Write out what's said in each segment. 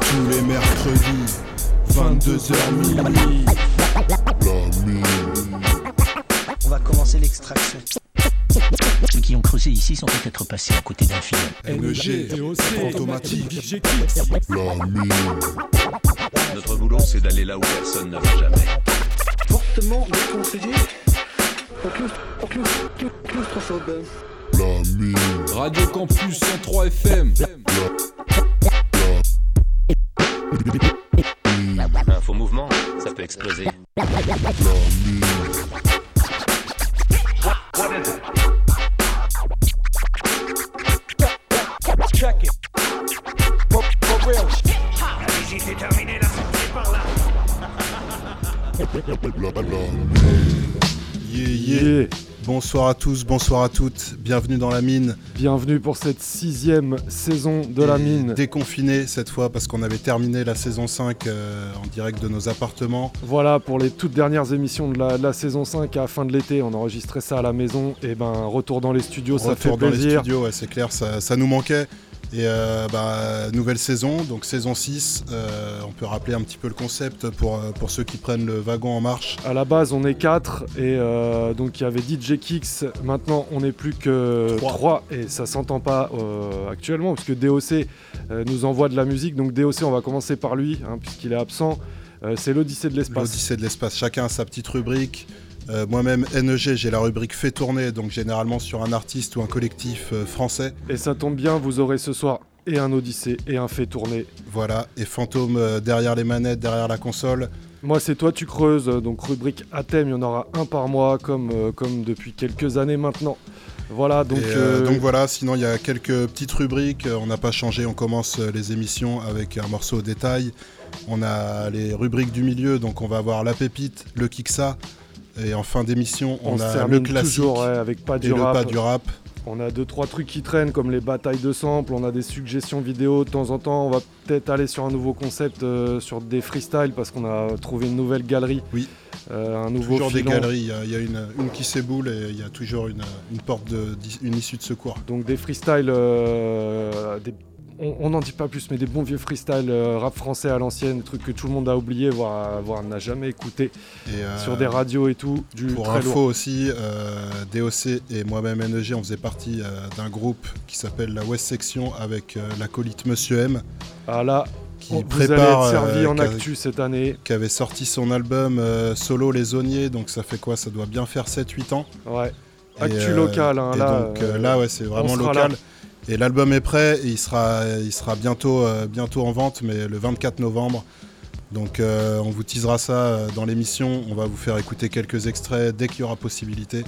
Tous les mercredis, 22h minuit. On va commencer l'extraction. Ceux qui ont creusé ici sont peut-être passés à côté d'un film. NG, automatique. Notre boulot, c'est d'aller là où personne ne va jamais. Fortement déconseillé. Plus, plus, plus, plus, trop chaud, ben. Radio Campus 103 FM. Un faux mouvement, ça peut exploser. Bonsoir à tous, bonsoir à toutes. Bienvenue dans la mine. Bienvenue pour cette sixième saison de la mine. Déconfiné cette fois parce qu'on avait terminé la saison 5 euh, en direct de nos appartements. Voilà pour les toutes dernières émissions de la, de la saison 5 à la fin de l'été. On enregistrait ça à la maison. Et ben retour dans les studios, ça fait Retour dans les plaisir. studios, ouais, c'est clair, ça, ça nous manquait. Et euh, bah, nouvelle saison, donc saison 6. euh, on peut rappeler un petit peu le concept pour, euh, pour ceux qui prennent le wagon en marche. À la base, on est 4 et euh, donc il y avait DJ Kicks. Maintenant, on n'est plus que Trois. 3 et ça s'entend pas actuellement parce que DOC nous envoie de la musique. Donc DOC, on va commencer par lui hein, puisqu'il est absent. C'est l'Odyssée de l'espace. L'Odyssée de l'espace, chacun a sa petite rubrique. Euh, Moi-même, NEG, j'ai la rubrique fait tourner, donc généralement sur un artiste ou un collectif euh, français. Et ça tombe bien, vous aurez ce soir et un Odyssée et un fait tourner. Voilà, et Fantôme euh, derrière les manettes, derrière la console. Moi, c'est toi, tu creuses. Donc, rubrique à thème, il y en aura un par mois, comme, comme depuis quelques années maintenant. Voilà, donc. Donc, euh, euh, donc voilà, sinon il y a quelques petites rubriques, on n'a pas changé, on commence les émissions avec un morceau au détail. On a les rubriques du milieu, donc on va avoir la pépite, le kiksa, et en fin d'émission on, on, a le classique toujours ouais, avec pas et du le rap. pas du rap. On a deux trois trucs qui traînent comme les batailles de samples, on a des suggestions vidéo de temps en temps. On va peut-être aller sur un nouveau concept, euh, sur des freestyles parce qu'on a trouvé une nouvelle galerie. Oui. Euh, un nouveau Toujours des galeries, il y a, il y a une, une qui s'éboule et il y a toujours une, une porte, de, une issue de secours. Donc des freestyles, euh, des- on n'en dit pas plus, mais des bons vieux freestyles euh, rap français à l'ancienne, trucs que tout le monde a oublié, voire, voire n'a jamais écouté, Et, euh, sur des radios et tout. Du Pour très info lourd. aussi, euh, DOC et moi-même NEG, on faisait partie euh, d'un groupe qui s'appelle la West Section avec l'acolyte Monsieur M Ah là, qui on- vous prépare, allez être servi en actu cette année. qui avait sorti son album solo Les Zoniers, donc ça fait quoi? Ça doit bien faire 7-8 ans. Ouais. Et, Actu locale, hein, et là, donc là, ouais, c'est vraiment local. là. Et l'album est prêt, il sera, il sera bientôt, euh, en vente, mais le 24 novembre. Donc euh, on vous teasera ça euh, dans l'émission. On va vous faire écouter quelques extraits dès qu'il y aura possibilité.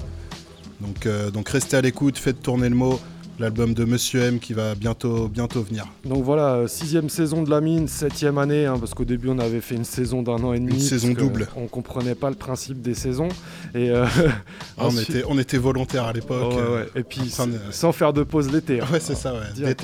Donc restez à l'écoute, faites tourner le mot. L'album de Monsieur M qui va bientôt, bientôt venir. Donc voilà, euh, sixième saison de la mine, septième année, hein, parce qu'au début on avait fait une saison d'un an et demi. Une saison double. On comprenait pas le principe des saisons. Et, euh, Ah, on, était, on était volontaires à l'époque. Ouais, euh, ouais. et puis enfin, sans faire de pause l'été. hein. Ouais, c'est ça, ouais.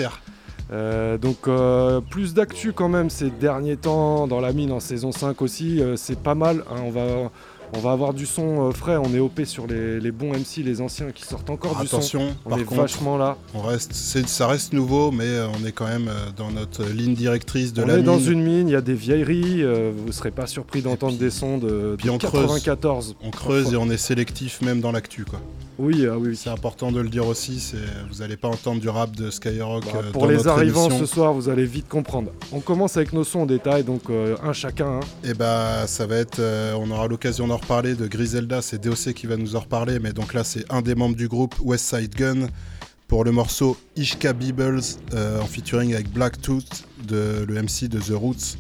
Euh, donc euh, plus d'actu quand même ces derniers temps dans la mine en saison 5 aussi, c'est pas mal. hein, on, va, on va avoir du son euh, frais, on est OP sur les, les bons MC, les anciens qui sortent encore du son. Attention, On par est contre, vachement là. on reste, ça reste nouveau, mais euh, on est quand même euh, dans notre ligne directrice de on la est mine. dans une mine, il y a des vieilleries, vous serez pas surpris d'entendre des sons de, puis de on creuse. 94. On creuse et on est sélectif même dans l'actu, quoi. Oui, ah oui. C'est important de le dire aussi. C'est, vous n'allez pas entendre du rap de Skyrock Bah, euh, pour dans les notre arrivants émission. ce soir, vous allez vite comprendre. On commence avec nos sons en détail, donc euh, un chacun. hein. Et bah, ça va être, euh, on aura l'occasion d'en reparler. De Griselda, c'est DOC qui va nous en reparler, mais donc là, c'est un des membres du groupe West Side Gun pour le morceau Ishka Beebles euh, en featuring avec Black Tooth, de, le MC de The Roots.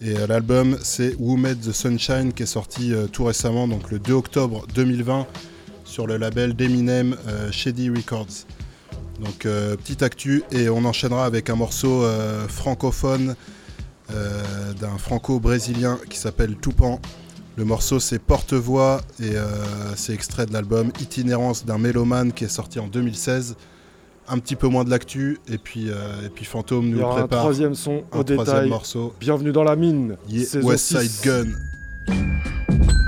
Et l'album, c'est Who Made the Sunshine qui est sorti tout récemment, donc le 2 octobre 2020, sur le label d'Eminem euh, Shady Records. Donc euh, petite actu et on enchaînera avec un morceau euh, francophone d'un franco-brésilien qui s'appelle Toupan. Le morceau c'est Porte-Voix et c'est extrait de l'album Itinérance d'un mélomane qui est sorti en 2016. Un petit peu moins de l'actu et puis, euh, et puis Fantôme Il nous y aura un prépare troisième son un au troisième détail. morceau. Bienvenue dans la mine. Yeah, West 6. Side Gun.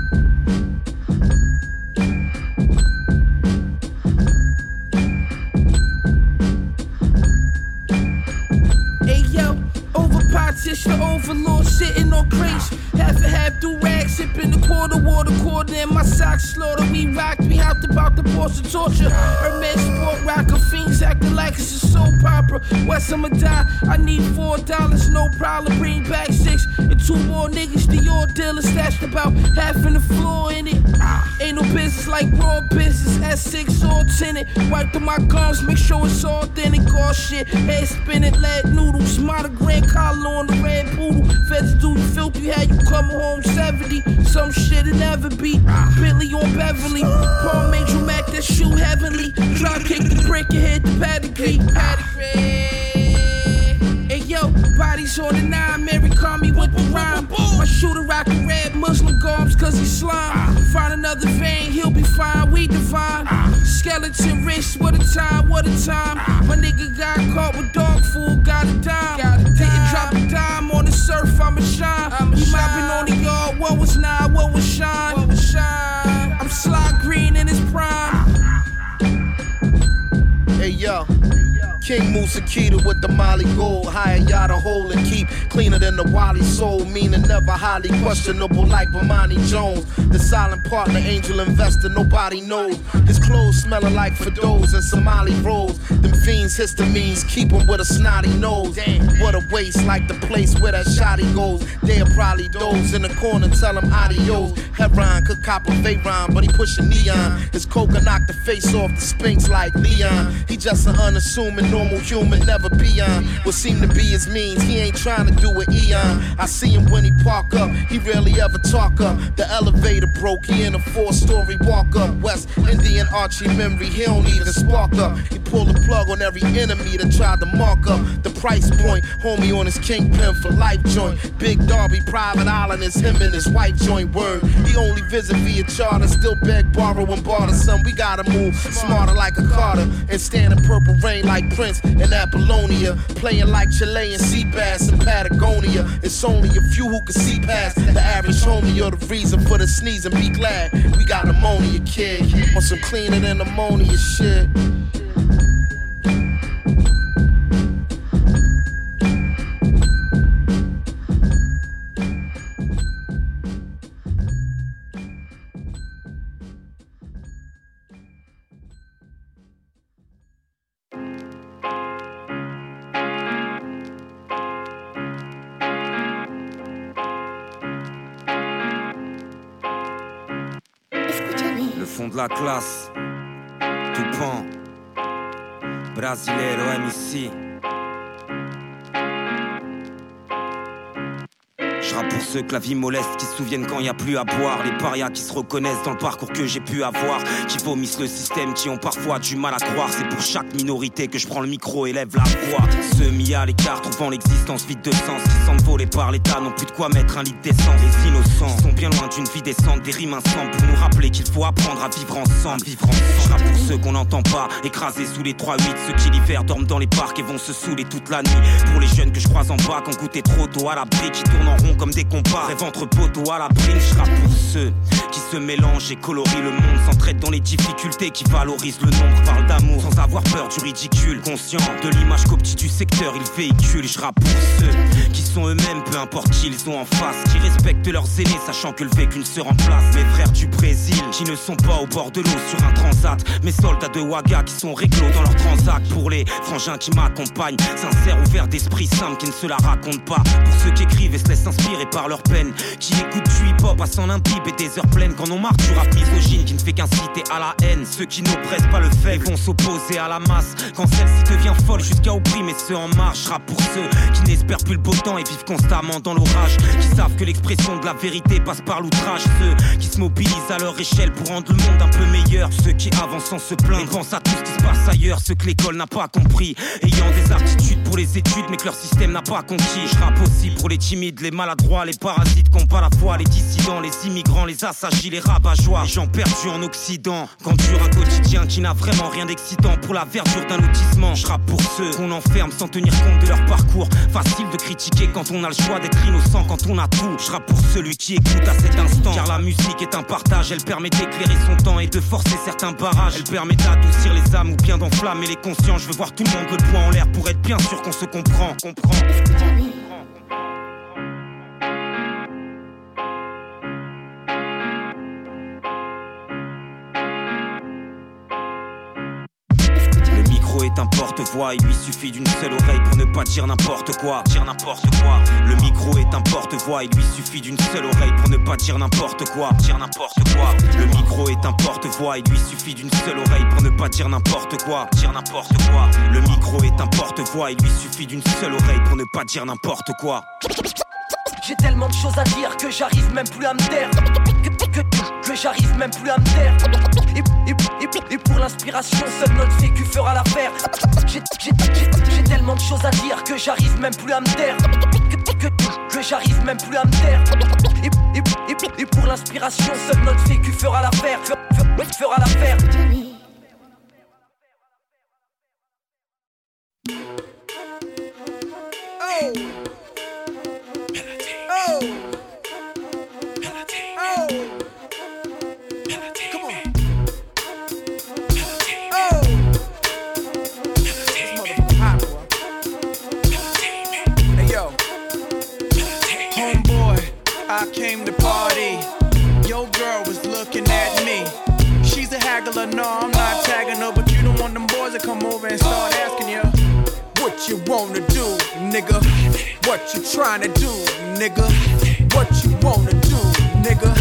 Overpowered the overlord sitting on crates. Half and half do rags, sipping the quarter water, quarter in my socks. Slaughter, we rocked, we hopped about the boss of torture. Hermes sport rocker, fiends acting like it's a soap opera. West I'ma die, I need four dollars, no problem. Bring back six and two more niggas. The old dealer stashed about half in the floor in it. Ain't no business like raw business. S6 or tenant. Wipe through my gums, make sure it's all authentic. All shit, head spinning, lead noodles. Monogram collar on the red poodle. Feds do you filthy, had you coming home 70. Some shit it never be. Billy on Beverly. Paul Major Mac, that shoe heavenly. Drop kick the brick and hit the pedigree. Pedigree. Hey yo, bodies on the nine, Mary call me with the rhyme. My shooter rockin' red Muslim garbs cause he slime. Find another vein, he'll be fine, we divine. Skeleton wrist, what a time, what a time. My nigga got caught with dog food, got a dime. Didn't drop a dime on the surf, I'ma shine. We mopping on the yard, what was nine, what was shine? What was shine? I'm Sly Green in his prime. Hey yo. King Musakita with the Molly Gold, higher yada hole and keep cleaner than the Wally soul, meaning never highly questionable like Bomani Jones. The silent partner, angel investor, nobody knows. His clothes smelling like Fados and Somali rolls. Them fiends histamines keep him with a snotty nose. Damn, what a waste, like the place where that shotty goes. They'll probably doze in the corner, tell him adios. Heron could cop a Veyron, but he push pushing neon. His coca knocked the face off the Sphinx like Leon. He just an unassuming normal human, never be on. what seem to be his means. He ain't trying to do it eon. I see him when he park up, he rarely ever talk up. The elevator broke, he in a four story walk up. West Indian Archie memory, he don't even spark up. He pulled the plug on every enemy that tried to mark up the price point. Homie on his kingpin for life joint. Big Darby, private island is him and his white joint word. He only visit via charter, still beg, borrow, and barter. Son, we gotta move smarter like a Carter and stand in purple rain like Prince in Apollonia. Playing like Chilean sea bass in Patagonia. It's only a few who can see past the average homie or the reason for the sneeze and be glad we got ammonia, kid. On some cleaner than ammonia shit. Le fond de la classe, tout pan, Brasileiro MC. Ceux que la vie moleste, qui se souviennent quand y a plus à boire. Les parias qui se reconnaissent dans le parcours que j'ai pu avoir. Qui vomissent le système, qui ont parfois du mal à croire. C'est pour chaque minorité que je prends le micro et lève la voix. Ceux à l'écart, trouvant l'existence vide de sens. Qui sentent volés par l'État, n'ont plus de quoi mettre un litre d'essence. Les innocents sont bien loin d'une vie décente, des rimes ensemble pour nous rappeler qu'il faut apprendre à vivre ensemble. Vivre ensemble. Pour ceux qu'on n'entend pas, écrasés sous les 3-8. Ceux qui l'hiver dorment dans les et vont se saouler toute la nuit. Pour les jeunes que je croise en bas, qui ont goûté trop tôt à l'abri, qui tournent en rond comme des compas. Rêve entre poteaux à la brine, je pour ceux qui se mélangent et colorient le monde, s'entraident dans les difficultés, qui valorisent le nombre, parlent d'amour sans avoir peur du ridicule. Conscient de l'image qu'optique du secteur, ils véhiculent. Je pour ceux qui sont eux-mêmes, peu importe qui ils ont en face, qui respectent leurs aînés, sachant que le vécu ne se remplace. Mes frères du Brésil, qui ne sont pas au bord de l'eau sur un transat. Mes soldats de Ouaga qui sont réglo dans leur transac. Pour les frangins qui m'accompagnent, sincères, ouverts d'esprit simple, qui ne se la racontent pas. Pour ceux qui écrivent et se laissent inspirer par leur peine, qui écoutent du hip-hop à s'en imbibe et des heures pleines, quand on marre du rap misogyne qui ne fait qu'inciter à la haine. Ceux qui n'oppressent pas le fait vont s'opposer à la masse quand celle-ci devient folle jusqu'à opprimer ceux en marche. Je rappe pour ceux qui n'espèrent plus le beau temps et vivent constamment dans l'orage, qui savent que l'expression de la vérité passe par l'outrage. Ceux qui se mobilisent à leur échelle pour rendre le monde un peu meilleur. Ceux qui avancent sans se plaindre, pensent à tout ce qui se passe ailleurs. Ceux que l'école n'a pas compris, ayant des aptitudes pour les études, mais que leur système n'a pas conquis. Je rappe aussi pour les timides, les maladroits, les parasites qui ont pas la foi, les dissidents, les immigrants, les assagis, les rabat-joie, les gens perdus en Occident. Quand dure un quotidien qui n'a vraiment rien d'excitant pour la verdure d'un lotissement. Je rappe pour ceux qu'on enferme sans tenir compte de leur parcours. Facile de critiquer quand on a le choix d'être innocent, quand on a tout. Je rappe pour celui qui écoute à cet instant. Car la musique est un partage, elle permet d'éclairer son temps et de forcer certains barrages. Elle permet d'adoucir les âmes ou bien d'enflammer les conscients. Je veux voir tout le monde poing en l'air pour être bien sûr qu'on se comprend. comprend. Il lui suffit d'une seule oreille pour ne pas dire n'importe quoi. Dire n'importe quoi. Le micro est un porte-voix, il lui suffit d'une seule oreille pour ne pas dire n'importe quoi. Dire n'importe quoi. Le micro est un porte-voix, il lui suffit d'une seule oreille pour ne pas dire n'importe quoi. Dire n'importe quoi. Le micro est un porte-voix, il lui suffit d'une seule oreille pour ne pas dire n'importe quoi. J'ai tellement de choses à dire que j'arrive même plus à me taire. Que, j'arrive même plus à me taire. Et- et- et pour l'inspiration, seul notre vécu fera l'affaire. J'ai tellement de choses à dire que j'arrive même plus à me taire. Que, j'arrive même plus à me taire. Et, pour l'inspiration, seul notre vécu fera l'affaire. Fe- fe- Fera l'affaire. Hey a no, I'm not tagging her, but you don't want them boys to come over and start asking you what you wanna do, nigga. What you trying to do, nigga. What you wanna do, nigga.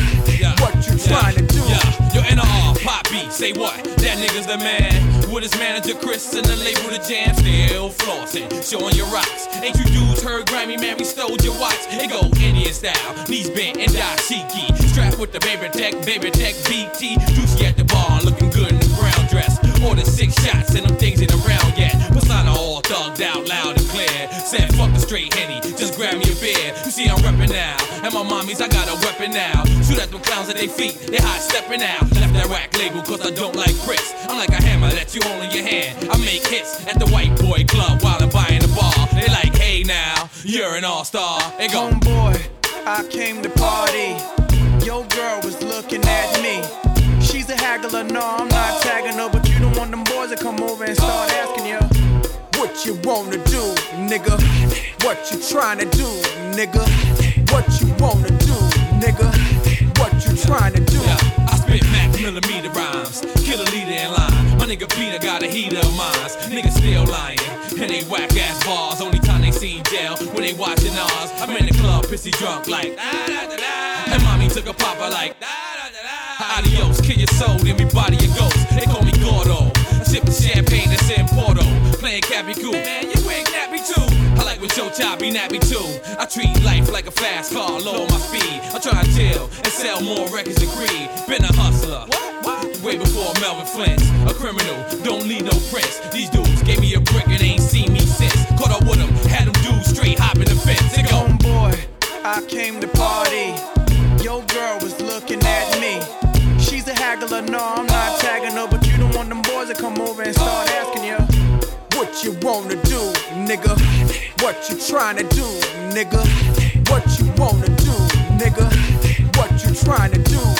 What you trying to do. Yeah, yo, NR, Pop B, say what? That nigga's the man. With his manager Chris and the label The Jam, still flossing, showing your rocks. Ain't you dudes heard Grammy, man? We stole your watch. It go Indian style, knees bent and dashiki. Strapped with the baby tech, baby tech BT. Juicy at the bar, looking dress. Ordered six shots and them things ain't around yet. Persona all thugged out loud and clear. Said fuck the straight henny, just grab me a beer. You see I'm reppin' now, and my mommies I got a weapon now. Shoot at them clowns at their feet, they hot stepping out. Left that rack label cause I don't like bricks. I'm like a hammer that you hold in your hand. I make hits at the white boy club while I'm buying the bar. They like, hey now, you're an all star. And go, Homeboy, I came to party. Your girl was looking at me. She's a haggler, no, I'm not tagging her, but you don't want them boys to come over and start asking you what you wanna do, nigga. What you trying to do, nigga. What you wanna do, nigga. What you trying to do. Yeah, I spit Mac millimeter rhymes. Kill a leader in line. My nigga Peter got a heater of mines. Niggas still lying. And they whack ass bars. Only time they see jail when they watching ours. I'm in the club, pissy drunk like. Da, da, da, da. And mommy took a papa like. Da, da, da, da. Adios, kill your soul, then we body your ghost. Playing Cappy Cool. Man, you ain't nappy too. I like when Chop be nappy too. I treat life like a fast car, lower my speed. I try to chill and sell more records than Creed. Been a hustler. Way before Melvin Flint. A criminal, don't need no prints. These dudes gave me a brick and ain't seen me since. Caught up with them, had them dudes straight hopping the fence. They go, Homeboy, I came to party. Your girl was looking at me. She's a haggler, no, I'm not tagging her, but you don't want them boys to come over and start asking you what you wanna do, nigga. What you trying to do, nigga. What you wanna do, nigga. What you trying to do,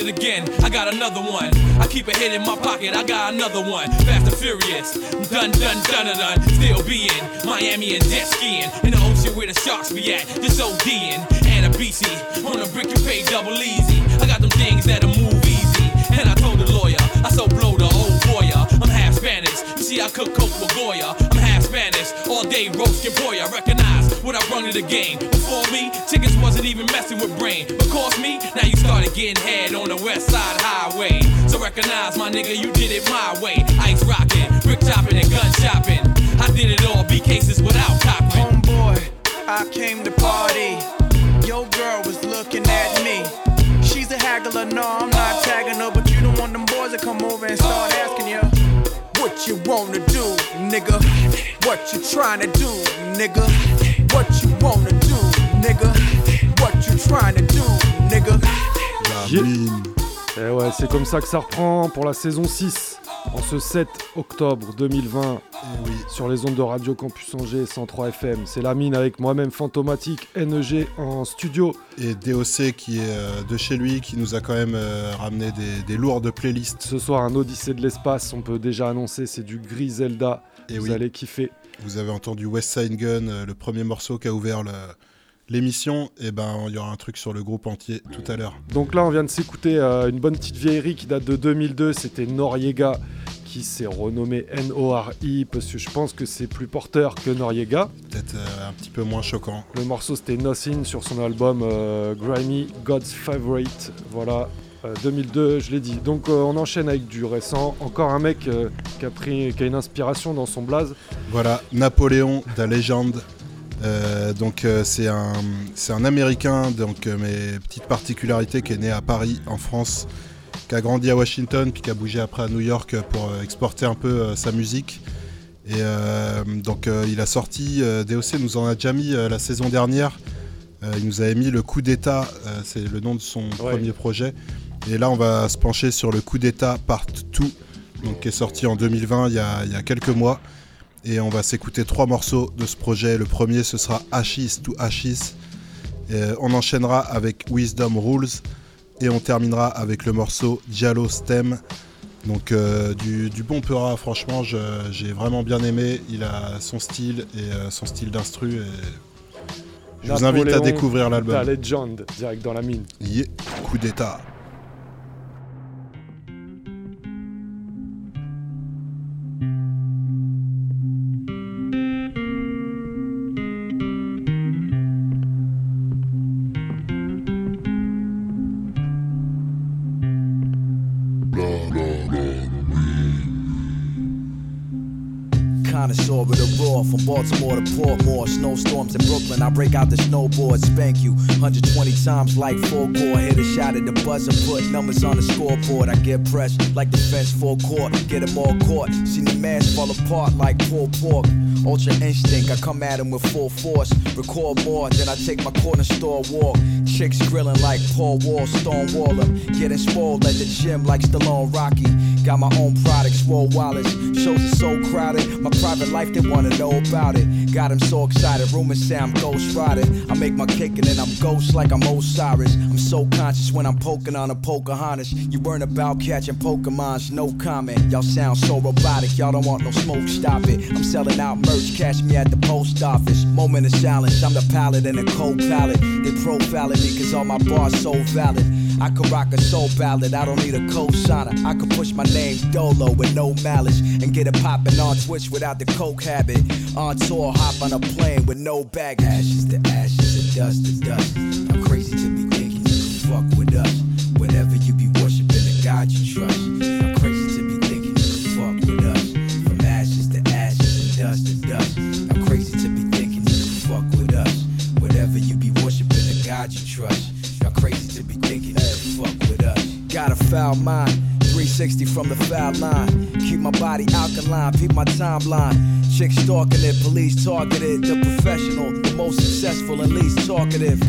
it again. I got another one. I keep a hit in my pocket. I got another one. Fast and furious. Done, done, done, done, done. Still being Miami and jet skiing in the ocean where the sharks be at. Just ODing and a BC on a brick you pay double easy. I got them things that'll move easy. And I told the lawyer, I so blow the old boya. I'm half Spanish. You see, I cook coke with Goya. I'm half Spanish. All day roast your boy. I recognize what I brung to the game. Before me, tickets wasn't even messing with brain. But course me, now you started getting head on the west side highway. So recognize my nigga, you did it my way. Ice rocking, brick chopping, and gun shopping. I did it all, B cases without copping. Homeboy, I came to party. Your girl was looking at me. She's a haggler, no, I'm not tagging her, but you don't want them boys to come over and start asking you what you wanna do, nigga. What you trying to do, nigga. What you wanna do, nigga. What you trying to do, nigga. Yeah. Et ouais, c'est comme ça que ça reprend pour la saison 6. En ce 7 octobre 2020, oui. sur les ondes de Radio Campus Angers 103 FM, c'est la mine avec moi-même Fantomatique NEG en studio. Et DOC qui est euh, de chez lui, qui nous a quand même euh, ramené des, des lourdes playlists. Ce soir, un Odyssée de l'espace, on peut déjà annoncer, c'est du Griselda. Et Vous oui. allez kiffer. Vous avez entendu West Side Gun, euh, le premier morceau qui a ouvert le- l'émission. Et ben, il y aura un truc sur le groupe entier tout à l'heure. Donc là, on vient de s'écouter euh, une bonne petite vieillerie qui date de 2002. C'était Noriega qui s'est renommé N-O-R-I parce que je pense que c'est plus porteur que Noriega. Peut-être euh, un petit peu moins choquant. Le morceau c'était Nothing sur son album euh, Grimy God's Favorite. Voilà. euh, 2002, je l'ai dit. Donc euh, on enchaîne avec du récent. Encore un mec euh, qui, a pris, qui a une inspiration dans son blaze. Voilà, Napoléon, la légende. Euh, donc euh, c'est un, un Américain, donc euh, mes petites particularités, qui est né à Paris, en France, qui a grandi à Washington, puis qui a bougé après à New York pour euh, exporter un peu sa musique. Et donc il a sorti, DOC nous en a déjà mis la saison dernière. Il nous avait mis le coup d'état, c'est le nom de son premier projet. Et là on va se pencher sur le coup d'état Part 2, donc qui est sorti en 2020, il y a, il y a quelques mois. Et on va s'écouter trois morceaux de ce projet. Le premier, ce sera Ashes to Ashes. Et, euh, on enchaînera avec Wisdom Rules. Et on terminera avec le morceau Diallo Stem. Donc euh, du, du bon Peura, franchement, j'ai vraiment bien aimé. Il a son style et euh, son style d'instru. Et je vous invite à découvrir La l'album. Legend, direct dans la mine. Yeah, coup d'état. From Baltimore to Portmore. Snowstorms in Brooklyn, I break out the snowboard, spank you 120 times like four gore. Hit a shot at the buzzer, put numbers on the scoreboard. I get pressed like the fence full court, get them all caught. Seen the mask fall apart like pulled pork. Ultra instinct, I come at him with full force. Record more, then I take my corner store walk. Chicks grilling like Paul Wall, Stonewall 'em. Getting spoiled at the gym like Stallone Rocky. Got my own products, roll wallets. Shows are so crowded. My private life, they wanna know about it. Got 'em so excited, rumors say I'm ghost riding. I make my kick and then I'm ghost like I'm Osiris. I'm so conscious when I'm poking on a Pocahontas. You weren't about catching Pokemons, no comment. Y'all sound so robotic, y'all don't want no smoke, stop it. I'm selling out merch, catch me at the post office. Moment of silence, I'm the pilot and the cold palette. They profiling me cause all my bars so valid. I could rock a soul ballad, I don't need a co-signer. I could push my name Dolo with no malice and get it poppin' on Twitch without the coke habit. On tour, hop on a plane with no baggage. Ashes to ashes and dust to dust. I'm crazy to be thinking you fuck with us. Whatever you be worshiping, the God you trust. Foul mind. 360 from the foul line. Keep my body alkaline, peep my timeline. Chicks stalking it, police targeted. The professional, the most successful and least talkative.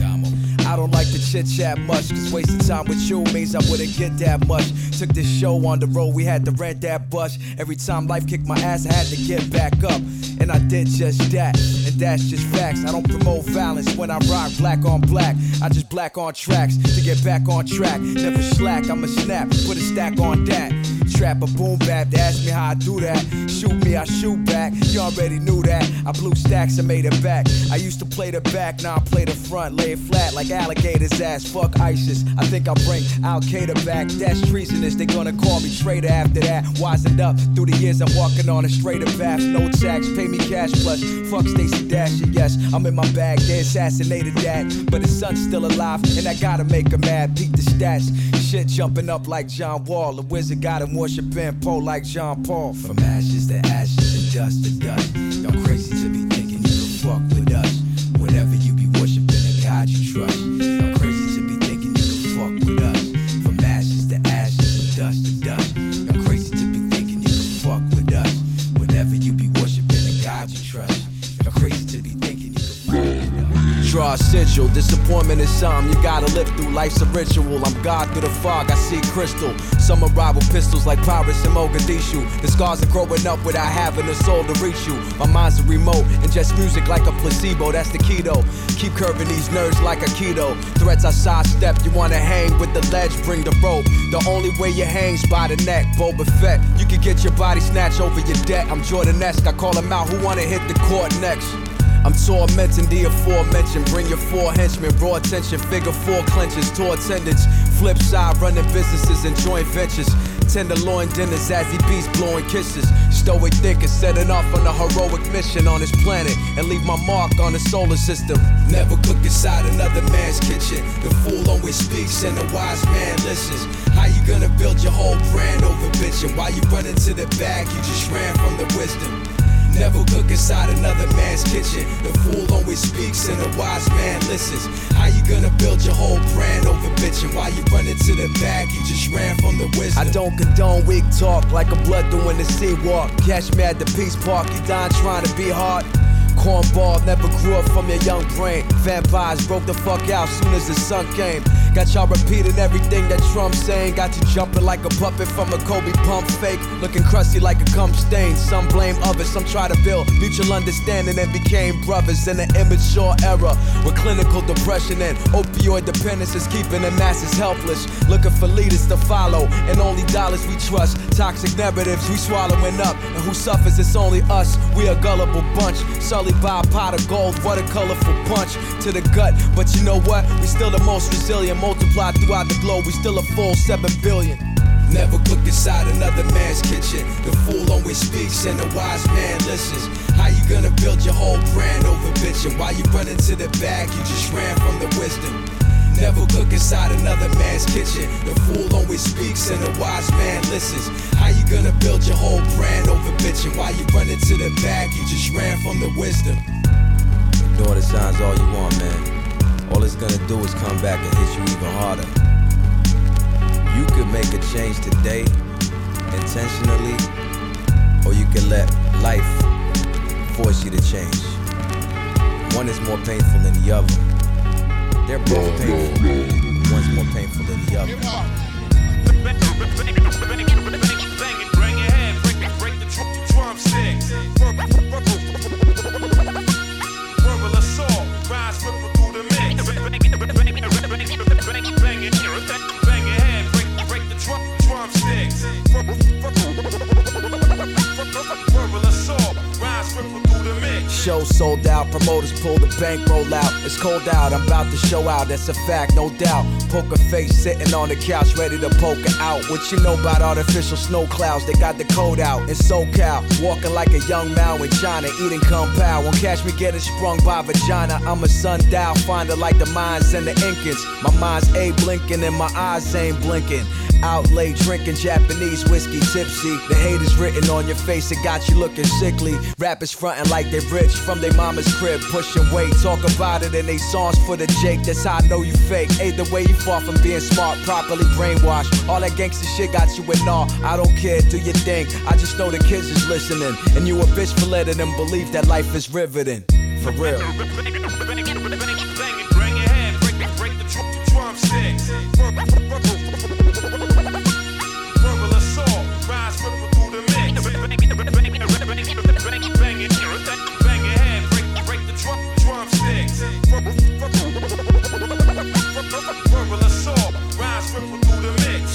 I don't like to chit chat much, cause wasting time with you means I wouldn't get that much. Took this show on the road, we had to rent that bus. Every time life kicked my ass, I had to get back up. And I did just that, and that's just facts. I don't promote violence when I rock black on black. I just black on tracks to get back on track. Never slack, I'ma snap, put a stack on that. Trap a boom bap, they ask me how I do that. Shoot me, I shoot back. You already knew that. I blew stacks and made it back. I used to play the back, now I play the front. Lay it flat like alligators ass. Fuck ISIS. I think I'll bring Al Qaeda back. That's treasonous. They gonna call me traitor after that. Wisened up through the years, I'm walking on a straighter path. No tax, pay me cash plus. Fuck Stacey Dasher. Yes, I'm in my bag. They assassinated that, but his son's still alive, and I gotta make him mad. Peek the stats. Shit jumping up like John Wall. The wizard got him worshiping Poe like Jean Paul. From ashes to ashes and dust to dust. Disappointment is something you gotta live through. Life's a ritual. I'm God through the fog. I see crystal. Some arrive with pistols like pirates in Mogadishu. The scars of growing up without having a soul to reach you. My mind's a remote and just music like a placebo. That's the keto. Keep curving these nerves like a keto. Threats I sidestep. You wanna hang with the ledge? Bring the rope. The only way you hang's by the neck. Boba Fett. You can get your body snatched over your debt. I'm Jordan-esque. I call him out. Who wanna hit the court next? I'm tormenting the aforementioned. Bring your four henchmen, raw attention, figure four clenches, tour attendance. Flip side, running businesses and joint ventures. Tenderloin dinners as he beats blowing kisses. Stoic thinker, setting off on a heroic mission on this planet and leave my mark on the solar system. Never cook inside another man's kitchen. The fool always speaks and the wise man listens. How you gonna build your whole brand over bitching? Why you run into the bag, you just ran from the wisdom. Never cook inside another man's kitchen. The fool always speaks and the wise man listens. How you gonna build your whole brand over bitching? While you run to the bag, you just ran from the wisdom. I don't condone weak talk like a blood doing the sea walk. Catch me at the Peace Park, you dying trying to be hard. Cornball never grew up from your young brain. Vampires broke the fuck out soon as the sun came. Got y'all repeating everything that Trump's saying. Got you jumping like a puppet from a Kobe pump fake. Looking crusty like a cum stain. Some blame others, some try to build mutual understanding and became brothers in an immature era. With clinical depression and opioid dependence is keeping the masses helpless. Looking for leaders to follow and only dollars we trust. Toxic narratives we swallowing up. And who suffers? It's only us. We a gullible bunch. Sully by a pot of gold. What a colorful punch to the gut. But you know what? We still the most resilient. Multiplied throughout the globe. We still a full 7 billion. Never cook inside another man's kitchen. The fool always speaks and the wise man listens. How you gonna build your whole brand over bitching? While you run into the bag, you just ran from the wisdom. Never cook inside another man's kitchen. The fool always speaks and the wise man listens. How you gonna build your whole brand over bitching? While you run into the bag, you just ran from the wisdom. Ignore the signs all you want, man. All it's gonna do is come back and hit you even harder. You could make a change today, intentionally, or you can let life force you to change. One is more painful than the other. They're both painful. One's more painful than the other. bang it, bang your head, break, break the drum, drumsticks. Verbal. Show sold out, promoters pull the bankroll out. It's cold out, I'm about to show out, that's a fact, no doubt. Poker face sitting on the couch, ready to poker out. What you know about artificial snow clouds? They got the code out in SoCal. Walking like a young Mao in China, eating compound. Won't catch me getting sprung by vagina. I'm a sundial finder like the Mayans and the Incans. My mind's A blinking and my eyes ain't blinking. Out late drinking Japanese whiskey tipsy. The hate is written on your face, it got you looking sickly. Rappers frontin' like they rich from their mama's crib, pushing weight. Talk about it in they songs for the Jake. That's how I know you fake. Either way, you far from being smart, properly brainwashed. All that gangster shit got you in awe. I don't care, do your thing. I just know the kids is listening. And you a bitch for letting them believe that life is riveting. For real.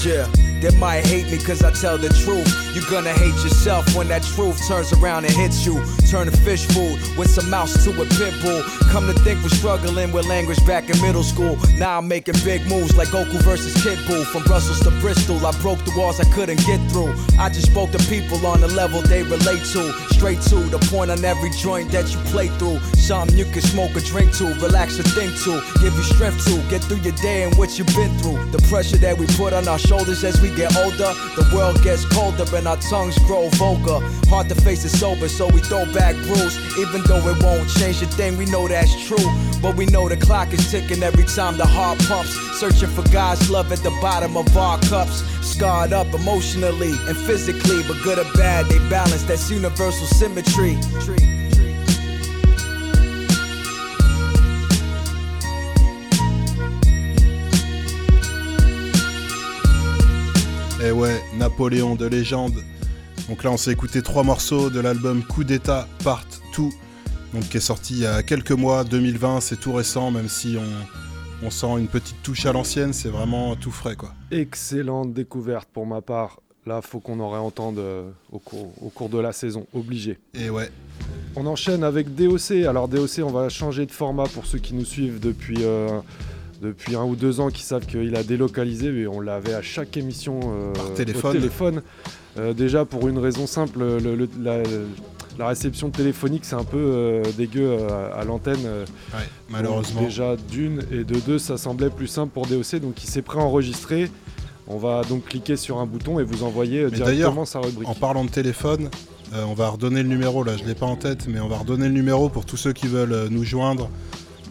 Yeah, they might hate me cause I tell the truth. You're gonna hate yourself when that truth turns around and hits you. Turn a fish food with some mouse to a pit bull. Come to think we're struggling with language back in middle school. Now I'm making big moves like Goku versus Kid Buu. From Brussels to Bristol, I broke the walls I couldn't get through. I just spoke to people on the level they relate to. Straight to the point on every joint that you play through. Something you can smoke or drink to, relax or think to, give you strength to get through your day and what you've been through. The pressure that we put on our shoulders as we get older, the world gets colder and our tongues grow vulgar. Hard to face it sober, so we throw back brews. Even though it won't change a thing, we know that's true. But we know the clock is ticking every time the heart pumps. Searching for God's love at the bottom of our cups. Scarred up emotionally and physically, but good or bad, they balance. That's universal symmetry. Et ouais, Napoléon de légende. Donc là, on s'est écouté trois morceaux de l'album Coup d'État Part 2, donc qui est sorti il y a quelques mois, 2020, c'est tout récent, même si on, on sent une petite touche à l'ancienne, c'est vraiment tout frais quoi. Excellente découverte pour ma part. Là, faut qu'on en réentende euh, au, cours, au cours de la saison, obligé. Et ouais. On enchaîne avec DOC. Alors DOC, on va changer de format pour ceux qui nous suivent depuis, euh, depuis un ou deux ans, qui savent qu'il a délocalisé, mais on l'avait à chaque émission euh, Par au téléphone. téléphone. Euh, déjà pour une raison simple, le- le- la, la réception téléphonique c'est un peu euh, dégueu à, l'antenne. Ouais, malheureusement. Donc, déjà d'une et de deux, ça semblait plus simple pour DOC, donc il s'est préenregistré. On va donc cliquer sur un bouton et vous envoyer Mais directement sa rubrique. en parlant de téléphone, on va redonner le numéro, là je l'ai pas en tête, mais on va redonner le numéro pour tous ceux qui veulent nous joindre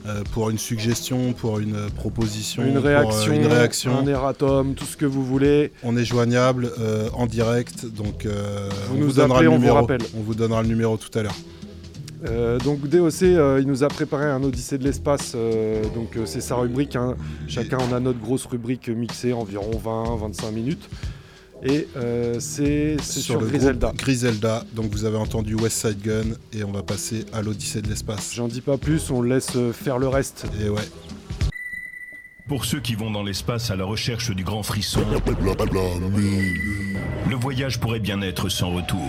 euh, pour une suggestion, pour une proposition, Une pour, euh, réaction, une réaction. un erratum, tout ce que vous voulez. On est joignable euh, en direct, donc Vous on nous vous donnera appelez, le on vous numéro. rappelle. On vous donnera le numéro tout à l'heure. Euh, donc DOC, euh, il nous a préparé un Odyssée de l'espace, euh, donc c'est sa rubrique. hein. Chacun on a notre grosse rubrique mixée, environ 20-25 minutes. Et euh, c'est sur, le Griselda. Griselda, donc vous avez entendu West Side Gun et on va passer à l'Odyssée de l'espace. J'en dis pas plus, on laisse euh, faire le reste. Et ouais. Pour ceux qui vont dans l'espace à la recherche du grand frisson, le voyage pourrait bien être sans retour.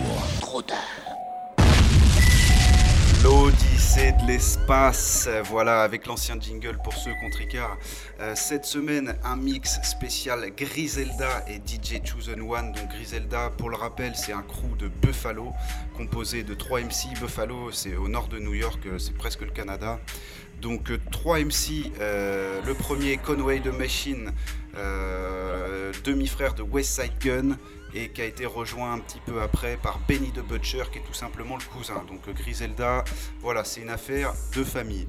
L'Odyssée de l'espace, euh, voilà, avec l'ancien jingle pour ceux contre Ricard. Euh, cette semaine, un mix spécial Griselda et DJ Chosen One. Donc Griselda, pour le rappel, c'est un crew de Buffalo, composé de 3 MC. Buffalo, c'est au nord de New York, euh, c'est presque le Canada. Donc 3 MC, euh, le premier Conway the Machine, euh, demi-frère de West Side Gun, et qui a été rejoint un petit peu après par Benny the Butcher, qui est tout simplement le cousin. Donc euh, Griselda, voilà, c'est une affaire de famille.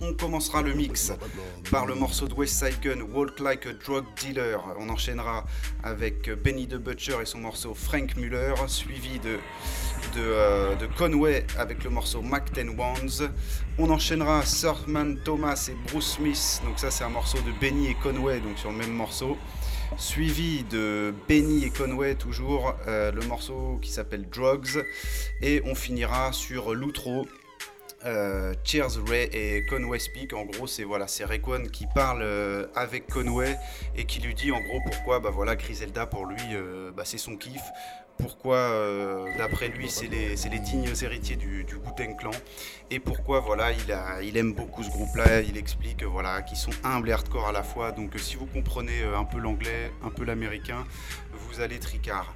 On commencera le mix par le morceau de West Side Gun, Walk Like a Drug Dealer. On enchaînera avec Benny the Butcher et son morceau Frank Muller, suivi euh, de Conway avec le morceau Mac 10 Wands. On enchaînera Surfman Thomas et Bruce Smith, donc ça c'est un morceau de Benny et Conway, donc sur le même morceau. Suivi de Benny et Conway, toujours euh, le morceau qui s'appelle Drugs. Et on finira sur l'outro euh, Cheers Ray et Conway Speak. En gros, c'est voilà, c'est Rayquan qui parle euh, avec Conway et qui lui dit en gros pourquoi bah voilà Griselda pour lui bah, c'est son kiff. Pourquoi, euh, d'après lui, c'est les, dignes héritiers du, du Wu-Tang Clan. Et pourquoi, voilà, il, aime beaucoup ce groupe-là. Il explique, voilà, qu'ils sont humbles et hardcore à la fois. Donc, euh, si vous comprenez euh, un peu l'anglais, un peu l'américain, vous allez tricard.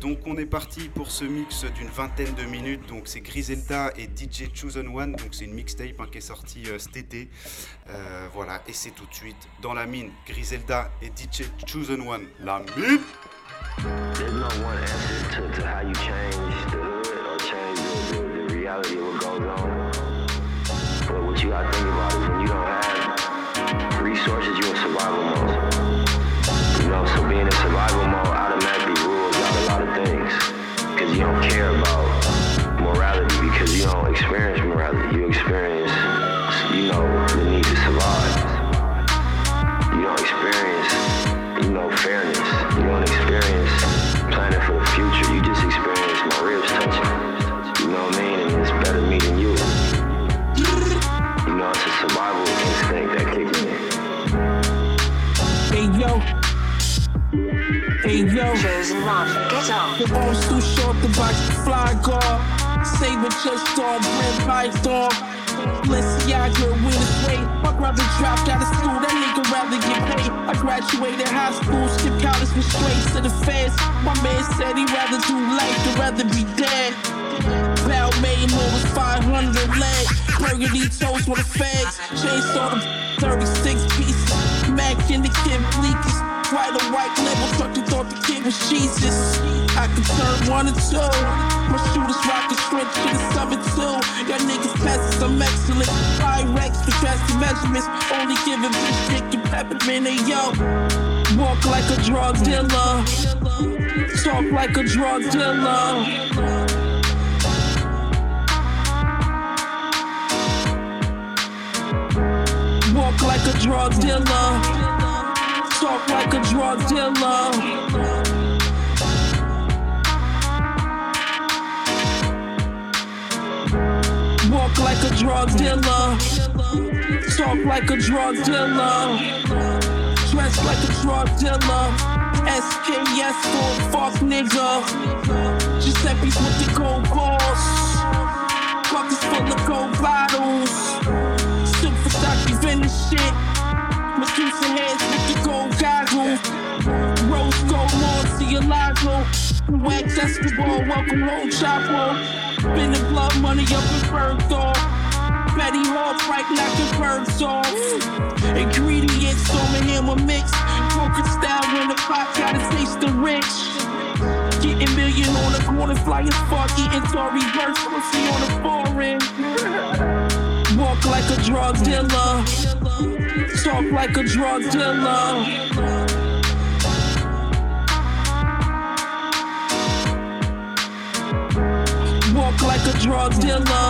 Donc, on est parti pour ce mix d'une vingtaine de minutes. Donc, c'est Griselda et DJ Chosen One. Donc, c'est une mixtape hein, qui est sortie cet été. Voilà, et c'est tout de suite dans la mine. Griselda et DJ Chosen One. La mine! There's no one answer to, to how you change the hood or change the, the, the reality of what goes on. But what you gotta think about is when you don't have resources, you're in survival mode. You know, so being in survival mode automatically rules out a lot of things. Because you don't care about morality because you don't experience morality. You experience, yo. Chosen one, get up. The arms too short to box the fly guard. Saber just storm, red python. Balenciaga with a sway. My brother dropped out of school, that nigga rather get paid. I graduated high school, skipped college, went straight to the feds. My man said he'd rather do life than rather be dead. Balmain more was 500 leg. Burgundy toast with the fags. Chainsaw the 36 pieces. Mac in the kid bleakest. White or white label truck who thought the kid was Jesus. I can turn one and two. My shooters rockin' strength to the summit too. Y'all niggas passes, I'm excellent. Pyrex for drastic measurements. Only giving bitch dick and peppermint. Hey yo, walk like a drug dealer. Talk like a drug dealer. Walk like a drug dealer. Talk Talk like a drug dealer. Walk like a drug dealer. Talk like a drug dealer. Dress like a drug dealer. SKS for fuck nigga. Giuseppe's with the gold balls. Pockets full of gold bottles. Stocky vintage shit. Medusa hands with the gold goggles. Rose gold Murcielago. Wax Escobar, welcome home, Chapo. Been the blood money up in Bergdorf. Betty Hall, Frank knocking birds off. Ingredients, storm and hammer mix. Broken style when the pot gotta taste the rich. Getting million on the corner, fly as fuck, eating Tory Burst, pussy on the foreign. Walk like a drug dealer. Talk like a drug dealer. Walk like a drug dealer.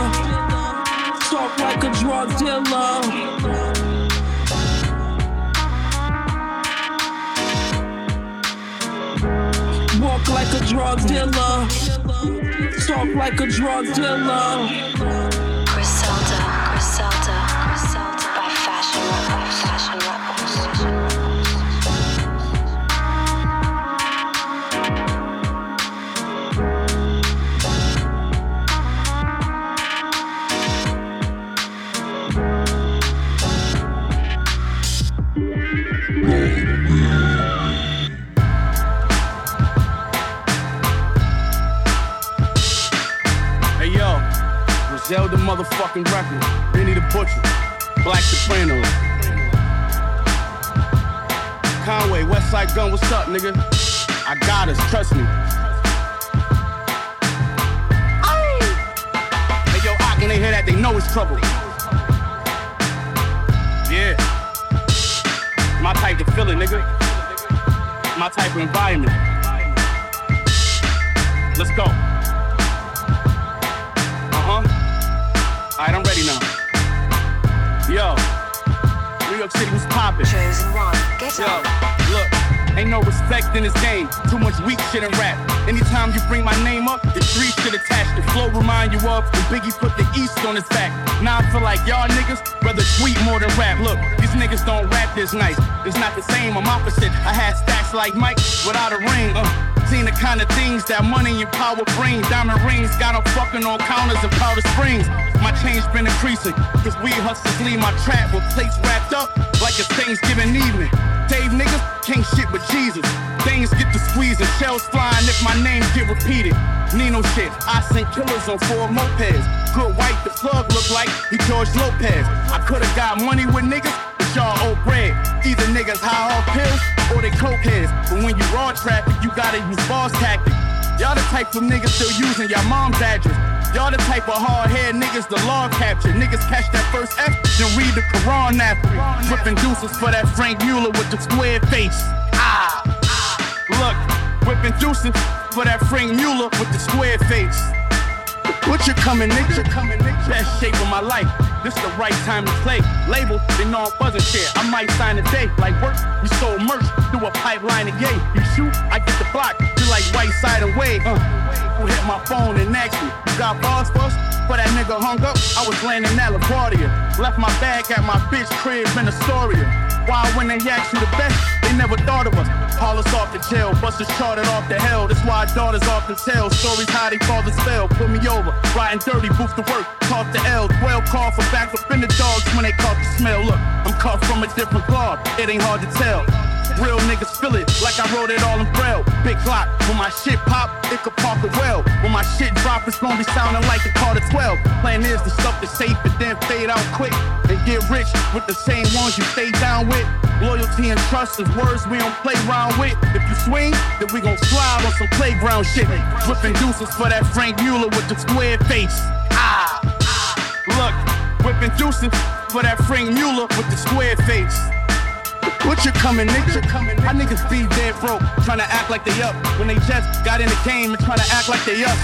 Talk like a drug dealer. Walk like a drug dealer. Talk like a drug dealer. Motherfucking record. Benny the Butcher. Black Soprano. Conway, Westside Gun, what's up, nigga? I got us, trust me. Hey yo, Ock, when they hear that, they know it's trouble. Yeah. My type of feeling, nigga. My type of environment. Let's go. Alright, I'm ready now. Yo, New York City was poppin'. Yo, look, ain't no respect in this game. Too much weak shit in rap. Anytime you bring my name up, the three shit attached. The flow remind you of when Biggie put the East on his back. Now I feel like y'all niggas rather tweet more than rap. Look, these niggas don't rap this nice. It's not the same, I'm opposite. I had stacks like Mike without a ring. Uh. Seen the kind of things that money and power bring. Diamond rings got got 'em fucking on counters and powder springs. My change been increasing, cause we hustlers leave my trap with plates wrapped up like it's Thanksgiving evening. Dave niggas can't shit with Jesus. Things get to squeezing, shells flying if my name get repeated. Nino shit, I sent killers on four mopeds. Good white, the plug look like he George Lopez. I could've got money with niggas, but y'all owe bread. Either niggas high off pills or they coke heads. But when you raw traffic, you gotta use boss tactics. Y'all the type of niggas still using your mom's address. Y'all the type of hard head niggas the law capture. Niggas catch that first F, then read the Quran after. Whipping deuces for that Frank Mueller with the square face. Ah, look, whipping deuces for that Frank Mueller with the square face. What you coming, nigga? Best shape of my life. This the right time to play. Label, they know I'm buzzing shit. I might sign today. Like work, we sold merch through a pipeline of yay. You shoot, I get the block. Like white side away. Uh, who hit my phone and asked me, you got bars for us? For that nigga hung up, I was landing at LaGuardia. Left my bag at my bitch crib in Astoria. Why when they asked you the best, they never thought of us. Haul us off the jail, bust us charted off the hell. That's why daughters often tell stories how they fathers fell. Put me over, riding dirty, booth to work, talk to L. Well call for back up in the dogs when they caught the smell. Look, I'm cut from a different cloth, it ain't hard to tell. Real niggas feel it like I wrote it all in braille. Big clock, when my shit pop, it could park it well. When my shit drop, it's gonna be sounding like the Carter 12. Plan is to stuff that's safe and then fade out quick. And get rich with the same ones you stay down with. Loyalty and trust is words we don't play around with. If you swing, then we gon' slide on some playground shit. Whipping deuces for that Frank Mueller with the square face. Ah, look, whipping deuces for that Frank Mueller with the square face. What you coming, nigga? My niggas be dead broke, trying to act like they up. When they just got in the game and trying to act like they us.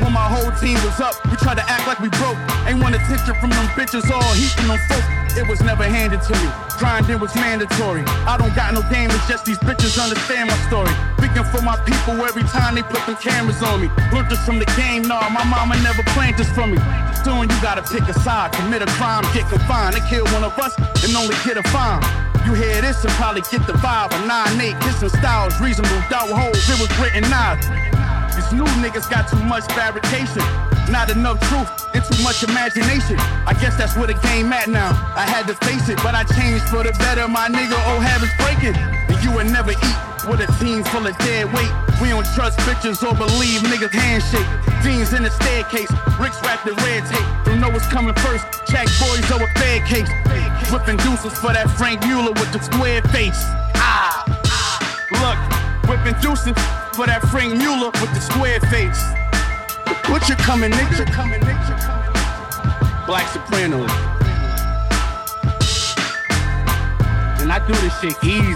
When my whole team was up, we tried to act like we broke. Ain't want attention from them bitches all heaping them folks. It was never handed to me. Grinding was mandatory. I don't got no game, it's just these bitches understand my story. Speaking for my people every time they put them cameras on me. Learned this from the game, nah, my mama never planned this for me. Soon you gotta pick a side, commit a crime, get confined. They kill one of us and only get a fine. You hear this and probably get the vibe. A 9-8, kissing styles, reasonable doubt holes, it was written out. These new niggas got too much fabrication. Not enough truth and too much imagination. I guess that's where the game at now. I had to face it, but I changed for the better. My nigga, old habits breaking. And you would never eat with a team full of dead weight. We don't trust bitches or believe niggas handshake. Fiends in the staircase, Ricks wrapped in red tape. Don't know what's coming first. Jack boys over bad case. Whipping deuces for that Frank Mueller with the square face. Ah, look, whipping deuces for that Frank Mueller with the square face. What you coming, nigga? Coming, nigga? Black Soprano. And I do this shit easy.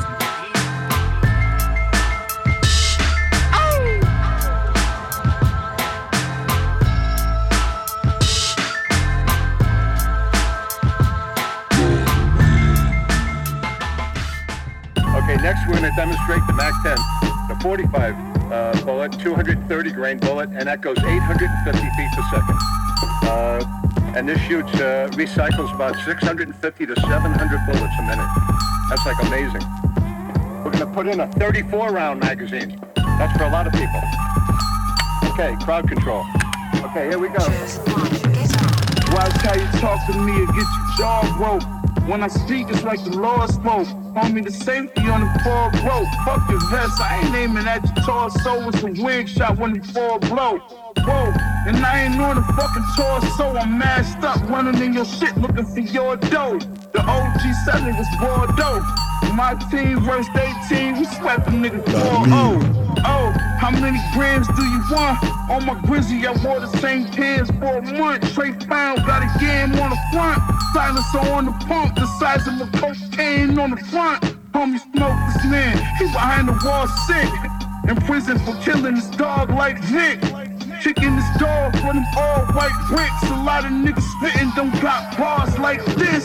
Okay, next we're going to demonstrate the MAC 10, the 45 uh, bullet, 230 grain bullet, and that goes 850 feet per second. Uh, and this shoots, uh, recycles about 650 to 700 bullets a minute. That's like amazing. We're going to put in a 34 round magazine. That's for a lot of people. Okay, crowd control. Okay, here we go. Watch how you talk to me and get your jaw broke. When I speak, it's like the Lord spoke. Homie, the safety on the four rope. Fuck your vest, I ain't aiming at your torso. It's a wig shot when the four blow. Whoa, and I ain't on the fucking torso. I'm masked up, running in your shit, looking for your dough. The OG selling was Bordeaux. My team versus 18, we swept them niggas 4 Oh, how many grams do you want? On my grizzly, I wore the same pants for a month. Trey Pound got a game on the front. Silencer on the pump, the size of a cocaine on the front. Homie smoke this man, he behind the wall sick. In prison for killing his dog like Vic. Kicking his dog for them all white bricks. A lot of niggas spitting don't got bars like this.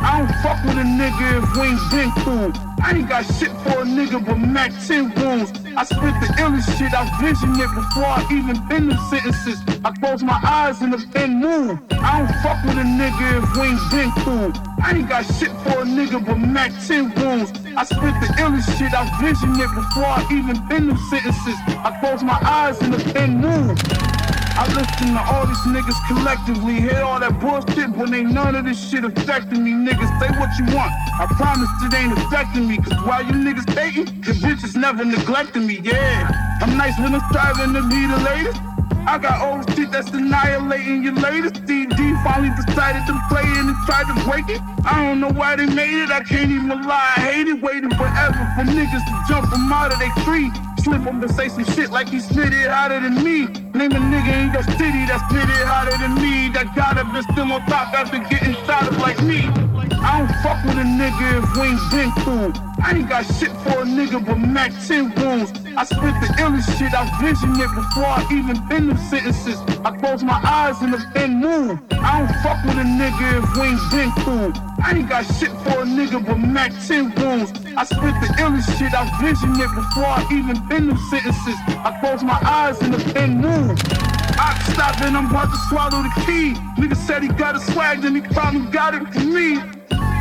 I don't fuck with a nigga if we ain't been cool. I ain't got shit for a nigga but Mac 10 wounds. I spit the illest shit, I vision it before I even been them sentences. I close my eyes and the pen move. I don't fuck with a nigga if we ain't been cool. I ain't got shit for a nigga but Mac 10 wounds. I spit the illest shit, I vision it before I even been them sentences. I close my eyes and the pen move. I listen to all these niggas collectively. Hear all that bullshit, but ain't none of this shit affecting me. Niggas, say what you want. I promise it ain't affecting me. Cause while you niggas dating, the bitches never neglecting me. Yeah, I'm nice when I'm striving to be the latest. I got old shit that's annihilating your latest. DD finally decided to play it and tried to break it. I don't know why they made it. I can't even lie. I hate it. Waiting forever for niggas to jump from out of their tree. Slip him to say some shit like he spit it hotter than me. Name a nigga ain't your city that spit it hotter than me. That got up and still on top after getting shot up like me. I don't fuck with a nigga if we ain't been cool. I ain't got shit for a nigga but Mac 10 wounds. I spit the illest shit, I vision it before I even been them sentences. I close my eyes and the pen move. I don't fuck with a nigga if we ain't been cool. I ain't got shit for a nigga but Mac 10 wounds. I spit the illest shit, I vision it before I even been them sentences. I close my eyes and the pen move. I stop and I'm about to swallow the key. Nigga said he got a swag, then he probably got it from me.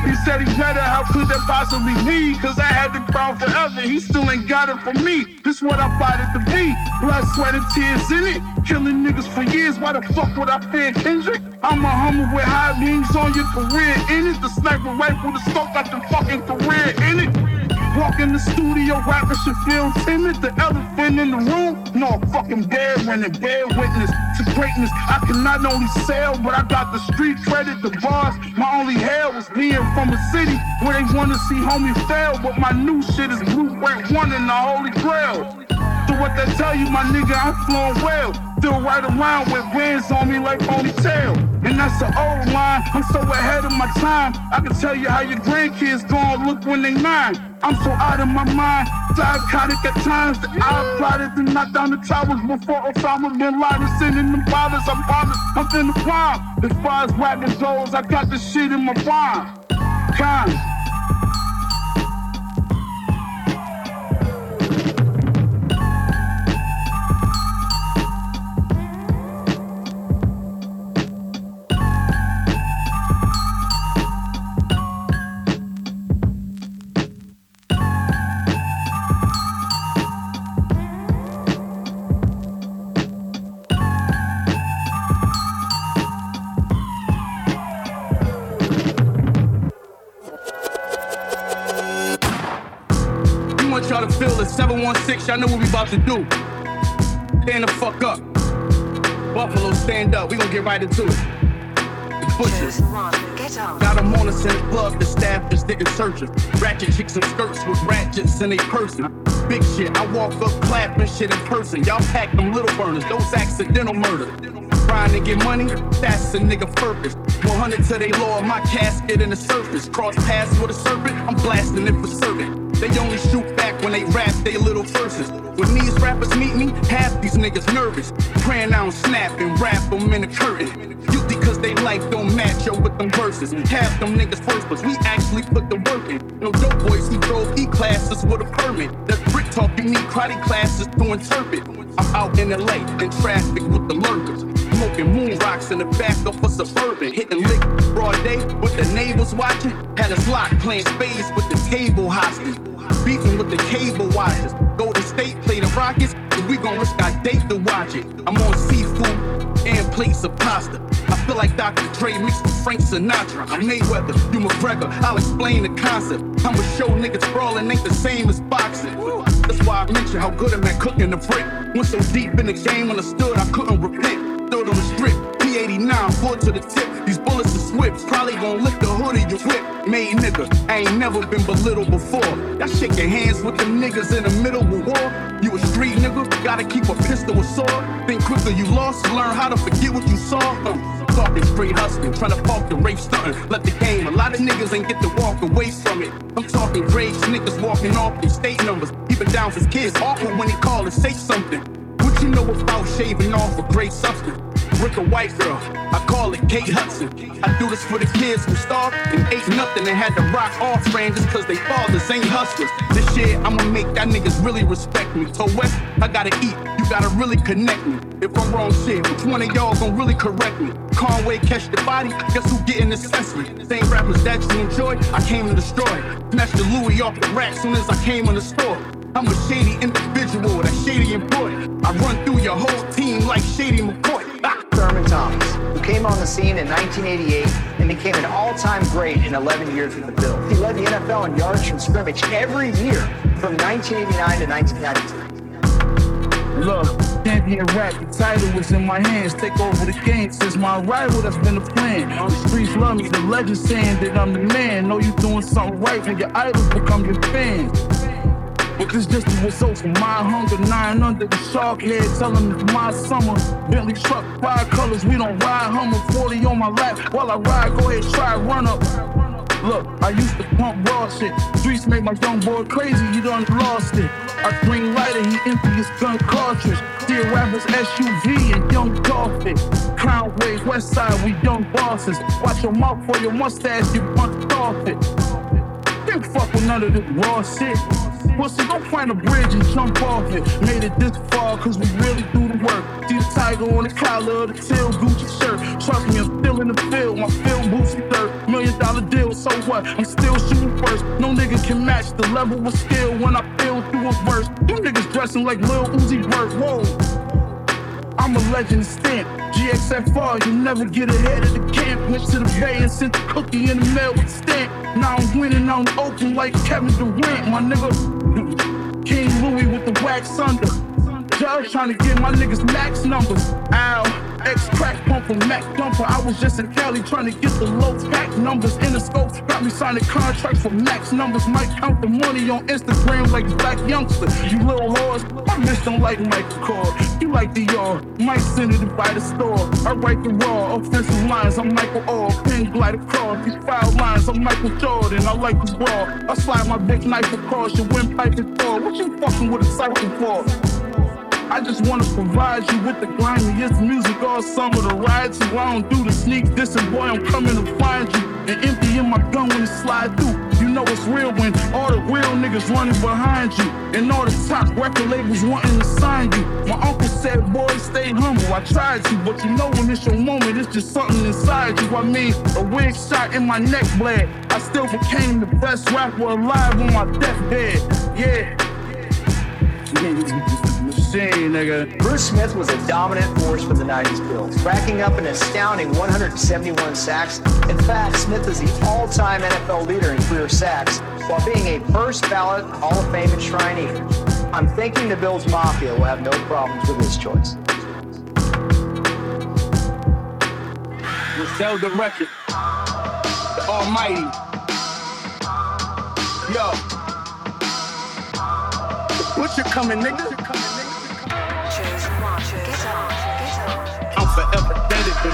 He said he better, how could that possibly be? Cause I had the crown forever, he still ain't got it from me. This what I fought it to be. Blood, sweat, and tears in it. Killing niggas for years, why the fuck would I fear Kendrick? I'm a hummer with high beams on your career in it. The sniper rifle, the smoke got the fucking career in it. Walk in the studio, rappers should feel timid. The elephant in the room, no fucking bear winning, bear witness to greatness. I can not only sell, but I got the street credit, the bars. My only hell was being from a city where they wanna see homie fail. But my new shit is blueprint one in the holy grail. So what they tell you, my nigga, I'm flowing well. Still ride around with bands on me like ponytail. And that's the old line. I'm so ahead of my time. I can tell you how your grandkids gon' look when they nine. I'm so out of my mind, psychotic at times. that I plotted to knock down the towers before Osama bin Laden sending them fathers. I'm promise I'm finna climb. As far as rapping goes, I got the shit in my rhyme. Kind. 6 y'all know what we about to do. Stand the fuck up. Buffalo, stand up. We gonna get right into it. Butchers. Got them on us in the club, the staff is didn't. Ratchet chicks in skirts with ratchets in a person. Big shit, I walk up clapping shit in person. Y'all pack them little burners, those accidental murders. Trying to get money, that's a nigga purpose. 100 to they lower my casket in the surface. Cross paths with a serpent, I'm blasting it for serving. They only shoot back when they rap they little verses. When these rappers meet me, half these niggas nervous. Praying I don't snap and rap them in a curtain. Guilty cause they life don't match up with them verses. Half them niggas first, but we actually put the work in. No dope boys who drove E classes with a permit. That's brick talk, you need karate classes to interpret. I'm out in LA in traffic with the lurkers. Smoking moon rocks in the back of a suburban. Hitting lick broad day with the neighbors watching. Had us locked playing spades with the table hostage. Beefing with the cable watchers. Golden State play the Rockets. and we gon' risk our date to watch it. I'm on seafood and plates of pasta. I feel like Dr. Dre mixed with Frank Sinatra. I'm Mayweather, you McGregor. I'll explain the concept. I'ma show niggas brawling ain't the same as boxing. That's why I mention how good I'm at cooking the brick. Went so deep in the game, understood I couldn't repent. Stood on the strip, P89, full to the tip. These bullets are swift, probably gon' lick the hood of your whip. Made nigga, I ain't never been belittled before. Y'all shaking hands with them niggas in the middle of war. You a street nigga, gotta keep a pistol or sword. Think quicker you lost, learn how to forget what you saw. Uh, talking straight hustling, trying to park the rape stunting. Let the game, a lot of niggas ain't get to walk away from it. I'm talking grades, niggas walking off their state numbers. Even down for kids, awkward when he call and say something. You know about shaving off a great substance? Rick a white girl, I call it Kate Hudson. I do this for the kids who starved and ate nothing and had to rock off brand just cause they fathers ain't hustlers. This shit, I'ma make that niggas really respect me. So West, I gotta eat, you gotta really connect me. If I'm wrong shit, which one of y'all gon' really correct me? Conway catch the body, guess who getting accessory? Same rappers that you enjoy, I came to destroy. Snatch the Louis off the rack soon as I came in the store. I'm a shady individual, that shady employee. I run through your whole team like Shady McCoy. Ah! Thurman Thomas, who came on the scene in 1988 and became an all-time great in 11 years with the Bills. He led the NFL in yards from scrimmage every year from 1989 to 1993. Look, champion rap, the title was in my hands. Take over the game since my arrival, that's been the plan. On the streets love me, the legend saying that I'm the man. Know you doing something right when your idols become your fans. But this just the results from my hunger. Nine under the shark head, tell it's my summer. Bentley truck, five colors, we don't ride Hummer. 40 on my lap while I ride, go ahead, try run up. Look, I used to pump raw shit. Streets make my young boy crazy, he done lost it. I green lighter, he empty his gun cartridge. Dear rappers, SUV and young dolphin. Crown Wave, West Side, we young bosses. Watch your mouth for your mustache, you off it. Can't fuck with none of this raw shit. Pussy, don't find a bridge and jump off it. Made it this far, cause we really do the work. See the tiger on the collar of the tail Gucci shirt. Trust me, I'm still in the field. My field boots dirt. Million dollar deal, so what? I'm still shooting first. No nigga can match the level of skill when I feel through a verse. You niggas dressing like Lil Uzi Vert. Whoa. I'm a legend stamp. GXFR, you never get ahead of the camp. Went to the bay and sent the cookie in the mail with stamp. Now I'm winning on open like Kevin Durant, my nigga. King Louis with the wax under. Judge trying to get my niggas max numbers. Ow, ex crack pump from Mac Dumper. I was just in Cali trying to get the low pack numbers in the scope. Got me signing contracts for max numbers. Might count the money on Instagram like Black Youngster. You little whores, my bitch don't like Michael Kors. You like the yard, might send it buy the store. I write the raw, offensive lines. I'm Michael Orr. Pen glide across these foul lines. I'm Michael Jordan. I like the raw. I slide my big knife across your windpipe and door. What you fucking with a cycle for? I just wanna provide you with the grimiest music all summer to ride to. I don't do the sneak and boy, I'm coming to find you and empty in my gun when it slide through. You know it's real when all the real niggas running behind you and all the top record labels wanting to sign you. My uncle said, boy, stay humble. I tried to, but you know when it's your moment, it's just something inside you. I mean, a wig shot in my neck bled. I still became the best rapper alive on my deathbed. Yeah. Nigga. Bruce Smith was a dominant force for the 90s Bills, racking up an astounding 171 sacks. In fact, Smith is the all-time NFL leader in career sacks, while being a first ballot Hall of Fame enshrinee. I'm thinking the Bills Mafia will have no problems with this choice. We sell the record. The Almighty. Yo. The butcher coming, nigga.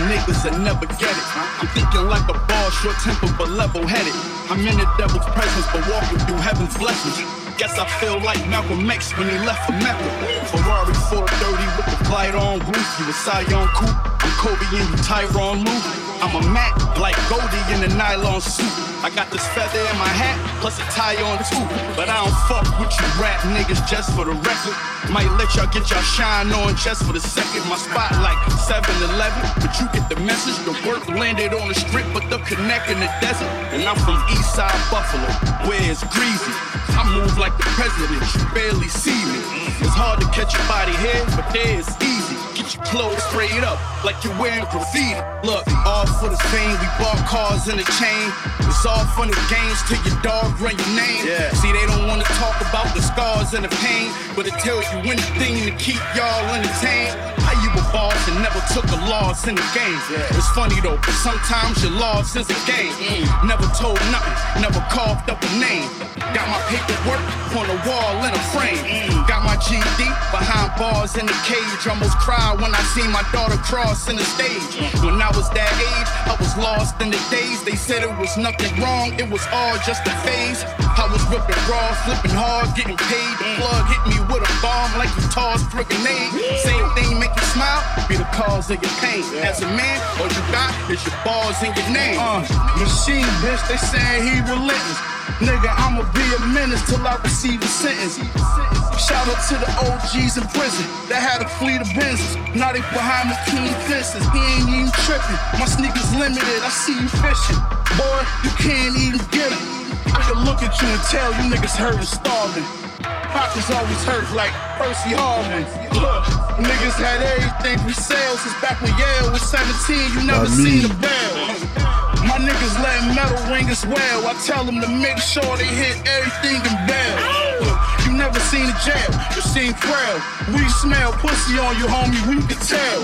Niggas that never get it. I'm thinking like a ball, short tempered but level headed. I'm in the devil's presence, but walking through heaven's blessings. Guess I feel like Malcolm X when he left for Mecca. Ferrari 430 with the glide on roof. You a Scion coupe. Kobe and you Tyron Lue. I'm a Mac like Goldie in a nylon suit. I got this feather in my hat, plus a tie on too. But I don't fuck with you rap niggas just for the record. Might let y'all get y'all shine on just for the second. My spot like 7-Eleven, but you get the message. The work landed on the strip, but the connect in the desert. And I'm from Eastside Buffalo, where it's greasy. I move like the president, you barely see me. It's hard to catch your body here, but there it's easy. Your clothes sprayed up like you're wearing graffiti. Look, all for the fame, we bought cars in the chain. It's all fun and games till your dog run your name. Yeah. See, they don't wanna talk about the scars and the pain, but it tells you anything to keep y'all entertained. How you boss and never took a loss in the game? It's funny though, sometimes your loss is a game. Never told nothing, never carved up a name. Got my paperwork on the wall in a frame. Got my GD behind bars in the cage. Almost cried when I seen my daughter cross in the stage. When I was that age, I was lost in the days. They said it was nothing wrong, it was all just a phase. I was ripping raw, flipping hard, getting paid. The plug hit me with a bomb like he tossed a grenade. Same thing make you smile, be the cause of your pain. As a man, all you got is your balls and your name. Uh, machine, bitch, they saying he relentless. Nigga, I'ma be a menace till I receive a sentence. Shout out to the OGs in prison that had a fleet of Benzes. Now they behind the king fences. He ain't even tripping. My sneakers limited. I see you fishing. Boy, you can't even get it. I can look at you and tell you niggas hurt and starving. Pockets always hurt like Percy Harvin. Look, niggas had everything for sale since back when Yale was 17. You never Not me. seen a bell. My niggas letting metal ring as well. I tell them to make sure they hit everything in bell. You never seen a jail, you seen frail. We smell pussy on you, homie, we can tell.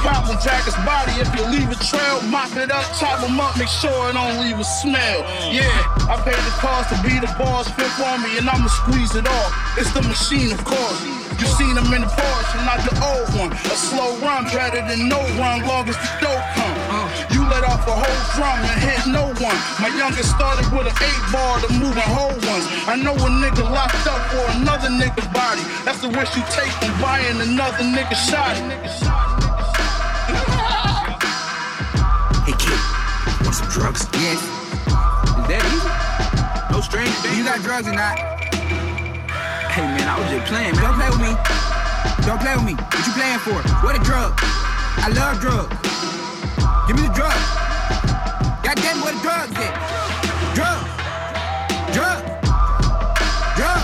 Pop and jack his body if you leave a trail. Mop it up, chop him up, make sure it don't leave a smell. Yeah, I paid the cost to be the boss, fifth on me, and I'ma squeeze it off. It's the machine, of course. You seen him in the Porsche, not the old one. A slow run better than no run, long as the dope come. You let off a whole drum and hit no one. My youngest started with an eight bar to moving whole ones. I know a nigga locked up for another nigga body. That's the risk you take from buying another nigga shot. Hey kid, want some drugs? Yes. Is that easy? No strange thing. You got drugs or not? Hey man, I was just playing, man. Don't play with me. Don't play with me. What you playing for? What a drug? I love drugs. Give me the drug. God damn it, what the drugs at? Drug. Drug. Drug.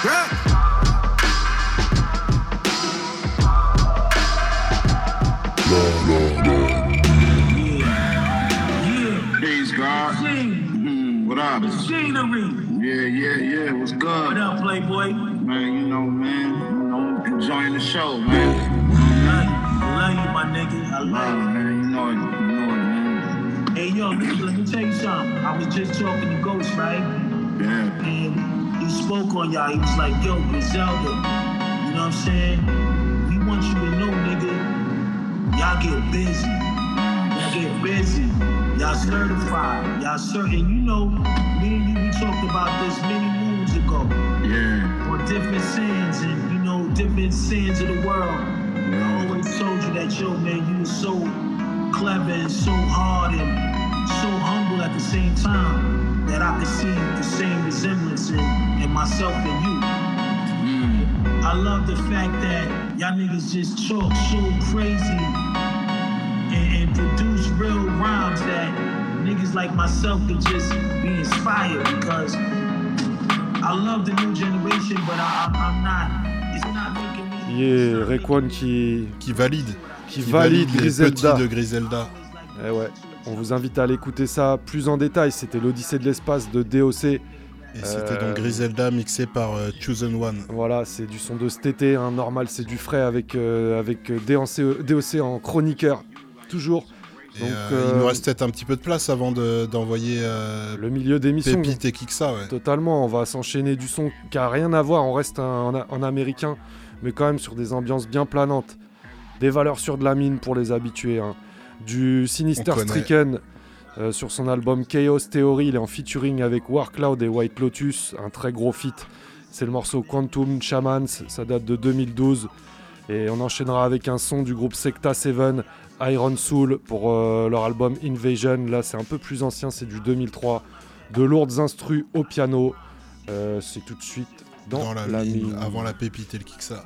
Drug. Peace, God. Mhm, What up? Machinery. Yeah, yeah, yeah. What's good? What up, Playboy? Man, you know, man. You know, enjoying the show, man. I love you, my nigga. I like it. man, you know it, you know it, man. Hey, yo, listen, let me tell you something. I was just talking to Ghost, right? Yeah. And he spoke on y'all. He was like, yo, Griselda, you know what I'm saying? We want you to know, nigga, y'all get busy. Y'all get busy. Y'all certified. Y'all certain. You know, me and you, we talked about this many moons ago. Yeah. On different sins and, you know, different sins of the world. I always told you that, yo, man, you was so clever and so hard and so humble at the same time that I could see the same resemblance in, in myself and you. Mm. I love the fact that y'all niggas just talk so crazy and, and produce real rhymes that niggas like myself could just be inspired because I love the new generation, but I, I'm, I'm not. Yeah, Rayquan qui, qui valide. Qui, Qui valide, valide Griselda. de Griselda. Eh ouais, on vous invite à aller écouter ça plus en détail. C'était l'Odyssée de l'espace de DOC. Et c'était Euh, donc Griselda mixé par euh, Chosen One. Voilà, c'est du son de cet été, hein, normal, c'est du frais avec, euh, avec euh, DOC, DOC en chroniqueur, toujours. Et, Donc, euh, il nous euh, reste peut-être un petit peu de place avant de- d'envoyer euh, le milieu d'émission. Pépite et Kiksa. Ouais. Totalement, on va s'enchaîner du son qui a rien à voir, on reste en américain, mais quand même sur des ambiances bien planantes. Des valeurs sur de la mine pour les habitués. hein. Du Sinister. Stricken euh, sur son album Chaos Theory, il est en featuring avec Warcloud et White Lotus, un très gros feat. C'est le morceau Quantum Shamans, ça date de 2012. Et on enchaînera avec un son du groupe Secta 7, Iron Soul, pour euh, leur album Invasion. Là, c'est un peu plus ancien, c'est du 2003. De lourdes instrus au piano. Euh, c'est tout de suite dans, Dans la, la mine, mine. avant la pépite et le Kiksa.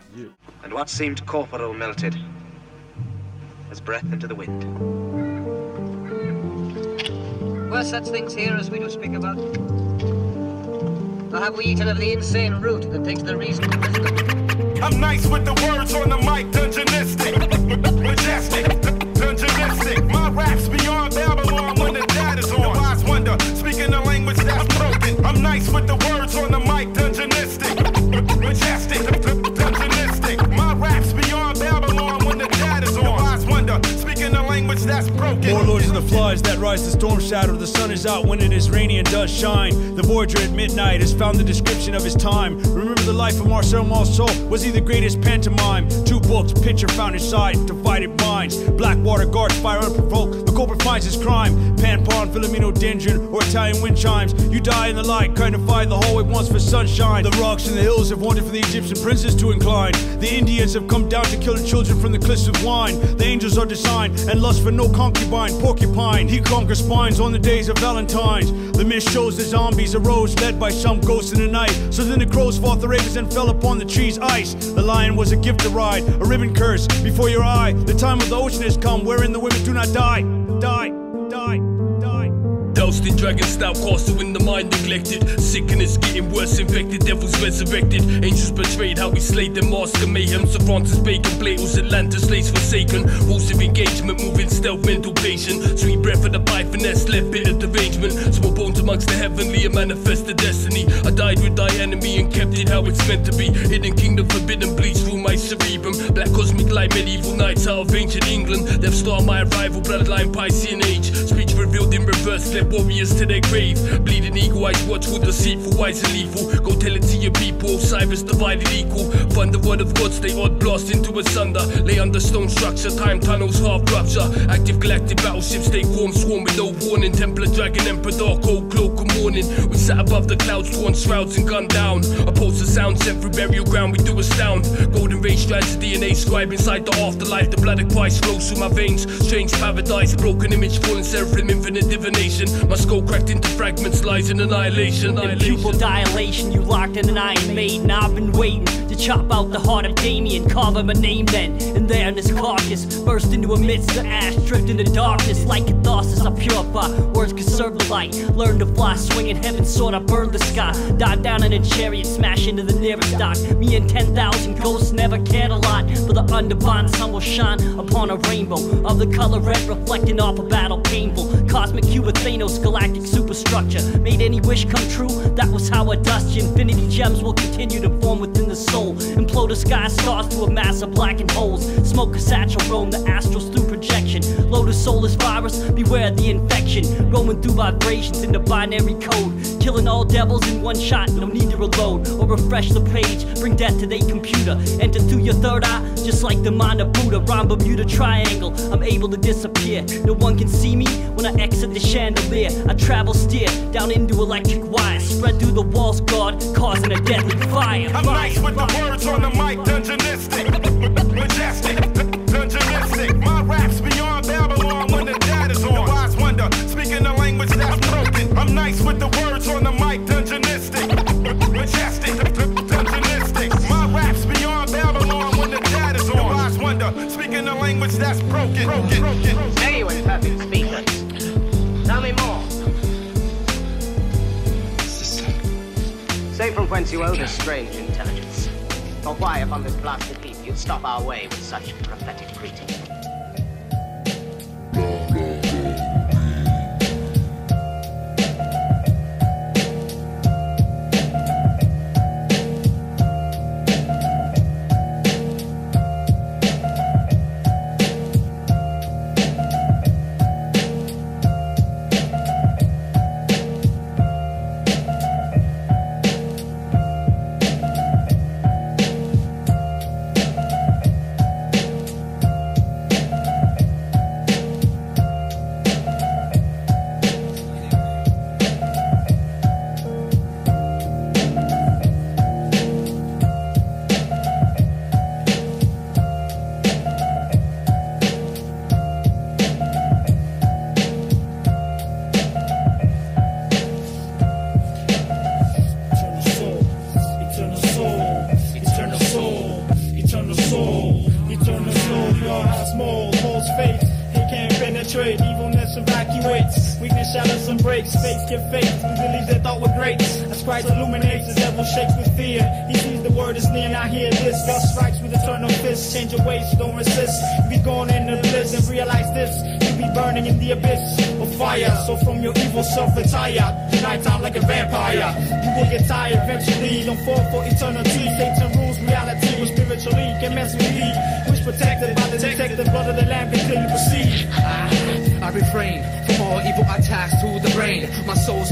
And what seemed corporal melted as breath into the wind. Were such things here as we do speak about? Or have we eaten of the insane root that takes the reason to wisdom? I'm nice with the words on the mic, dungeonistic, majestic, Warlords of the floods that rise the storm shadow. The sun is out when it is rainy and does shine. The voyager at midnight has found the description of his time. Remember the life of Marcel Marceau? Was he the greatest pantomime? Two books, picture found inside, divided minds. Blackwater guards fire unprovoked. The culprit finds his crime. Pan Pon, Filomeno Dendron, or Italian wind chimes. You die in the light, kind of fire the hallway once for sunshine. The rocks and the hills have wanted for the Egyptian princes to incline. The Indians have come down to kill the children from the cliffs of wine. The angels are designed and lust for no concubine. Porcupine, he conquers spines on the days of Valentine's. The mist shows the zombies arose, led by some ghosts in the night. So then the crows fought the ravens and fell upon the tree's ice. The lion was a gift to ride, a ribbon curse before your eye. The time of the ocean has come, wherein the women do not die, die. Doused in dragon stout, cast to win the mind neglected. Sickness getting worse, infected, devils resurrected. Angels betrayed, how we slayed them, master mayhem. Sir Francis Bacon, Plato's Atlantis, slaves forsaken. Rules of engagement, moving stealth, mental patient. Sweet breath of the pythoness, left bit of derangement. Small bones amongst the heavenly, and manifest the destiny. I died with thy enemy and kept it how it's meant to be. Hidden kingdom, forbidden bleeds through my cerebrum. Black cosmic light, medieval nights out of ancient England. Death Star, my arrival, bloodline, Piscean age. In reverse, led warriors to their grave. Bleeding eagle eyes, watch watchful, deceitful, wise and evil. Go tell it to your people, Cyrus divided equal. Find the word of God, stay odd, blast into asunder. Lay under stone structure, time tunnels, half rupture. Active galactic battleships, stay form, swarm with no warning. Templar, dragon, emperor, dark, cold, cloak, and morning. We sat above the clouds, torn shrouds and gunned down. Oppose the sound sent through burial ground, we do astound. Golden ray strands of DNA scribe inside the afterlife. The blood of Christ flows through my veins. Strange paradise, broken image, fallen seraphim, infinite divination. My skull cracked into fragments, lies in annihilation. In pupil dilation, you locked in an iron maiden. I've been waiting to chop out the heart of Damien, carve him a name then. And there in this carcass, burst into a midst of ash, drift into darkness. Like catharsis, I purify. Words conserve the light. Learn to fly, swing in heaven sword, I burn the sky. Dive down in a chariot, smash into the nearest dock. Me and 10,000 ghosts never cared a lot. For the underbond sun will shine upon a rainbow of the color red, reflecting off a battle painful. Cosmic cube of Thanos, galactic superstructure. Made any wish come true, that was how I dust. Infinity gems will continue to form within the soul soul. Implode the sky stars to a mass of blackened holes. Smoke a satchel, roam the astrals through projection. Load a soulless virus, beware the infection. Roaming through vibrations in the binary code. Killing all devils in one shot, no need to reload or refresh the page. Bring death to their computer. Enter through your third eye, just like the mind of Buddha. Rhyme Bermuda Triangle, I'm able to disappear. No one can see me when I exit the chandelier. I travel steer down into electric wires. Spread through the walls, God, causing a deadly fire. I'm nice with the words on the mic, dungeonistic, majestic, dungeonistic. That's broken. broken, broken. Perfect speakers. Tell me more. Say from whence you owe this strange intelligence. Or why upon this blasted heap you stop our way with such prophetic greeting. From your evil self retire. Nighttime like a vampire. You will get tired eventually. Don't fall for eternity. Satan rules reality. But spiritually can mess with me. Which protected by the detective blood of the lamb continue to proceed. Ah, I refrain from all evil attacks to the brain. My soul's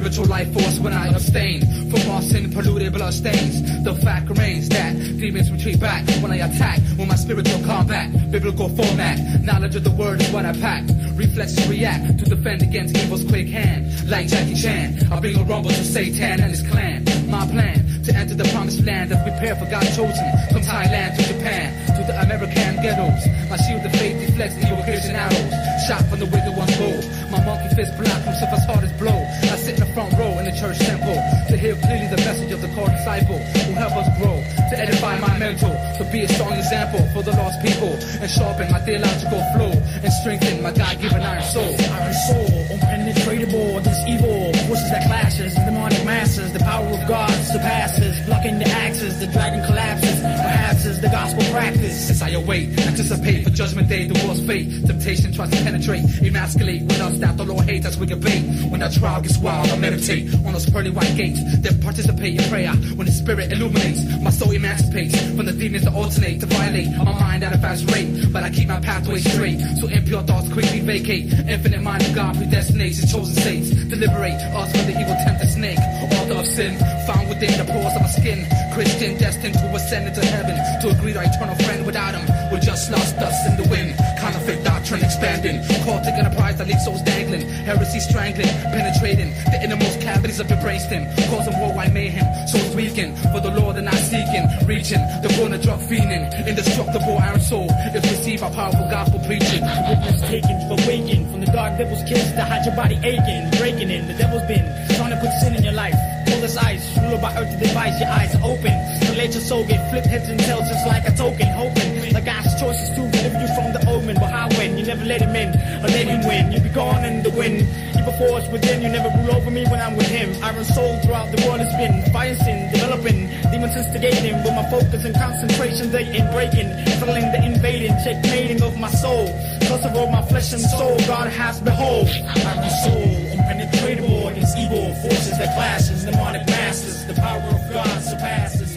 spiritual life force when I abstain from all sin polluted blood stains. The fact remains that demons retreat back when I attack with my spiritual combat. Biblical format, knowledge of the word is what I pack. Reflexes react to defend against evil's quick hand. Like Jackie Chan, I bring a rumble to Satan and his clan. My plan to enter the promised land and prepare for God's chosen. From Thailand to Japan to the American ghettos. My shield of faith deflects evil piercing arrows. Shot from the one's bow. My monkey fist block Lucifer's hardest blow. I sit in the front row in the church temple to hear clearly the message of the core disciple who help us grow to edify my mental, to be a strong example for the lost people and sharpen my theological flow and strengthen my God-given iron soul. Iron soul, unpenetratable against evil forces that clashes, demonic masses. The power of God surpasses, blocking the axes. The dragon collapses, perhaps is the gospel practice. As I await, anticipate for judgment day, the world's fate. Temptation tries to penetrate, emasculate with us that the Lord hates as we debate. When our trial gets wild, I meditate on those pearly white gates. Then participate in prayer when the spirit illuminates. My soul emancipates from the demons that alternate to violate my mind at a fast rate. But I keep my pathway straight, so impure thoughts quickly vacate. Infinite mind of God predestinates his chosen saints to liberate us from the evil tempter snake. Author of sin, found within the pores of my skin. Christian destined to ascend into heaven to agree our eternal friend. Without him, we're just lost dust in the wind. Counterfeit doctrine expanding, cultic enterprise that leaves souls dangling. Heresy strangling, penetrating the innermost cavities of your brainstem, causing worldwide mayhem. Souls weakened for the Lord and not seeking, reaching the corner drug fiending, indestructible iron soul. If receive by powerful gospel preaching, Witness taken, awakened from the dark devil's kiss to hide your body aching, breaking in. The devil's been trying to put sin in your life. This ice, ruled by earthly device, your eyes open. So let your soul get flipped heads and tails just like a token, hoping the God's choice is to deliver you from the But how when you never let him in or let him win, you be gone in the wind. Evil Whatever force within, you never rule over me when I'm with him. Iron soul throughout the world has been fire sin, developing, demons instigating. With my focus and concentration, they ain't breaking. Settling the invading, checkmating of my soul. Cause of all my flesh and soul, God has behold. Iron soul, impenetrable against evil forces that clashes. Demonic masters, the power of God surpasses.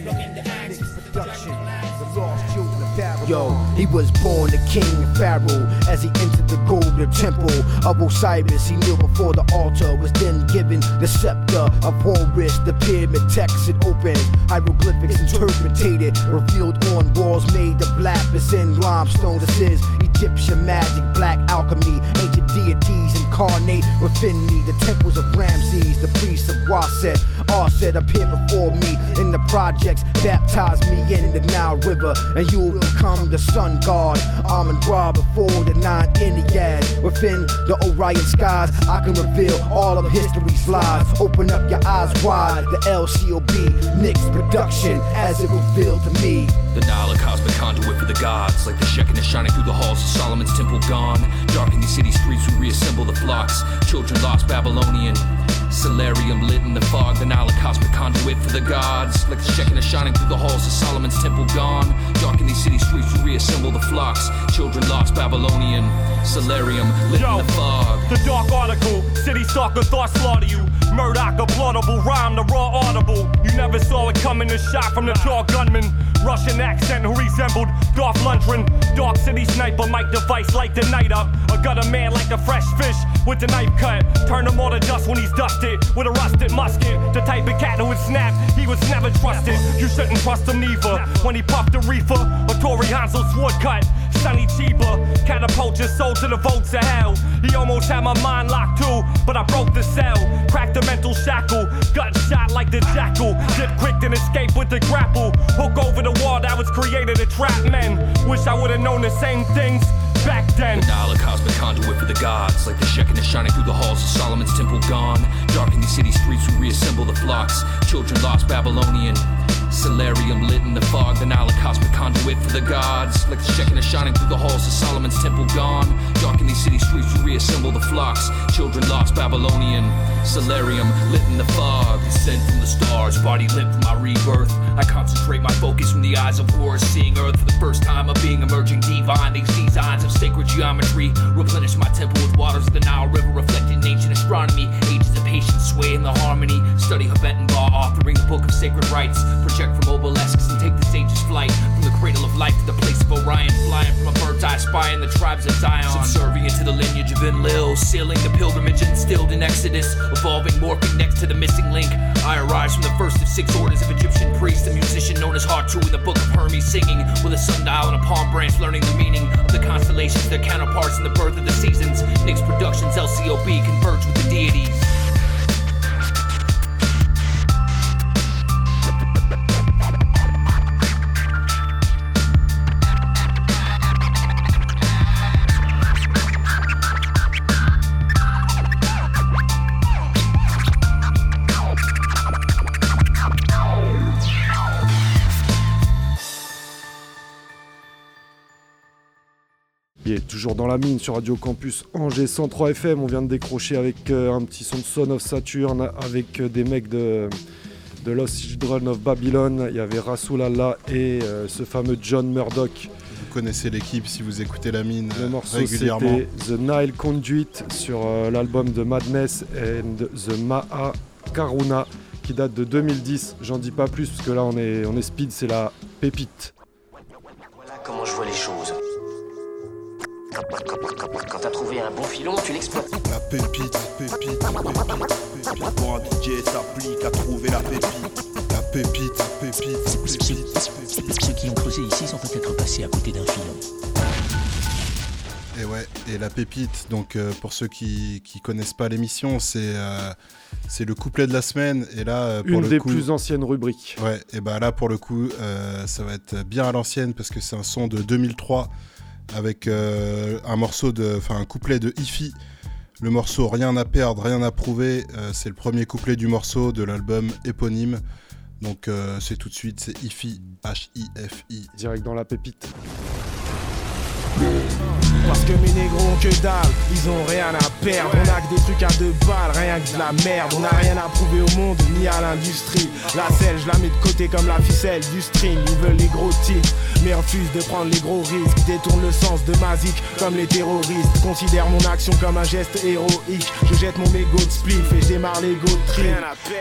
Yo, he was born the king Pharaoh as he entered the golden temple of Osiris. He kneeled before the altar, was then given the scepter of Horus. The pyramid text it opened, hieroglyphics interpreted, revealed on walls made of lapis and limestone. This is Egyptian magic, black alchemy, ancient deities incarnate within me. The temples of Ramses, the priests of Waset, all set up here before me in the projects. Baptize me in the Nile River, and you will become the sun god. Amun Ra before the nine Ennead. Within the Orion skies, I can reveal all of history's lies. Open up your eyes wide. The LCOB, Nick's production, as it revealed to me. The Nile, a cosmic conduit for the gods. Like the Shekinah shining through the halls of Solomon's temple gone. Dark in these city streets, we reassemble the Children lost, Babylonian. Solarium lit in the fog, the Nile, a cosmic conduit for the gods. Like the Shekinah shining through the halls of Solomon's temple gone. Dark in these city streets, we reassemble the flocks. Children lost, Babylonian. Solarium lit Yo, in the fog. The dark article, city stalker thought slaughter you. Murdoch, a plottable rhyme, the raw audible. You never saw it coming, a shot from the tall gunman. Russian accent who resembled Dolph Lundgren. Dark city sniper, mic device, light the night up. A gutter man like a fresh fish with the knife cut. Turn him all to dust when he's dusted with a rusted musket. The type of cat who would snap, he was never trusted. You shouldn't trust him neither. When he puffed a reefer, a Tory Hansel sword cut. Sonny Chiba, catapult your soul to the votes of hell. He almost had my mind locked too, but I broke the cell. Cracked the mental shackle, gut shot like the jackal. Dip quick then escape with the grapple. Hook over the wall that was created to trap men. Wish I would've known the same things back then. The Nile, a cosmic conduit for the gods. Like the Shekinah shining through the halls of Solomon's temple gone. Dark in these city streets, we reassemble the flocks. Children lost, Babylonian. Solarium lit in the fog, the Nile, a cosmic conduit for the gods. Like the Shekinah shining through the halls of Solomon's temple gone. Dark in these city streets, we reassemble the flocks. Children lost, Babylonian. Solarium lit in the fog. Sent from the stars, body lit for my rebirth. I concentrate my focus from the eyes of Horus, seeing Earth for the first time of being emerging divine. These designs of sacred geometry replenish my temple with waters of the Nile River, reflecting ancient astronomy. Ages patience sway in the harmony. Study Tibetan law, authoring the book of sacred rites. Project from obelisks and take the sage's flight from the cradle of life to the place of Orion, flying from a bird's eye spy in the tribes of Zion. Subservient to the lineage of Enlil, sealing the pilgrimage instilled in Exodus, evolving, morphing next to the missing link. I arise from the first of six orders of Egyptian priests, a musician known as Hartu in the book of Hermes, singing with a sundial and a palm branch, learning the meaning of the constellations, their counterparts in the birth of the seasons. Nick's Productions, LCOB, converge with the deities. Toujours dans la mine sur Radio Campus Angers 103 FM. On vient de décrocher avec euh, un petit son de Son of Saturn avec euh, des mecs de, de Lost Children of Babylon. Il y avait Rasoul Allah et euh, ce fameux John Murdoch. Vous connaissez l'équipe si vous écoutez la mine Le morceau régulièrement. c'était The Nile Conduit sur euh, l'album de Madness and The Maha Karuna qui date de 2010. J'en dis pas plus parce que là on est, on est speed, c'est la pépite. Voilà comment je vois les choses. Quand, t'as trouvé un bon filon, tu l'exploites. La pépite, pépite, pépite, Pour un DJ s'applique à trouver la pépite. La pépite, pépite, pépite, Ceux qui ont creusé ici sont peut-être passés à côté d'un filon. Et ouais, et la pépite, donc euh, pour ceux qui, qui connaissent pas l'émission, c'est euh, c'est le couplet de la semaine. Et là, euh, pour Une le des coup, plus anciennes rubriques. Ouais, et bah là pour le coup, euh, ça va être bien à l'ancienne parce que c'est un son de 2003 avec euh, un morceau de, enfin un couplet de Ifi. Le morceau Rien à perdre, rien à prouver, euh, c'est le premier couplet du morceau de l'album éponyme. Donc euh, c'est tout de suite, c'est Ifi, H-I-F-I. Direct dans la pépite. Parce que mes négros ont que dalle, ils ont rien à perdre. On a que des trucs à deux balles, rien que de la merde. On a rien à prouver au monde ni à l'industrie. La selle, je la mets de côté comme la ficelle du string. Ils veulent les gros titres, mais refusent de prendre les gros risques. Détournent le sens de ma zik comme les terroristes. Considère mon action comme un geste héroïque. Je jette mon mégot de spliff et je démarre l'ego de tri.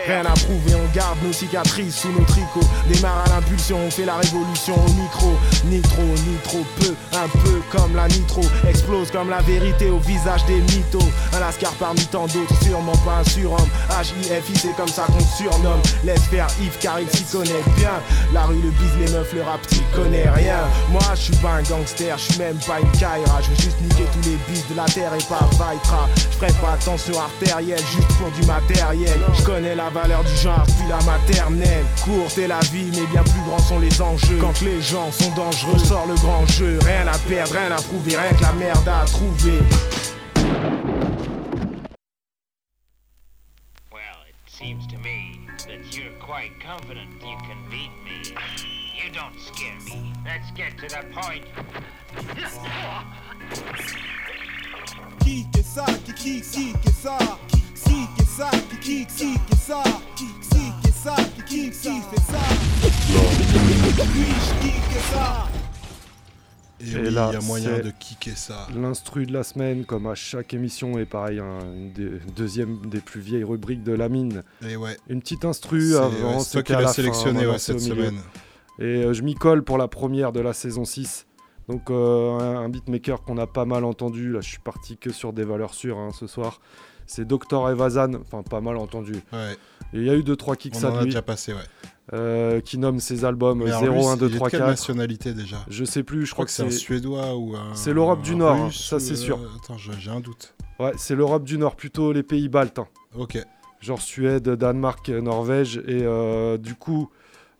Rien à prouver, on garde nos cicatrices sous nos tricots. Démarre à l'impulsion, on fait la révolution au micro. Ni trop, ni trop peu, un peu comme la nitro. Explose comme la vérité au visage des mythos. Un lascar parmi tant d'autres, sûrement pas un surhomme. H-I-F-I, c'est comme ça qu'on surnomme. Laisse faire Yves car il s'y connaît bien. La rue, le bise, les meufs, le rap, t'y connais rien. Moi, je suis pas un gangster, je suis même pas une Kaira. Je veux juste niquer tous les bis de la terre et pas Vaitra. Je ferai pas attention artérielle, juste pour du matériel. Je connais la valeur du genre, puis la maternelle. Courte est la vie, mais bien plus grands sont les enjeux. Quand les gens sont dangereux, sort le grand jeu. Rien à perdre, rien à prouver, rien que la merde à trouver. Well, it seems to me that you're quite confident you can beat me. You don't scare me. Let's get to the point. Kick it out, kick it out, kick it out, kick it out, kick it out, kick it out. Oui. Et, oui, il y a moyen de kicker ça. L'instru de la semaine, comme à chaque émission, et pareil, un- une des, deuxième des plus vieilles rubriques de la mine. Et ouais. Une petite instru avant. c'est toi qui l'as fin, sélectionné, ouais, cette semaine. Et euh, je m'y colle pour la première de la saison 6. Donc euh, un, un beatmaker qu'on a pas mal entendu, là je suis parti que sur des valeurs sûres hein, ce soir. C'est Dr Evazan, enfin pas mal entendu. Ouais. Et il y a eu 2-3 kicks On à en a lui. déjà passé, ouais. euh, qui nomme ses albums Mais alors 0, lui, 1, 2, il est de 3, quelle 4. nationalité déjà Je sais plus, je, crois que c'est un Suédois ou un. C'est l'Europe du Nord, hein, ça c'est euh, sûr. Attends, j'ai un doute. Ouais, c'est l'Europe du Nord, plutôt les pays baltes. hein. Ok. Genre Suède, Danemark, Norvège. Et euh, du coup,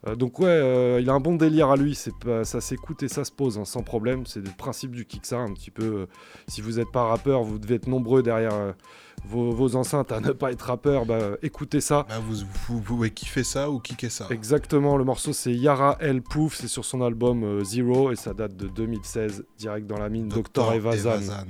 euh, donc ouais, euh, il a un bon délire à lui. Ça s'écoute et ça se pose hein, sans problème. C'est le principe du Kiksa un petit peu. euh, si vous n'êtes pas rappeur, vous devez être nombreux derrière euh, vos, vos enceintes à ne pas être rappeur. Bah, écoutez ça. Bah, vous, vous pouvez kiffer ça ou kicker ça. Exactement, le morceau c'est Yara El Pouf, c'est sur son album euh, Zero et ça date de 2016, direct dans la mine, Dr. Evazan. Evazan.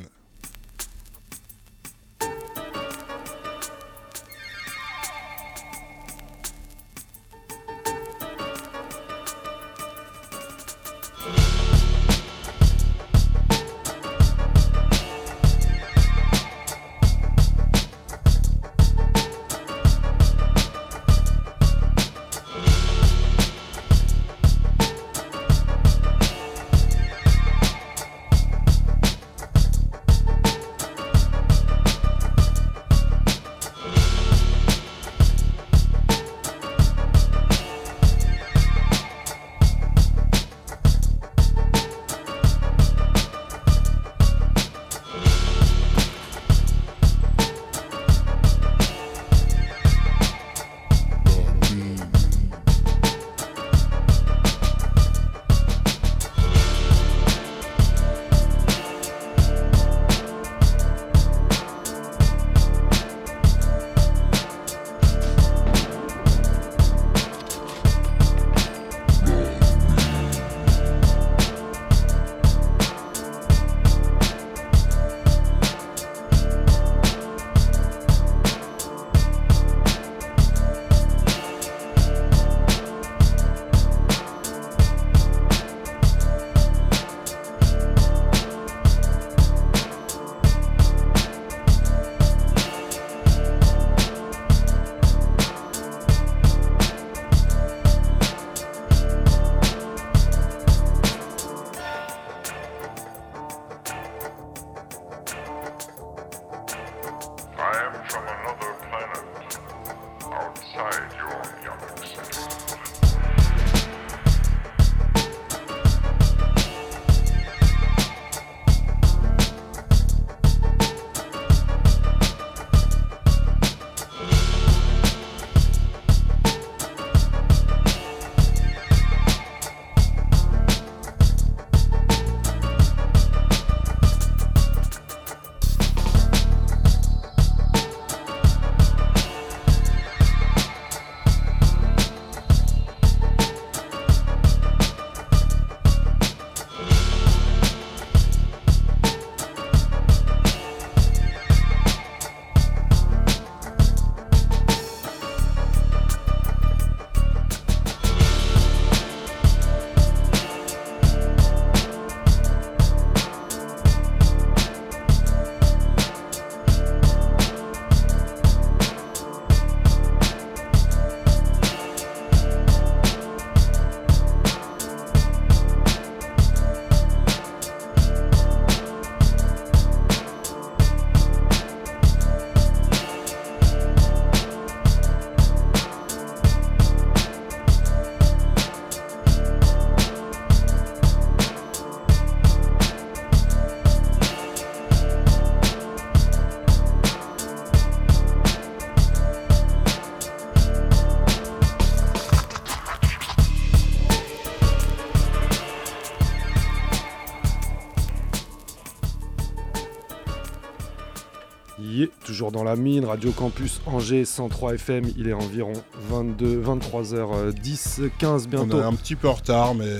Toujours dans la mine. Radio Campus Angers 103 FM. Il est environ 22, 23h10, 15 bientôt. On est un petit peu en retard, mais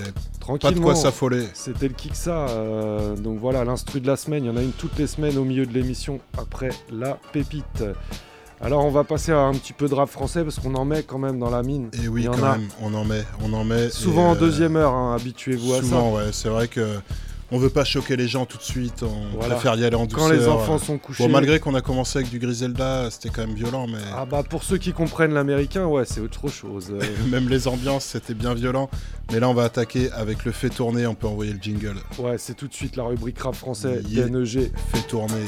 pas de quoi s'affoler. C'était le Kiksa. euh, donc voilà, l'instru de la semaine. Il y en a une toutes les semaines au milieu de l'émission après la pépite. Alors on va passer à un petit peu de rap français parce qu'on en met quand même dans la mine. Et oui, Il y en quand a même, on en met, on en met. Souvent en euh, deuxième heure, hein, habituez-vous à ça. Souvent, ouais, c'est vrai que on veut pas choquer les gens tout de suite, on Voilà. préfère y aller en douceur. Quand les enfants sont couchés. Bon, malgré qu'on a commencé avec du Griselda, c'était quand même violent, mais Ah bah pour ceux qui comprennent l'américain, ouais, c'est autre chose. Même les ambiances, c'était bien violent. Mais là, on va attaquer avec le fait tourner, on peut envoyer le jingle. ouais, c'est tout de suite la rubrique rap français, Yeah. DNEG. Fait tourner.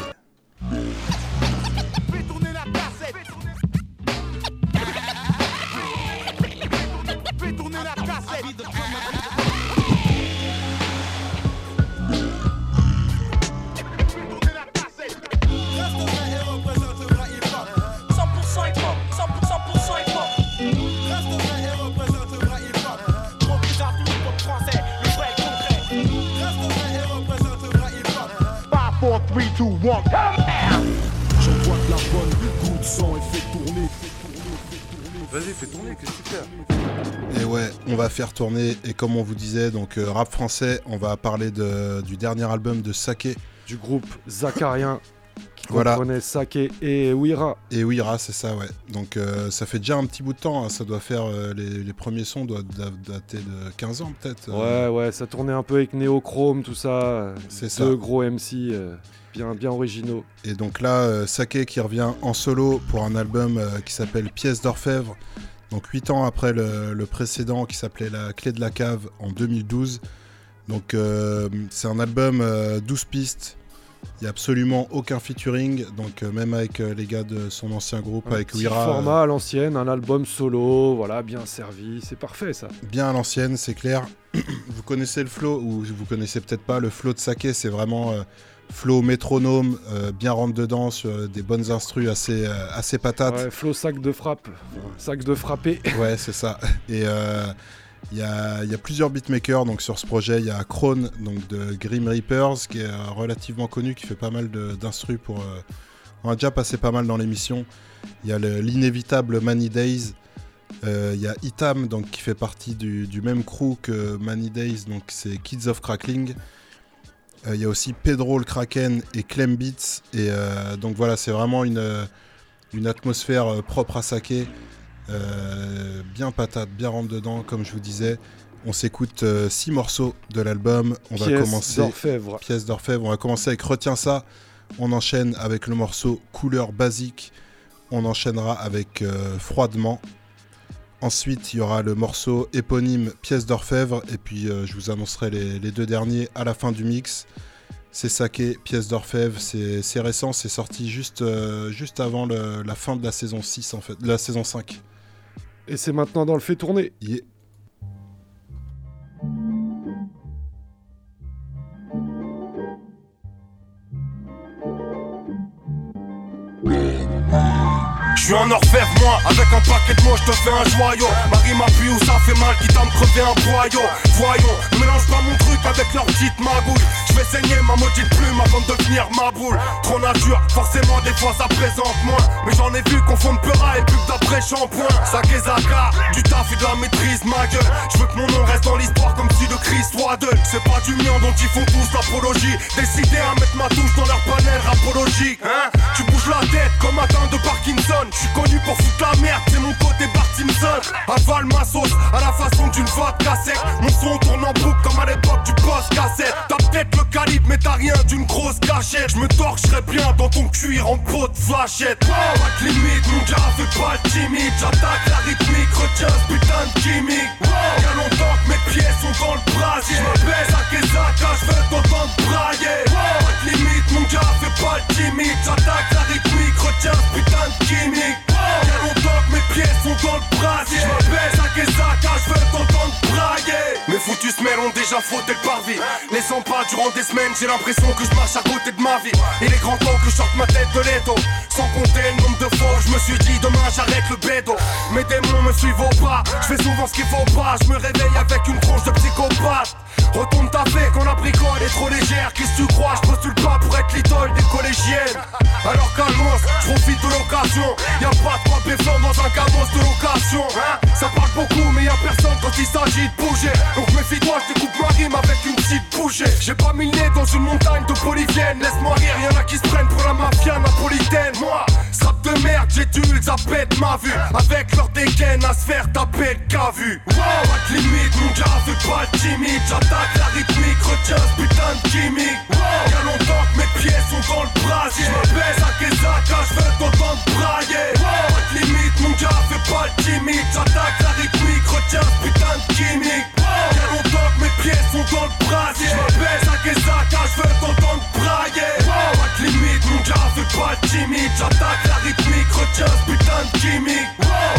J'envoie de la bonne goutte sang et fais tourner. Vas-y, fais tourner, qu'est-ce que tu fais Et ouais, on va faire tourner. Et comme on vous disait, donc euh, rap français, on va parler de- du dernier album de Sake. Du groupe Zakarien, qui Voilà. comprenait Sake et Wira. Et Wira, c'est ça, ouais. Donc euh, ça fait déjà un petit bout de temps. hein. Ça doit faire euh, les, les premiers sons doivent da- dater de 15 ans peut-être. euh. Ouais, ouais, ça tournait un peu avec Neochrome, tout ça. C'est Deux ça. gros MC euh, bien, bien originaux. Et donc là, euh, Sake qui revient en solo pour un album euh, qui s'appelle Pièce d'orfèvre. Donc 8 ans après le, le précédent qui s'appelait La clé de la cave en 2012. Donc euh, c'est un album euh, 12 pistes. Il n'y a absolument aucun featuring. Donc euh, même avec euh, les gars de son ancien groupe, Un avec petit euh, format à l'ancienne, un album solo, voilà, bien servi, c'est parfait ça. bien à l'ancienne, c'est clair. vous connaissez le flow, ou vous connaissez peut-être pas, le flow de Sake, c'est vraiment euh, flow métronome, euh, bien rentre dedans, sur euh, des bonnes instrus assez, euh, assez patates. Ouais, flow sac de frappe, sac de frappé. Ouais, c'est ça. Et il y, a, y a plusieurs beatmakers donc sur ce projet. Il y a Krone donc de Grim Reapers qui est relativement connu, qui fait pas mal d'instrus pour. on a déjà passé pas mal dans l'émission. Il y a le- l'inévitable Many Days. Euh, Il y a Itam donc qui fait partie du, du même crew que Many Days, donc c'est Kids of Crackling. Euh, Il y a aussi Pedro le Kraken et Clem Beats. Et euh, donc voilà, c'est vraiment une, euh, une atmosphère propre à. Euh, bien patate, bien rentre dedans, comme je vous disais. On s'écoute six morceaux de l'album. On va Pièce commencer. d'orfèvre. Pièce d'orfèvre. On va commencer avec Retiens ça. On enchaîne avec le morceau Couleur basique. On enchaînera avec Froidement. Ensuite, il y aura le morceau éponyme Pièce d'orfèvre. Et puis, euh, je vous annoncerai les, les deux derniers à la fin du mix. C'est Saké, Pièce d'orfèvre. C'est récent. C'est sorti juste, euh, juste avant le- la fin de la saison 6, en fait. De la saison 5. Et c'est maintenant dans le fait tourner. Yeah. Suis un orfèvre moi, avec un paquet de mots, je te fais un joyau. Marie m'appuie où ça fait mal, quitte à me crever un boyau Voyons, ne mélange pas mon truc avec leur petite magouille. Je vais saigner ma maudite plume avant de devenir ma boule. Trop nature, forcément des fois ça présente moins. Mais j'en ai vu confondre Peura et pub d'après shampoing. Sakezaka, du taf et de la maîtrise ma gueule. Je veux que mon nom reste dans l'histoire comme si le Christ soit d'eux. C'est pas du mien dont ils font tous l'apologie. Décidé à mettre ma touche dans leur panel rapologique Hein. Tu bouges la tête comme atteint de Parkinson Je suis connu pour foutre la merde, c'est mon côté Bart Simpson Avale ma sauce à la façon d'une vodka sec Mon son tourne en boucle comme à l'époque du post cassette. T'as peut-être le calibre mais t'as rien d'une grosse gâchette. Je me torcherai bien dans ton cuir en peau de vachette Pas de limite, mon gars fais pas le timide. J'attaque la rythmique, retiens ce putain de gimmick. Y'a longtemps que mes pieds sont dans le brasier. Je me baisse à Kezaka, je veux t'entendre brailler. Pas de limite, mon gars fais pas le timide. J'attaque la rythmique, retiens ce putain de gimmick Y'a longtemps que mes pieds sont dans le brasier Je baisse à Kezaka, je veux t'entendre brailler Mes foutus semelles ont déjà et le parvis. Les pas durant des semaines, j'ai l'impression que je marche à côté de ma vie. Il est grand temps que je sorte ma tête de l'étau. Sans compter le nombre de fois je me suis dit demain j'arrête le bédo. Mes démons me suivent au pas, je fais souvent ce qu'il faut pas. Je me réveille avec une tronche de psychopathe. Retourne ta fée quand la bricole est trop légère. Qu'est-ce que tu crois? Je postule pas pour être l'idole des collégiennes. Alors calmos, je profite de l'occasion. Y'a pas péfond dans un cabos de location. Hein Ça parle beaucoup, mais y'a personne quand il s'agit de bouger. Donc méfie-toi, je découpe ma rime avec une petite bouchée. J'ai pas mis dans une montagne de bolivienne. Laisse-moi rire, y'en a qui se prennent pour la mafia napolitaine. Moi, strap de merde, j'ai dû, ça pète ma vue. Avec leur dégaine à se faire taper le cas vu. Wow, pas de limite, mon gars, fais pas le timide. J'attaque la rythmique, retiens ce putain de gimmick. Wow, y'a longtemps que mes pieds sont dans le brasier. Je me baisse à Kesaka, je veux t'entendre brailler. Pas de limite, mon gars, fais pas le. J'attaque la rythmique, retiens ce putain de gimmick. Y'a longtemps que mes pieds sont dans le brasier. Je me baisse à Kesaka, je veux t'entendre brailler. Pas de limite, mon gars, fais pas le timide. J'attaque la rythmique, retiens ce putain de gimmick.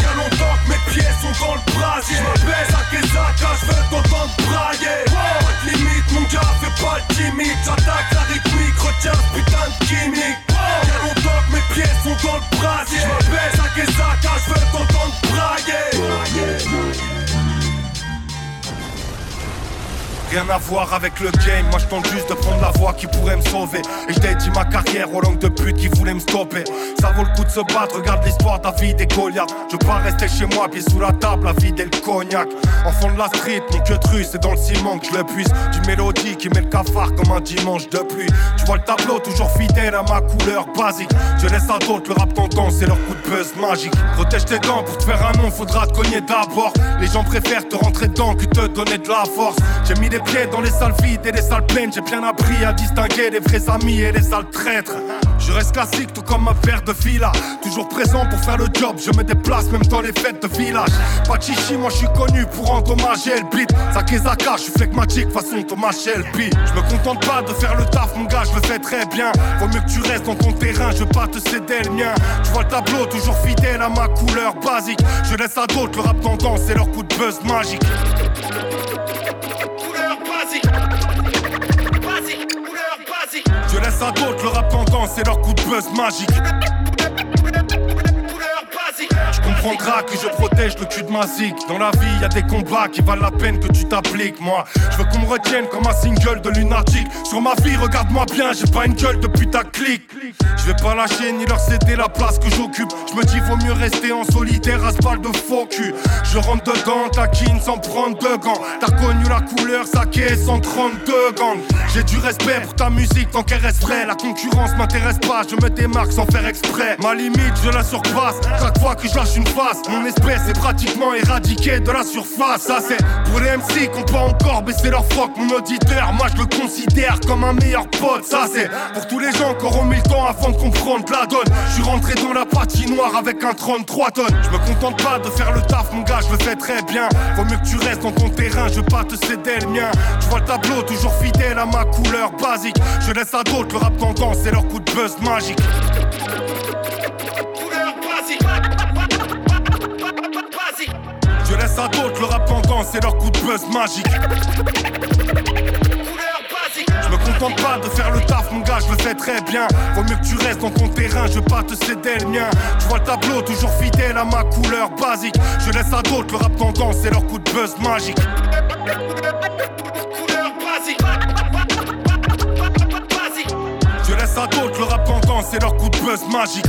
Y'a longtemps que mes pieds sont dans le brasier. Je me baisse à Kesaka, je veux t'entendre brailler. Pas de limite, mon gars, fais pas le timide. J'attaque la rythmique, retiens ce putain de gimmick. Y'a longtemps que mes pieds sont dans le brasier. Je me baisse à Kesaka, je veux t'entendre brailler. Rien à voir avec le game, moi je tente juste de prendre la voie qui pourrait me sauver. Et je dédie ma carrière aux langues de pute qui voulaient me stopper. Ça vaut le coup de se battre, regarde l'histoire David et Goliath. Je veux pas rester chez moi, pieds sous la table, la vie et le cognac. Enfant de la street, mon que tru, c'est dans le ciment que je le puisse. Du mélodie qui met le cafard comme un dimanche de pluie. Tu vois le tableau, toujours fidèle à ma couleur basique. Je laisse à d'autres le rap tendance, c'est leur coup de buzz magique. Protège tes dents pour te faire un nom, faudra te cogner d'abord. Les gens préfèrent te rentrer dedans que te donner de la force. J'ai mis des dans les salles vides et les salles pleines. J'ai bien appris à distinguer les vrais amis et les sales traîtres. Je reste classique, tout comme ma paire de fila. Toujours présent pour faire le job, je me déplace même dans les fêtes de village. Pas chichi, moi je suis connu pour endommager le beat. Sakezaka, je suis flegmatique façon Thomas Shelby. Je me contente pas de faire le taf, mon gars, je le fais très bien. Vaut mieux que tu restes dans ton terrain, je veux pas te céder le mien. Tu vois le tableau, toujours fidèle à ma couleur basique. Je laisse à d'autres le rap c'est leur coup de buzz magique. Je laisse à d'autres le rap tendance, c'est leur coup de buzz magique. Comprendras que je protège le cul de ma zig. Dans la vie, y a des combats qui valent la peine que tu t'appliques. Moi, je veux qu'on me retienne comme un single de lunatique. Sur ma vie, regarde-moi bien, j'ai pas une gueule de putaclic. Je vais pas lâcher ni leur céder la place que j'occupe. Je me dis, vaut mieux rester en solitaire à ce bal de faux cul. Je rentre dedans, taquine sans prendre de gants. T'as connu la couleur, saké 132 gangs. J'ai du respect pour ta musique tant qu'elle reste vraie. La concurrence m'intéresse pas, je me démarque sans faire exprès. Ma limite, je la surpasse. Chaque fois que je lâche une mon espèce est pratiquement éradiquée de la surface. Ça, c'est pour les MC qu'on peut encore baisser leur froc. Mon auditeur, moi je le considère comme un meilleur pote. Ça, c'est pour tous les gens qui auront mis le temps avant de comprendre la donne. Je suis rentré dans la patinoire avec un 33 tonnes. Je me contente pas de faire le taf, mon gars, je le fais très bien. Vaut mieux que tu restes dans ton terrain, je veux pas te céder le mien. Tu vois le tableau, toujours fidèle à ma couleur basique. Je laisse à d'autres le rap tendance, c'est leur coup de buzz magique. Je laisse à d'autres le rap tendance, c'est leur coup de buzz magique. Je me contente pas de faire le taf, mon gars, je le fais très bien. Vaut mieux que tu restes dans ton terrain, je veux pas te céder le mien. Tu vois le tableau, toujours fidèle à ma couleur basique. Je laisse à d'autres le rap tendance, c'est leur coup de buzz magique. Couleur basique. Je laisse à d'autres le rap tendance, c'est leur coup de buzz magique.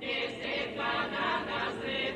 Ese Canadá se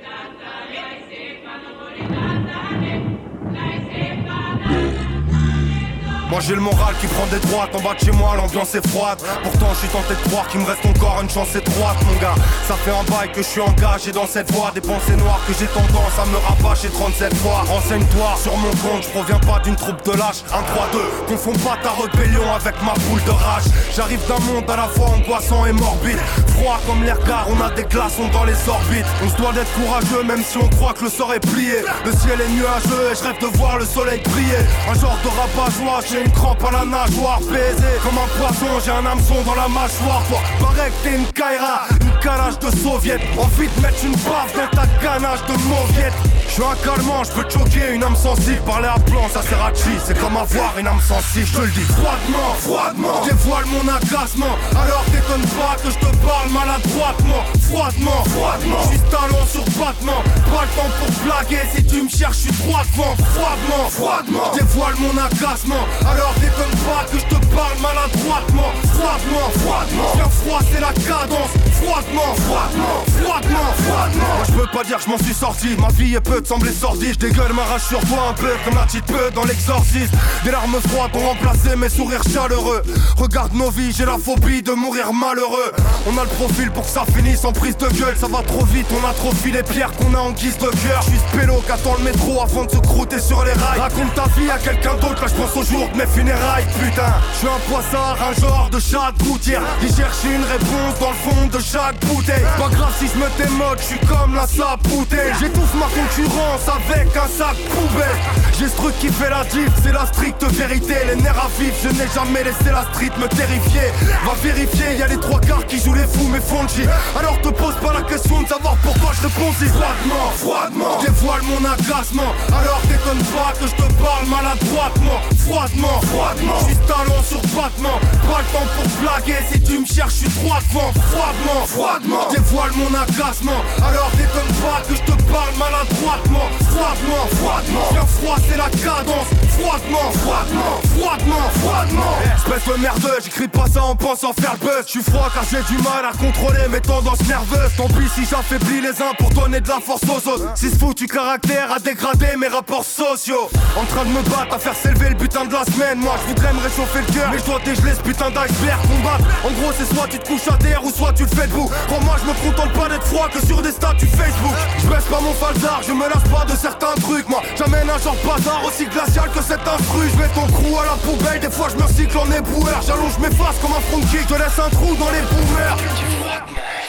Moi j'ai le moral qui prend des droites, en bas de chez moi l'ambiance est froide. Pourtant je suis tenté de croire qu'il me reste encore une chance étroite mon gars. Ça fait un bail que je suis engagé dans cette voie. Des pensées noires que j'ai tendance à me rabâcher 37 fois. Renseigne-toi sur mon compte, je proviens pas d'une troupe de lâches. 1, 3, 2, confonds pas ta rébellion avec ma boule de rage. J'arrive d'un monde à la fois angoissant et morbide. Froid comme l'air car on a des glaçons dans les orbites. On se doit d'être courageux même si on croit que le sort est plié. Le ciel est nuageux et je rêve de voir le soleil briller. Un genre de rabat-joie j'ai une crampe à la nageoire Baisé comme un poisson, j'ai un hameçon dans la mâchoire. Toi, pareil que t'es une Kaira, une calage de soviet. Envie de mettre une baffe dans ta ganache de mauviette. Je suis un calmant, je peux choquer, une âme sensible Parler à plan, ça sert à c'est comme avoir une âme sensible Je le dis froidement, froidement. Dévoile mon agacement Alors t'étonne pas que je te parle maladroitement. Froidement, froidement. Juste talon sur battement. Pas le temps pour blaguer, si tu me cherches, je suis Froidement, froidement. Dévoile mon agacement Alors t'étonne pas que je te parle maladroitement. Froidement, froidement. Viens froid, c'est la cadence. Froidement, froidement, froidement, froidement. Moi je peux pas dire que je m'en suis sorti. Ma vie est peu de sembler sordide. Je dégueule ma sur toi un peu comme la petite peu dans l'exorcisme. Des larmes froides ont remplacé mes sourires chaleureux. Regarde nos vies, j'ai la phobie de mourir malheureux. On a le profil pour que ça finisse en prise de gueule. Ça va trop vite, on a trop les pierres qu'on a en guise de cœur. Je suis ce pélo qui attend le métro avant de se croûter sur les rails. Raconte ta vie à quelqu'un d'autre, là je pense au jour mes funérailles Putain, je suis un poissard, un genre de chat de gouttière. Qui cherche une réponse dans le fond de chaque bouteille. Pas grave si je me démode, je suis comme la sapoutée J'étouffe ma concurrence avec un sac poubelle. J'ai ce truc qui fait la diff, c'est la stricte vérité. Les nerfs à vif, je n'ai jamais laissé la street me terrifier. Va vérifier, y a les trois quarts qui jouent les fous mais Fonji Alors te pose pas la question de savoir pourquoi je réponds si froidement, froidement. Dévoile mon agacement, alors t'étonne pas que je te parle maladroitement Froidement, froidement. Juste talon sur battement, pas le temps pour blaguer Si tu me cherches, je suis froidement, froidement, froidement. Dévoile mon agacement, alors t'étonne pas que je te parle maladroitement. Froidement, froidement. Viens froid, c'est la cadence. Froidement, froidement, froidement, froidement. Espèce de merdeux, j'écris pas ça en pensant faire le buzz. Je suis froid car j'ai du mal à contrôler mes tendances nerveuses. Tant pis si j'affaiblis les uns pour donner de la force aux autres. Si ce foutu caractère a dégradé mes rapports sociaux. En train de me battre à faire s'élever le butin de la Moi je voudrais me réchauffer le cœur. Mais je dois dégeler ce putain d'iceberg combattre En gros c'est soit tu te couches à terre ou soit tu le fais debout. Crois-moi je me contente pas d'être froid que sur des statuts Facebook. Je baisse pas mon falzar, je me lasse pas de certains trucs Moi. J'amène un genre bazar aussi glacial que cet instru Je mets ton crew à la poubelle, des fois je me recycle en éboueur. J'allonge mes faces comme un funky, je laisse un trou dans les boomers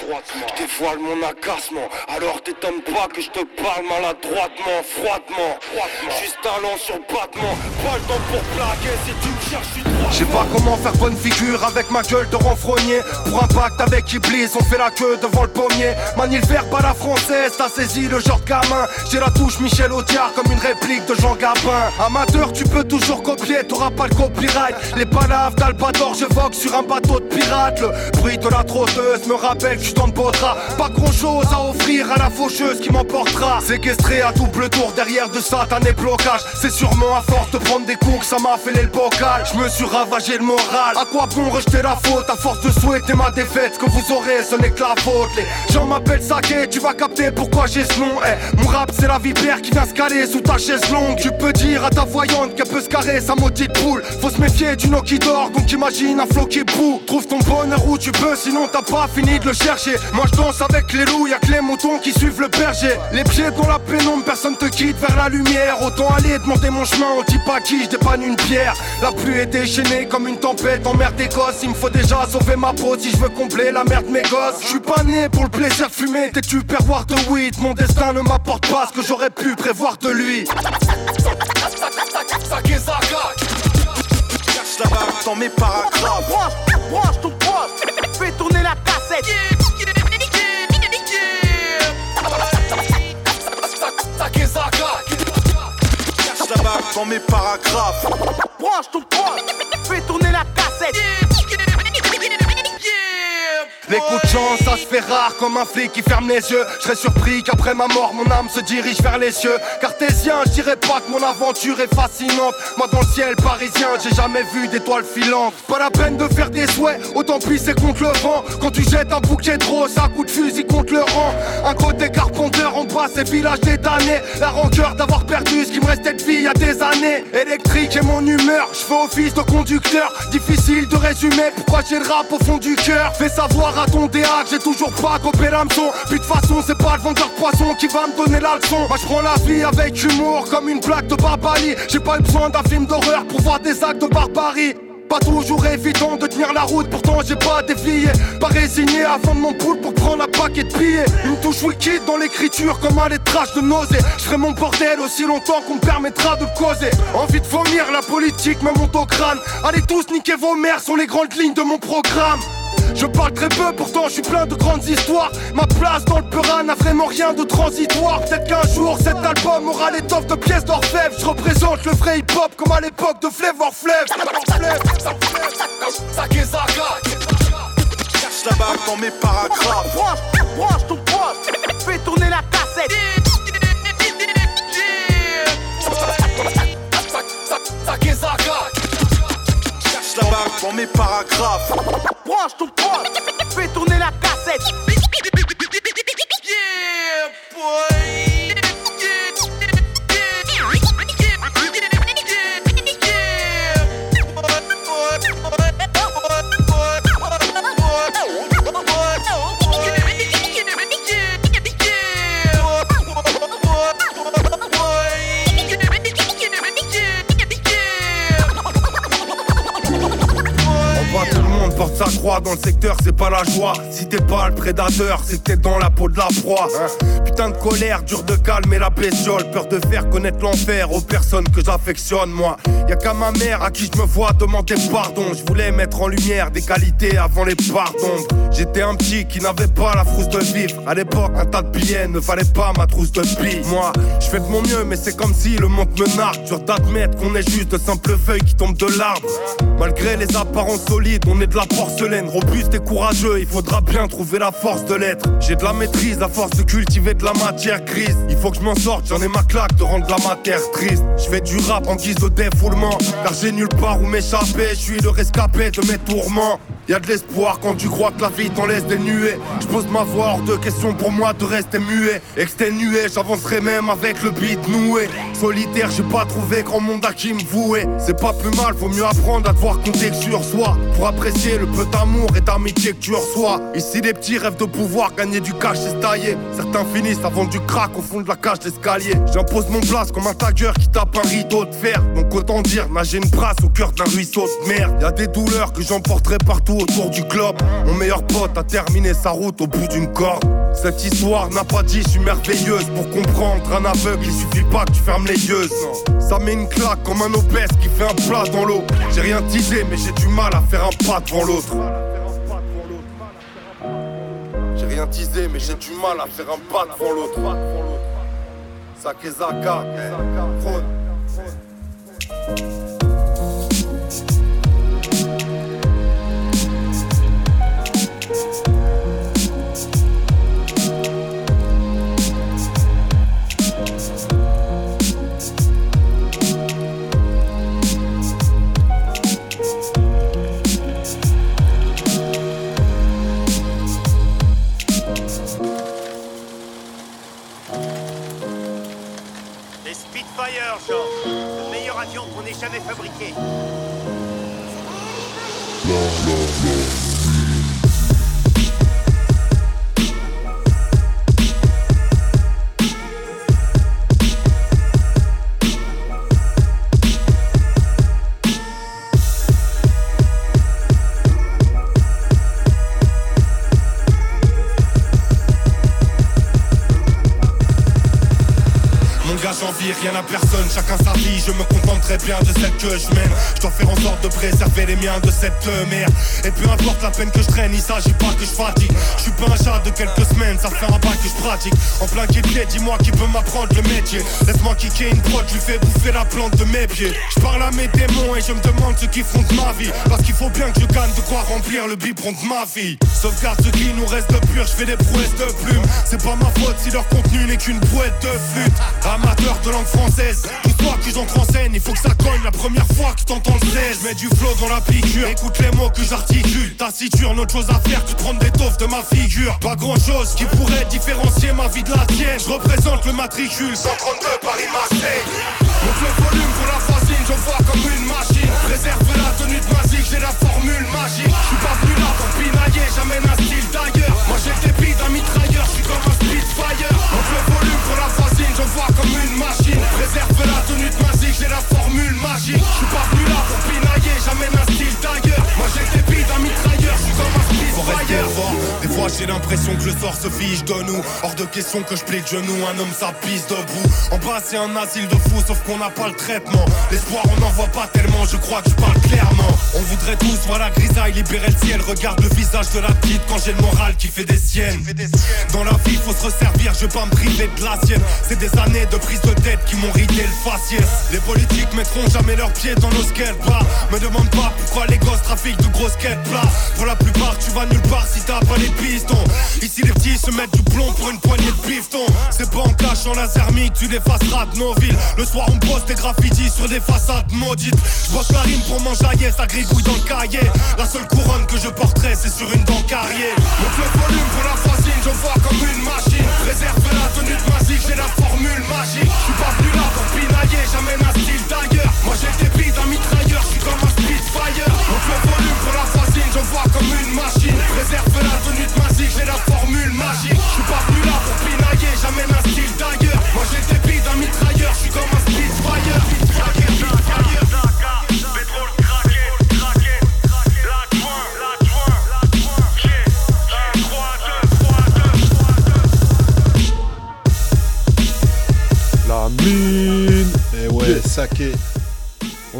je dévoile mon agacement. Alors t'étonnes pas que je te parle maladroitement, froidement, froidement. Juste talent sur battement, pas le temps pour plaquer Si tu me cherches, je Je sais pas comment faire bonne figure avec ma gueule de renfrogné. Pour un pacte avec Iblis, on fait la queue devant le pommier. Manie le verbe à la française, t'as saisi le genre gamin. J'ai la touche Michel Audiard comme une réplique de Jean Gabin. Amateur, tu peux toujours copier, t'auras pas le copyright. Les palaves d'Albator, j'évoque sur un bateau de pirate Le bruit de la trotteuse me rappelle que pas grand chose à offrir à la faucheuse qui m'emportera. Séquestré à double tour derrière de satanés blocages. C'est sûrement à force de prendre des coups que ça m'a fait le bocal. Je me suis ravagé le moral. À quoi bon rejeter la faute? À force de souhaiter ma défaite Ce que vous aurez ce n'est que la faute. Les gens m'appellent Saké tu vas capter pourquoi j'ai ce nom. Eh, Mon rap c'est la vipère qui vient se caler sous ta chaise longue. Tu peux dire à ta voyante qu'elle peut se carrer sa maudite poule. Faut se méfier du nom qui dort donc imagine un flot qui boue Trouve ton bonheur où tu peux sinon t'as pas fini de le chercher moi je danse avec les loups, y'a que les moutons qui suivent le berger. Les pieds dans la pénombre, personne te quitte vers la lumière. Autant aller demander mon chemin, on dit pas qui, je dépanne une pierre. La pluie est déchaînée comme une tempête en mer d'Écosse. Il me faut déjà sauver ma peau si je veux combler la merde mes gosses. Je suis pas né pour le plaisir de fumer, t'es tu pervoir de weed. Mon destin ne m'apporte pas ce que j'aurais pu prévoir de lui. dans mes paragraphes. Branche, branche ton poste, fais tourner la cassette. Dans mes paragraphes. Branche ton ça se fait rare comme un flic qui ferme les yeux. Je serais surpris qu'après ma mort, mon âme se dirige vers les cieux. Cartésien, je dirais pas que mon aventure est fascinante. Moi, dans le ciel parisien, j'ai jamais vu d'étoiles filantes. Pas la peine de faire des souhaits, autant pisser contre le vent. Quand tu jettes un bouquet de roses, un coup de fusil contre le rang. Un côté carpenteur, en bas, ces villages des damnés. La rancœur d'avoir perdu ce qui me restait de vie il y a des années. Électrique et mon humeur, je fais office de conducteur. Difficile de résumer pourquoi j'ai le rap au fond du cœur. Fais savoir à ton DA que j'ai toujours pas copé l'hameçon. Puis de façon, c'est pas le vendeur de poisson qui va me donner la leçon. Moi, je prends la vie avec humour comme une plaque de barbarie. J'ai pas eu besoin d'un film d'horreur pour voir des actes de barbarie. Pas toujours évident de tenir la route, pourtant j'ai pas dévié. Pas résigné à vendre mon poule pour prendre un paquet de billets. Une touche wicked dans l'écriture comme un lettrage de nausée. Je ferai mon bordel aussi longtemps qu'on me permettra de causer. Envie de vomir, la politique me monte au crâne. Allez tous niquer vos mères sont les grandes lignes de mon programme. Je parle très peu, pourtant je suis plein de grandes histoires. Ma place dans le Peura n'a vraiment rien de transitoire. Peut-être qu'un jour cet album aura l'étoffe de pièces d'orfèvre. Je représente le vrai hip-hop comme à l'époque de Flavor Flav. Cherche la bague dans mes paragraphes. Branche, branche ton poste, fais tourner la cassette. La bague dans mes paragraphes. Branche ton poste, fais tourner la cassette. Yeah, boy. Le monde porte sa croix dans le secteur, c'est pas la joie. Si t'es pas le prédateur, c'est que t'es dans la peau de la proie. Putain de colère, dur de calmer la bestiole. Peur de faire connaître l'enfer aux personnes que j'affectionne, moi. Y a qu'à ma mère à qui je me vois demander pardon. Je voulais mettre en lumière des qualités avant les pardons. J'étais un petit qui n'avait pas la frousse de vivre. À l'époque, un tas de billets ne valait pas ma trousse de billes. Moi, je fais de mon mieux, mais c'est comme si le monde me nargue. Dur d'admettre qu'on est juste de simples feuilles qui tombent de l'arbre. Malgré les apparences solides, on est de la Robuste et courageux, il faudra bien trouver la force de l'être. J'ai de la maîtrise à force de cultiver de la matière grise. Il faut que je m'en sorte, j'en ai ma claque de rendre la matière triste. Je fais du rap en guise de défoulement, car j'ai nulle part où m'échapper. Je suis le rescapé de mes tourments. Y a de l'espoir quand tu crois que la vie t'en laisse des nuées. Je pose ma voix hors de question pour moi de rester muet. Exténué, j'avancerai même avec le beat noué. Solitaire, j'ai pas trouvé grand monde à qui me vouer. C'est pas plus mal, faut mieux apprendre à devoir compter que sur soi. Pour apprécier le peu d'amour et d'amitié que tu reçois. Ici, les petits rêvent de pouvoir gagner du cash et tailler. Certains finissent avant du crack au fond de la cage d'escalier. J'impose mon place comme un tagger qui tape un rideau de fer. Donc autant dire, nager une brasse au cœur d'un ruisseau de merde. Y a des douleurs que j'emporterai partout autour du globe. Mon meilleur pote a terminé sa route au bout d'une corde. Cette histoire n'a pas dit je suis merveilleuse. Pour comprendre un aveugle, il suffit pas que tu fermes les yeux. Ça met une claque comme un obèse qui fait un plat dans l'eau. J'ai rien teasé, mais j'ai du mal à faire un pas devant l'autre. J'ai rien teasé, mais j'ai du mal à faire un pas devant l'autre. Sakezaka, fraude. Je mène. Je dois faire en sorte de préserver les miens de cette merde. Et peu importe la peine que je traîne, il s'agit pas que je fatigue. Je suis pas un chat de quelques semaines, ça fait un bac que je pratique. En plein pied, dis-moi qui peut m'apprendre le métier. Laisse-moi kicker une prod, je lui fais bouffer la plante de mes pieds. Je parle à mes démons et je me demande ce qui font de ma vie. Parce qu'il faut bien que je gagne de quoi remplir le biberon de ma vie. Sauvegarde ce qui nous reste de pur, je fais des prouesses de plumes. C'est pas ma faute si leur contenu n'est qu'une brouette de flûte. Amateur de langue française, que j'entre en scène, il faut que ça cogne la première fois que t'entends le 16. Mets du flow dans la piqûre, écoute les mots que j'articule. Taciturne, autre chose à faire que prendre des taufes de ma figure. Pas grand chose qui pourrait différencier ma vie de la tienne. Je représente le matricule 132 Paris-Marseille. Monte le volume pour la fascine, je vois comme une machine. Réserve la tenue de magique, j'ai la formule magique. Je suis pas venu là pour pinailler, j'amène un style d'ailleurs. Moi j'ai débit d'un mitrailleur, je vois comme une machine. Réserve la tenue de magique, j'ai la formule magique. Je suis pas venu là pour un Spitfire. Des fois j'ai l'impression que le sort se fiche de nous. Hors de question que je plie de genoux, un homme ça pisse debout. En bas c'est un asile de fous, sauf qu'on n'a pas le traitement. L'espoir on n'en voit pas tellement, je crois que je parle clairement. On voudrait tous voir la grisaille libérer le ciel. Regarde le visage de la petite quand j'ai le moral qui fait des siennes. Dans la vie faut se resservir, je vais pas me priver de la sienne. C'est des années de prise de tête qui m'ont ridé le faciès. Les politiques mettront jamais leurs pieds dans nos skates bah, Me demande pas pourquoi les gosses trafiquent de grosses quêtes plats. Pour la plupart tu vas nulle part si t'as pas les pistons. Ici les petits se mettent du plomb pour une poignée de pistons. C'est pas en cachant la thermique, tu l'effaceras de nos villes. Le soir on poste des graffitis sur des façades maudites. Je la rime pour m'enjailler, ça gribouille dans le cahier. La seule couronne que je porterai c'est sur une dent carrière. Monte le volume pour la fascine, je vois comme une machine. Réserve la tenue de magique, j'ai la formule magique. Je suis pas venu là pour pinailler, j'amène un style d'ailleurs. Moi j'ai le débit d'un mitrailleur, je suis comme un Spitfire. Monte le vois comme une machine. Réserve la tenue de magique, j'ai la formule magique. Je suis pas venu là pour pinailler, j'amène un style d'ailleurs. Moi j'ai le débit d'un mitrailleur, je suis comme un Spitfire. Pétrole craqué, craqué, la joint, la joint, j'ai un 3, 2, 3, 2, La mine Et ouais, saké.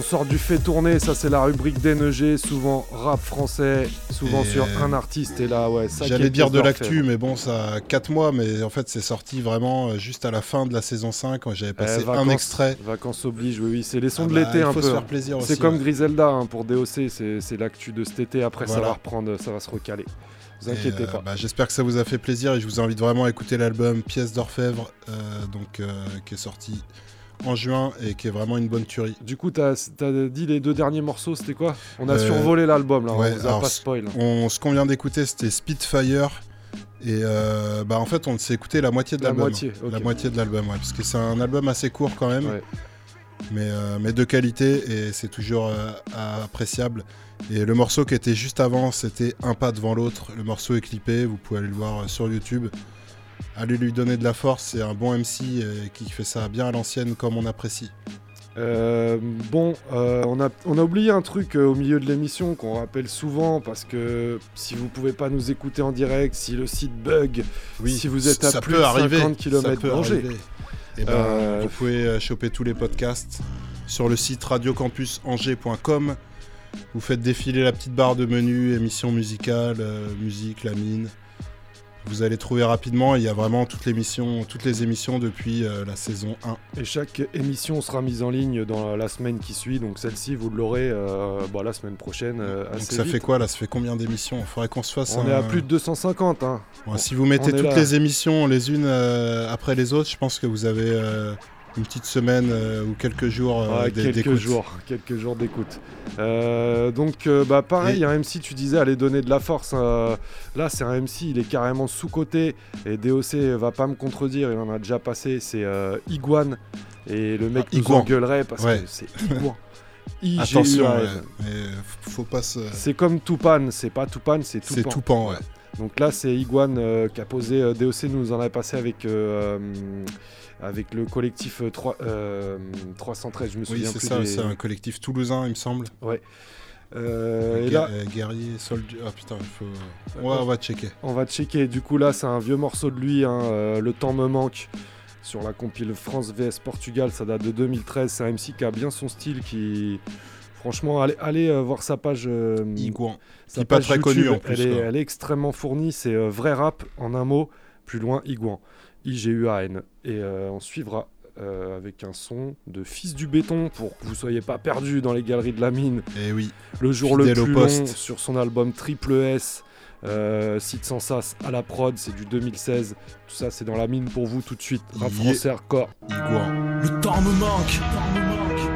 Sort du fait tourner, ça c'est la rubrique d'NEG, souvent rap français, souvent Et sur un artiste, et là ouais, ça J'allais dire de l'actu, mais bon, ça a 4 mois, mais en fait, c'est sorti vraiment euh, juste à la fin de la saison 5. quand J'avais passé Eh, un vacances- extrait. Vacances oblige, oui, oui, c'est les sons Ah de l'été il un faut peu. se faire plaisir C'est comme ouais. Griselda hein, pour DOC, c'est l'actu de cet été. Après, ça va reprendre, ça va se recaler. Vous inquiétez euh, pas. bah, J'espère que ça vous a fait plaisir et je vous invite vraiment à écouter l'album Pièce d'orfèvre, euh, donc euh, qui est sorti en juin et qui est vraiment une bonne tuerie. Du coup, t'as as dit les deux derniers morceaux, c'était quoi? On a Euh, survolé l'album là, ouais, on vous a alors, pas spoil. on- ce qu'on vient d'écouter, c'était Spitfire. Et euh, bah en fait, on s'est écouté la moitié de La l'album. moitié. La moitié de l'album, ouais, parce que c'est un album assez court quand même, mais, euh, mais de qualité et c'est toujours appréciable. Et le morceau qui était juste avant, c'était Un pas devant l'autre. Le morceau est clippé, vous pouvez aller le voir sur YouTube. Allez lui donner de la force, c'est un bon MC euh, qui fait ça bien à l'ancienne comme on apprécie. Euh, bon, euh, on, a, on a oublié un truc euh, au milieu de l'émission qu'on rappelle souvent parce que si vous pouvez pas nous écouter en direct, si le site bug, Oui, si vous êtes à plus de arriver, 50 ça km arriver. Et ben, vous pouvez choper tous les podcasts sur le site radiocampusangers.com. Vous faites défiler la petite barre de menu, émissions musicales, euh, musique, la mine. Vous allez trouver rapidement, il y a vraiment toutes les, émissions, toutes les émissions depuis euh, la saison 1. Et chaque émission sera mise en ligne dans la semaine qui suit, donc celle-ci vous l'aurez euh, bah, la semaine prochaine. euh, Donc assez ça vite. fait quoi là? Ça fait combien d'émissions? Il faudrait qu'on se fasse On un- est à plus de 250. Hein. Bon, On- si vous mettez toutes là. les émissions les unes après les autres, je pense que vous avez une petite semaine euh, ou quelques jours euh, quelques d'écoute. jours, quelques jours d'écoute. Euh, donc, bah, pareil, Et- un MC, tu disais, allait donner de la force. là, c'est un MC, il est carrément sous-côté. Et DOC va pas me contredire, il en a déjà passé. C'est Iguane. Et le mec Ah, Iguan. engueulerait parce Ouais. que c'est Iguan. I-G-U-A-N. Attention, ouais, mais faut- pas se. C'est comme Toupan, c'est pas Toupan, c'est Toupan. C'est Toupan, ouais. Donc là, c'est Iguane euh, qui a posé. euh, DOC nous en a passé avec, euh, avec le collectif euh, 3, euh, 313. Je me Oui, souviens c'est plus ça, des- c'est un collectif toulousain, il me semble. Ouais. Euh, et là, euh, guerrier, soldier. Ah putain, il faut. Ouais, on va checker. on va checker. Du coup, là, c'est un vieux morceau de lui. hein, euh, le temps me manque. sur la compile France vs Portugal, ça date de 2013. C'est un MC qui a bien son style, qui franchement, allez, allez euh, voir sa page. euh, Igouan. sa Qui est pas page très connu, YouTube. en plus, Elle est, quoi. elle est extrêmement fournie. C'est euh, vrai rap en un mot. Plus loin, Igouan. I-G-U-A-N. Et euh, on suivra. euh, avec un son de Fils du béton pour que vous soyez pas perdus dans les galeries de la mine. Et oui. Le jour Fidèle le plus poste. long sur son album Triple S. Euh, Sid sans sas à la prod, c'est du 2016. Tout ça, c'est dans la mine pour vous tout de suite. Rap français hardcore. Le temps me manque. Tout est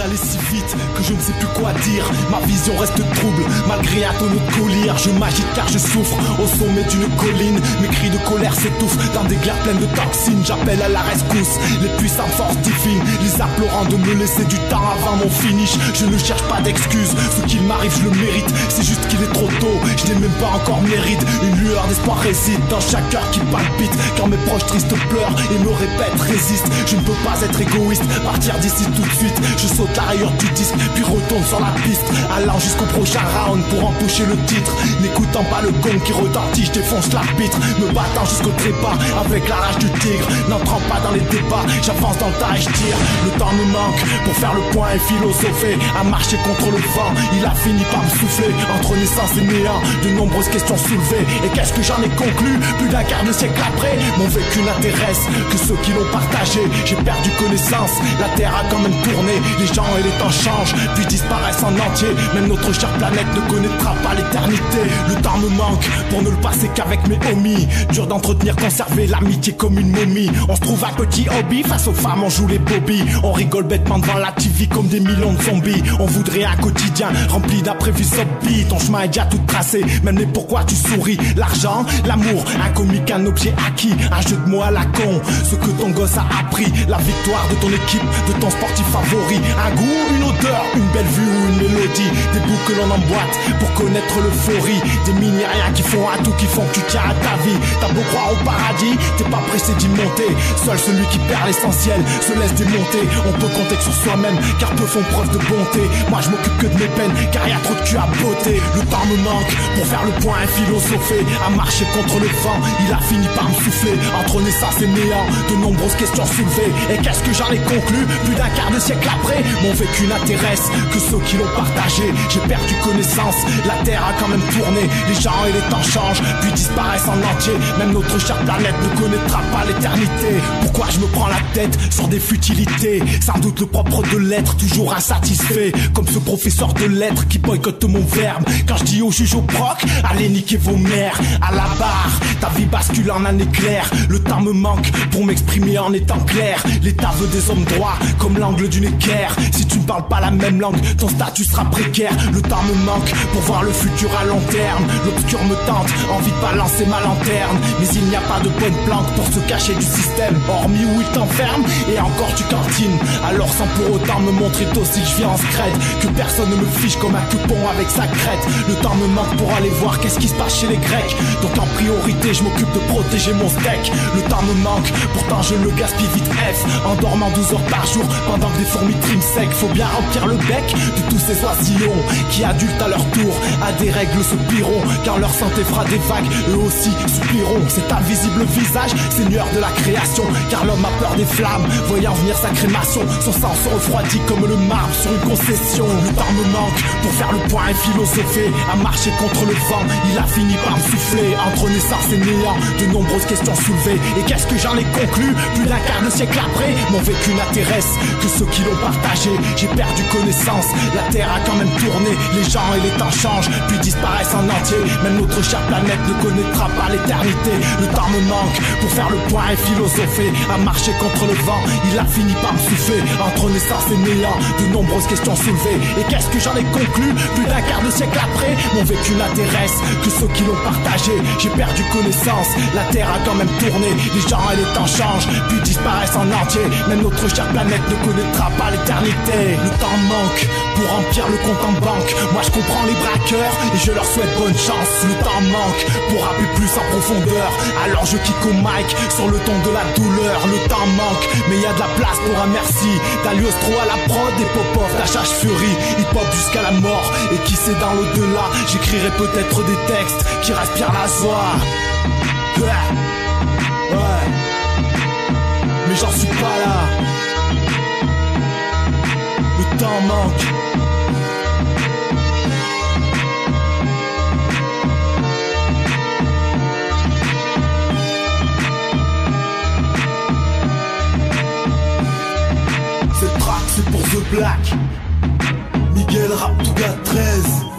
allé si vite que je ne sais plus quoi dire. Ma vision reste trouble malgré un tonneau de. Je m'agite car je souffre au sommet d'une colline. Mes cris de colère s'étouffent dans des glaires pleines de toxines. J'appelle à la rescousse les puissantes forces divines, les implorant de me laisser du temps avant mon finish. Je ne cherche pas d'excuses, ce qu'il m'arrive je le mérite. C'est juste qu'il est trop tôt, je n'ai même pas encore mérite. Une lueur d'espoir réside dans chaque cœur qui palpite. Quand mes proches tristes pleurent et me répètent résiste. Je ne peux pas être égoïste, partir d'ici tout de suite. Saute la rayure du disque, puis retourne sur la piste. Allant jusqu'au prochain round pour empocher le titre. N'écoutant pas le gong qui retentit, je défonce l'arbitre. Me battant jusqu'au trépas avec la rage du tigre. N'entrant pas dans les débats, j'avance dans le tas et je tire. Le temps me manque pour faire le point et philosopher. À marcher contre le vent, il a fini par me souffler. Entre naissance et néant, de nombreuses questions soulevées. Et qu'est-ce que j'en ai conclu Plus d'un quart de siècle après, mon vécu n'intéresse que ceux qui l'ont partagé. J'ai perdu connaissance, la terre a quand même tourné. Gens et les temps changent, puis disparaissent en entier. Même notre chère planète ne connaîtra pas l'éternité. Le temps me manque pour ne le passer qu'avec mes homies. Dur d'entretenir, conserver l'amitié comme une momie. On se trouve un petit hobby face aux femmes, on joue les bobbies. On rigole bêtement devant la TV comme des millions de zombies. On voudrait un quotidien rempli d'imprévus subis. Ton chemin est déjà tout tracé, même mais pourquoi tu souris L'argent, l'amour, un comique, un objet acquis. Un jeu de mots à la con, ce que ton gosse a appris. La victoire de ton équipe, de ton sportif favori. Un goût, une odeur, une belle vue ou une mélodie. Des bouts que l'on emboîte pour connaître l'euphorie. Des mini-riens qui font un tout qui font que tu tiens à ta vie. T'as beau croire au paradis, t'es pas pressé d'y monter. Seul celui qui perd l'essentiel se laisse démonter. On peut compter que sur soi-même car peu font preuve de bonté. Moi je m'occupe que de mes peines car y a trop de cul à beauté. Le temps me manque pour faire le point et philosopher. À marcher contre le vent, il a fini par me souffler. Entre naissance et néant, de nombreuses questions soulevées. Et qu'est-ce que j'en ai conclu? Plus d'un quart de siècle après, mon vécu n'intéresse que ceux qui l'ont partagé. J'ai perdu connaissance, la terre a quand même tourné. Les gens et les temps changent, puis disparaissent en entier. Même notre chère planète ne connaîtra pas l'éternité. Pourquoi je me prends la tête sur des futilités? Sans doute le propre de l'être, toujours insatisfait. Comme ce professeur de lettres qui boycotte mon verbe. Quand je dis au juge au proc, allez niquer vos mères. À la barre, ta vie bascule en un éclair. Le temps me manque pour m'exprimer en étant clair. L'État veut des hommes droits, comme l'angle d'une équerre. Si tu ne parles pas la même langue, ton statut sera précaire. Le temps me manque pour voir le futur à long terme. L'obscur me tente, envie de balancer ma lanterne. Mais il n'y a pas de bonne planque pour se cacher du système. Hormis où il t'enferme, et encore tu cantines. Alors sans pour autant me montrer aussi que je viens en scred. Que personne ne me fiche comme un coupon avec sa crête. Le temps me manque pour aller voir qu'est-ce qui se passe chez les Grecs. Donc en priorité, je m'occupe de protéger mon steak. Le temps me manque, pourtant je le gaspille vite F. En dormant 12 heures par jour, pendant que des fourmis triment Faut bien remplir le bec de tous ces oisillons qui adultes à leur tour. À des règles se plieront, car leur santé fera des vagues. Eux aussi soupiront. Cet invisible visage, seigneur de la création. Car l'homme a peur des flammes, voyant venir sa crémation. Son sang se refroidit comme le marbre sur une concession. Le temps me manque pour faire le point et philosopher. À marcher contre le vent, il a fini par me souffler. Entre naissance et néant, de nombreuses questions soulevées. Et qu'est-ce que j'en ai conclu? Plus d'un quart de siècle après, mon vécu n'intéresse que ceux qui l'ont partagé. J'ai perdu connaissance, la terre a quand même tourné. Les gens et les temps changent, puis disparaissent en entier. Même notre chère planète ne connaîtra pas l'éternité. Le temps me manque pour faire le point et philosopher. À marcher contre le vent, il a fini par me souffler. Entre naissance et néant, de nombreuses questions soulevées. Et qu'est-ce que j'en ai conclu Plus d'un quart de siècle après, mon vécu n'intéresse que ceux qui l'ont partagé. J'ai perdu connaissance, la terre a quand même tourné. Les gens et les temps changent, puis disparaissent en entier. Même notre chère planète ne connaîtra pas l'éternité. Le temps manque pour remplir le compte en banque. Moi je comprends les braqueurs et je leur souhaite bonne chance. Le temps manque pour rapper plus en profondeur. Alors je kick au mic sur le ton de la douleur. Le temps manque, mais y a de la place pour un merci. D'Aliostro à la prod et Popov d'Achage Fury. Hip hop jusqu'à la mort et qui sait dans l'au-delà. J'écrirai peut-être des textes qui respirent la joie. Ouais. Ouais. Mais j'en suis pas là. Temps manque. Cette track c'est pour The Black. Miguel Raptuga 13.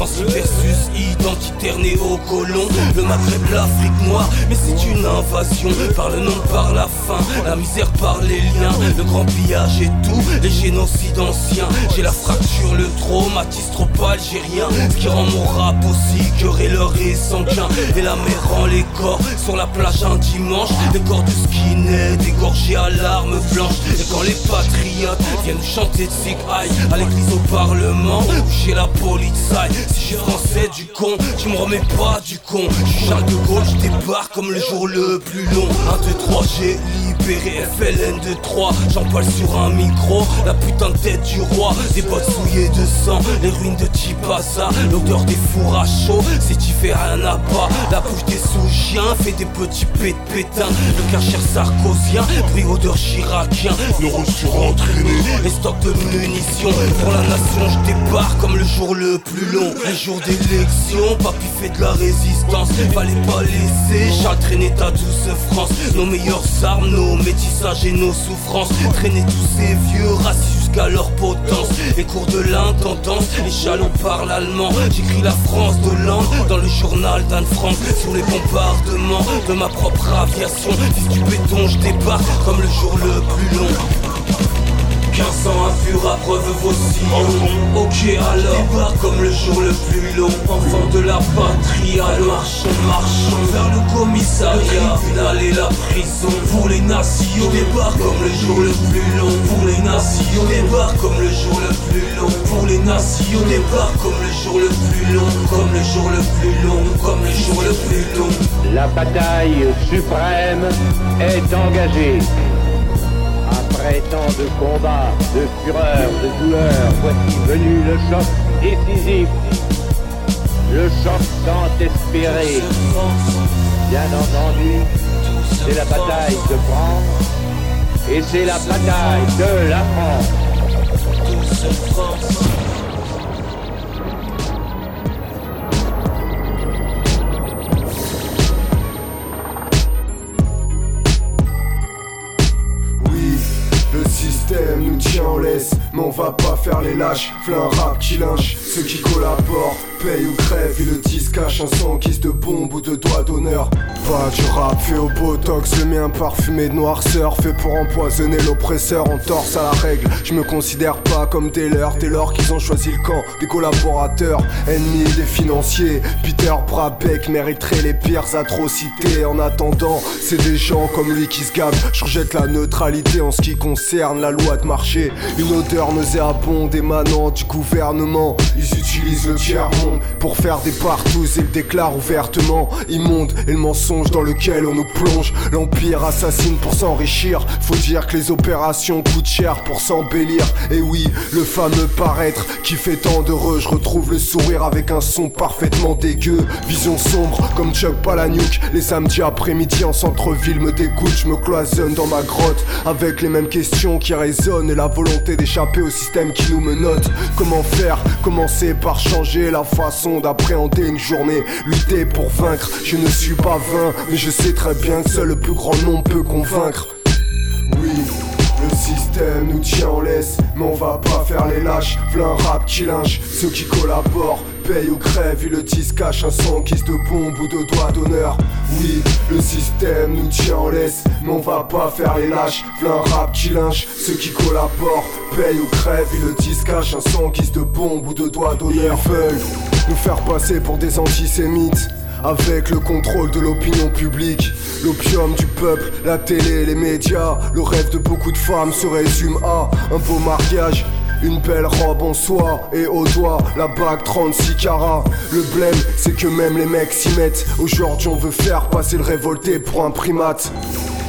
France versus identitaire Le Maghreb, l'Afrique noire Mais c'est une invasion. Par le nom, par la faim La misère par les liens. Le grand pillage et tout Les génocides anciens. J'ai la fracture, le traumatisme trop algérien. Ce qui rend mon rap aussi querelleur et sanguin Et la mer rend les corps Sur la plage un dimanche. Les corps du skinhead égorgés à l'arme blanche Et quand les patriotes viennent chanter de Sick High À l'église au parlement Ou chez la police Si suis français du con Je me remets pas du con. Charles de Gaulle Je débarque comme le jour le plus long. 1, 2, 3 j'ai FLN de 3 J'en parle sur un micro La putain de tête du roi. Des bottes souillées de sang Les ruines de Tipasa L'odeur des fours à chaud fais rien à pas. La bouche des sous-chiens Fait des petits pét pétins. Le karcher sarkozien Bruit odeur chiracien. Neurones surentraînés Les stocks de munitions. Pour la nation je débarque comme le jour le plus long. Un jour d'élection Papy fait de la résistance. Fallait pas laisser traîner ta douce France. Nos meilleures armes, nos métissages et nos souffrances. Traîner tous ces vieux racistes jusqu'à leur potence. Les cours de l'intendance, les chalots parlent allemand J'écris la France de langue dans le journal d'Anne Frank. Sur les bombardements de ma propre aviation. Fils du béton, je débarque comme le jour le plus long 15 ans impur à preuve vos Ok alors, débarque comme le jour le plus long. Enfant de la patrie, alors marchons, marchons Vers le commissariat, le tribunal et la prison Pour les nations, débarque comme le jour le plus long Pour les nations, débarque comme le jour le plus long Pour les nations, débarque comme le jour le plus long Comme le jour le plus long, comme le jour le plus long. La bataille suprême est engagée. Après de combats, de fureur, de douleur, voici venu le choc décisif. Le choc tant espéré. Bien entendu, c'est la bataille de France et c'est la bataille de la France. Nous tient en laisse, mais on va pas faire les lâches. Fais un rap qui lynche ceux qui collaborent, paye ou crève. Et le disque cache un sang kiss de bombe ou de doigt d'honneur. Pas du rap fait au botox, le mien parfumé de noirceur. Fait pour empoisonner l'oppresseur en torse à la règle. Je me considère pas comme dès lors qu'ils ont choisi le camp des collaborateurs, ennemis des financiers. Peter Brabeck mériterait les pires atrocités. En attendant, c'est des gens comme lui qui se gavent. Je rejette la neutralité en ce qui concerne la loi de marché. Une odeur nauséabonde émanant du gouvernement. Ils utilisent le tiers-monde pour faire des partous et le déclarent ouvertement. Immonde et le mensonge dans lequel on nous plonge. L'empire assassine pour s'enrichir. Faut dire que les opérations coûtent cher pour s'embellir. Et oui, le fameux paraître qui fait tant Je retrouve le sourire avec un son parfaitement dégueu. Vision sombre comme Chuck Palahniuk. Les samedis après-midi en centre-ville me dégoûtent. Je me cloisonne dans ma grotte avec les mêmes questions qui résonnent et la volonté d'échapper au système qui nous menotte. Comment faire? Commencer par changer la façon d'appréhender une journée. Lutter pour vaincre, je ne suis pas vain, mais je sais très bien que seul le plus grand nombre peut convaincre. Système nous tient en laisse, mais on va pas faire les lâches. V'là un rap qui linge, ceux qui collaborent paye ou crève, et le disque cache un son guise de bombe ou de doigt d'honneur. Oui, le système nous tient en laisse, mais on va pas faire les lâches. V'là un rap qui linge, ceux qui collaborent, paye ou crève, et le disque cache un son guise de bombe ou de doigt d'honneur. Ils veulent nous faire passer pour des antisémites. Avec le contrôle de l'opinion publique, l'opium du peuple, la télé, les médias, le rêve de beaucoup de femmes se résume à un beau mariage, une belle robe en soie et au doigt la bague 36 carats. Le blême, c'est que même les mecs s'y mettent. Aujourd'hui, on veut faire passer le révolté pour un primate.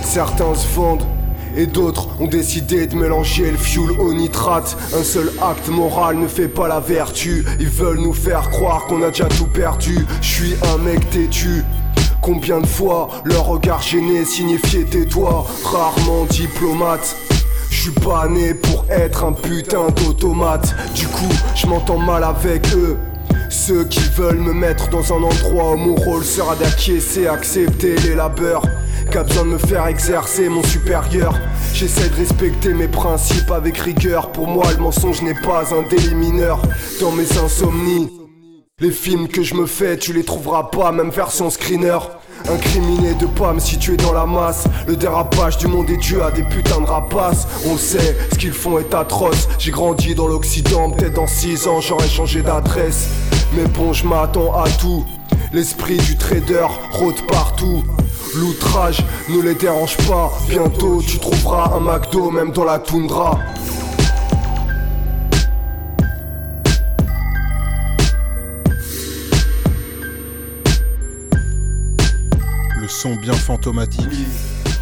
Certains se vendent. Et d'autres ont décidé de mélanger le fuel au nitrate. Un seul acte moral ne fait pas la vertu. Ils veulent nous faire croire qu'on a déjà tout perdu. Je suis un mec têtu. Combien de fois leur regard gêné signifiait tais-toi, rarement diplomate. Je suis pas né pour être un putain d'automate. Du coup, je m'entends mal avec eux. Ceux qui veulent me mettre dans un endroit où mon rôle sera d'acquiescer, accepter les labeurs. Qu'a besoin de me faire exercer mon supérieur. J'essaie de respecter mes principes avec rigueur. Pour moi, le mensonge n'est pas un délit mineur. Dans mes insomnies, les films que je me fais, tu les trouveras pas, même version screener. Incriminé de pas me situer dans la masse Le dérapage du monde est dû à des putains de rapaces On sait, ce qu'ils font est atroce J'ai grandi dans l'Occident, peut-être dans 6 ans j'aurais changé d'adresse Mais bon je m'attends à tout L'esprit du trader rôde partout L'outrage ne les dérange pas Bientôt tu trouveras un McDo même dans la toundra Le son bien fantomatique.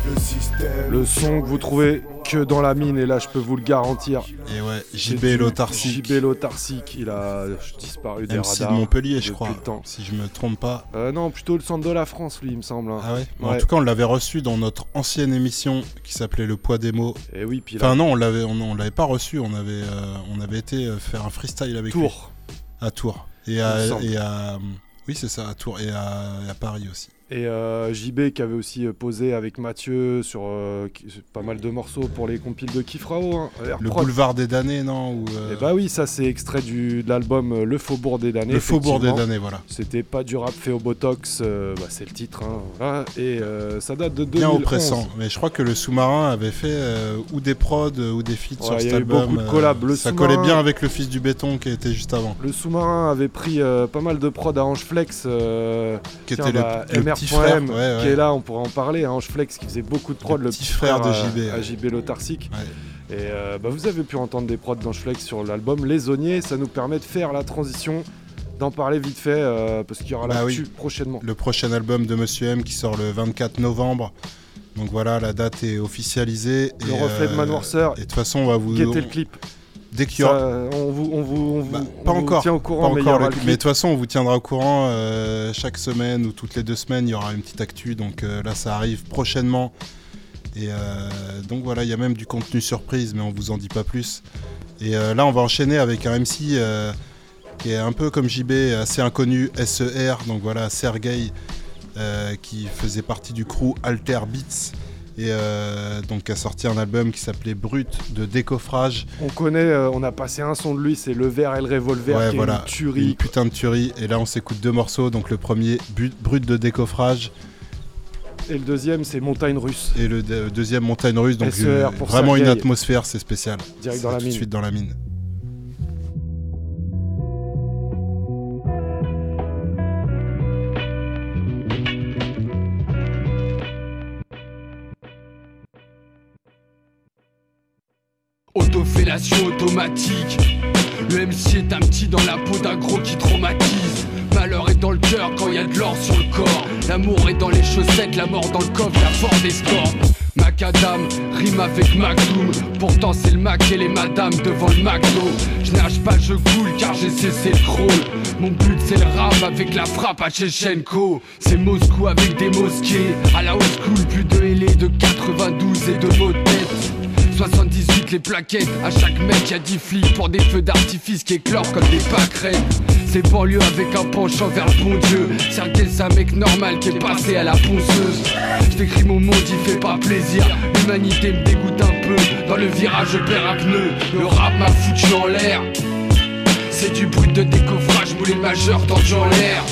Le système Le son que vous trouvez que dans la mine, et là je peux vous le garantir. Et ouais, JB l'autarcique. JB l'autarcique, il a disparu des MC radars. de Montpellier, je crois, le temps. si je me trompe pas. Euh, non, plutôt le centre de la France, lui, il me semble. hein. Ah ouais, Mais En tout cas, on l'avait reçu dans notre ancienne émission qui s'appelait Le poids des mots. Et oui, puis là- Enfin non, on l'avait, on, on l'avait pas reçu. On avait, euh, on avait été euh, faire un freestyle avec Tours. lui. À Tours. Et à, et à, oui c'est ça, à Tours et à, et à Paris aussi. Et euh, JB qui avait aussi euh, posé avec Mathieu sur euh, qui- pas mal de morceaux pour les compiles de Kifrao. Hein, Le boulevard des damnés, non ou, euh, Et bah oui, ça c'est extrait du, de l'album Le Faubourg des damnés. Le Faubourg des damnés, voilà. C'était pas du rap fait au botox, bah, c'est le titre. hein, voilà. Et ça date de 2011. Bien oppressant. Mais je crois que le sous-marin avait fait ou des prods ou des feats Ouais, sur y cet album. beaucoup de collabs. Le ça collait bien avec le fils du béton qui était juste avant. Le sous-marin avait pris pas mal de prod à Ange Flex, Qui était le- bah, le petit frère, ouais, ouais. qui est là, on pourrait en parler. hein, Ange Flex qui faisait beaucoup de prod, le, petit frère de à- JB, à. JB l'autarcique. Et euh, bah, vous avez pu entendre des prods d'Ange Flex sur l'album Les ça nous permet de faire la transition, d'en parler vite fait, euh, parce qu'il y aura Bah l'actu oui. prochainement. Le prochain album de Monsieur M qui sort le 24 novembre. Donc voilà, la date est officialisée. Le et, reflet de euh, Manoirceur. Et de toute façon, on va vous. Guettez le clip. Dès qu'il y aura. Ça, on vous, on vous, on vous- Bah, on pas vous encore. tient au courant, pas mais encore le de toute façon, on vous tiendra au courant euh, chaque semaine ou toutes les deux semaines. Il y aura une petite actu. Donc euh, là, ça arrive prochainement. Et euh, donc voilà, il y a même du contenu surprise, mais on vous en dit pas plus. Et là, on va enchaîner avec un MC qui est un peu comme JB, assez inconnu, SER. Donc voilà, Sergei, qui faisait partie du crew Alter Beats. Et euh, donc a sorti un album qui s'appelait Brut de décoffrage. On connaît, euh, on a passé un son de lui, c'est Le Verre et le Revolver, Ouais, qui est voilà. une tuerie. Une putain de tuerie. Et là, on s'écoute deux morceaux. Donc, le premier, but- Brut de décoffrage. Et le deuxième, c'est Montagne Russe. Et le de- deuxième, Montagne Russe. Donc, pour vraiment une atmosphère, c'est spécial. Direct C'est dans la tout mine. de suite dans la mine. Autofellation automatique. Le MC est un petit dans la peau d'un gros qui traumatise. Malheur est dans le cœur quand y a de l'or sur le corps. L'amour est dans les chaussettes, la mort dans le coffre, la force des scores. Macadam rime avec McDoom. Pourtant c'est le Mac et les madames devant le McDo. Je nage pas, je coule car j'ai cessé le crawl. Mon but c'est le rap avec la frappe à Chechenko. C'est Moscou avec des mosquées. À la haute school, plus de LA de 92 et de mots. 78 les plaquettes, à chaque mec y'a 10 flics pour des feux d'artifice qui éclorent comme des pâquerettes. C'est banlieue avec un penchant vers le bon Dieu. C'est un mec normal qui est passé à la ponceuse. Je décris mon monde, il fait pas plaisir. L'humanité me dégoûte un peu. Dans le virage, je perds un pneu. Le rap m'a foutu en l'air. C'est du brut de décoffrage, moulé majeur tendu en l'air.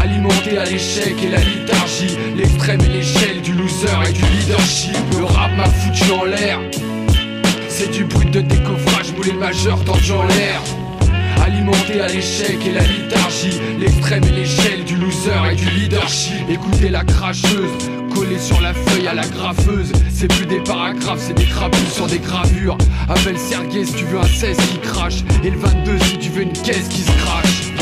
Alimenté à l'échec et la léthargie, l'extrême et l'échelle du loser et du leadership. Le rap m'a foutu en l'air. C'est du brut de décoffrage, moulé majeur tendu en l'air. Alimenté à l'échec et la léthargie, l'extrême et l'échelle du loser et du leadership. Écoutez la cracheuse, collée sur la feuille à la graffeuse. C'est plus des paragraphes, c'est des crapules sur des gravures. Appelle Sergei si tu veux un 16 qui crache, et le 22 si tu veux une caisse qui se crache.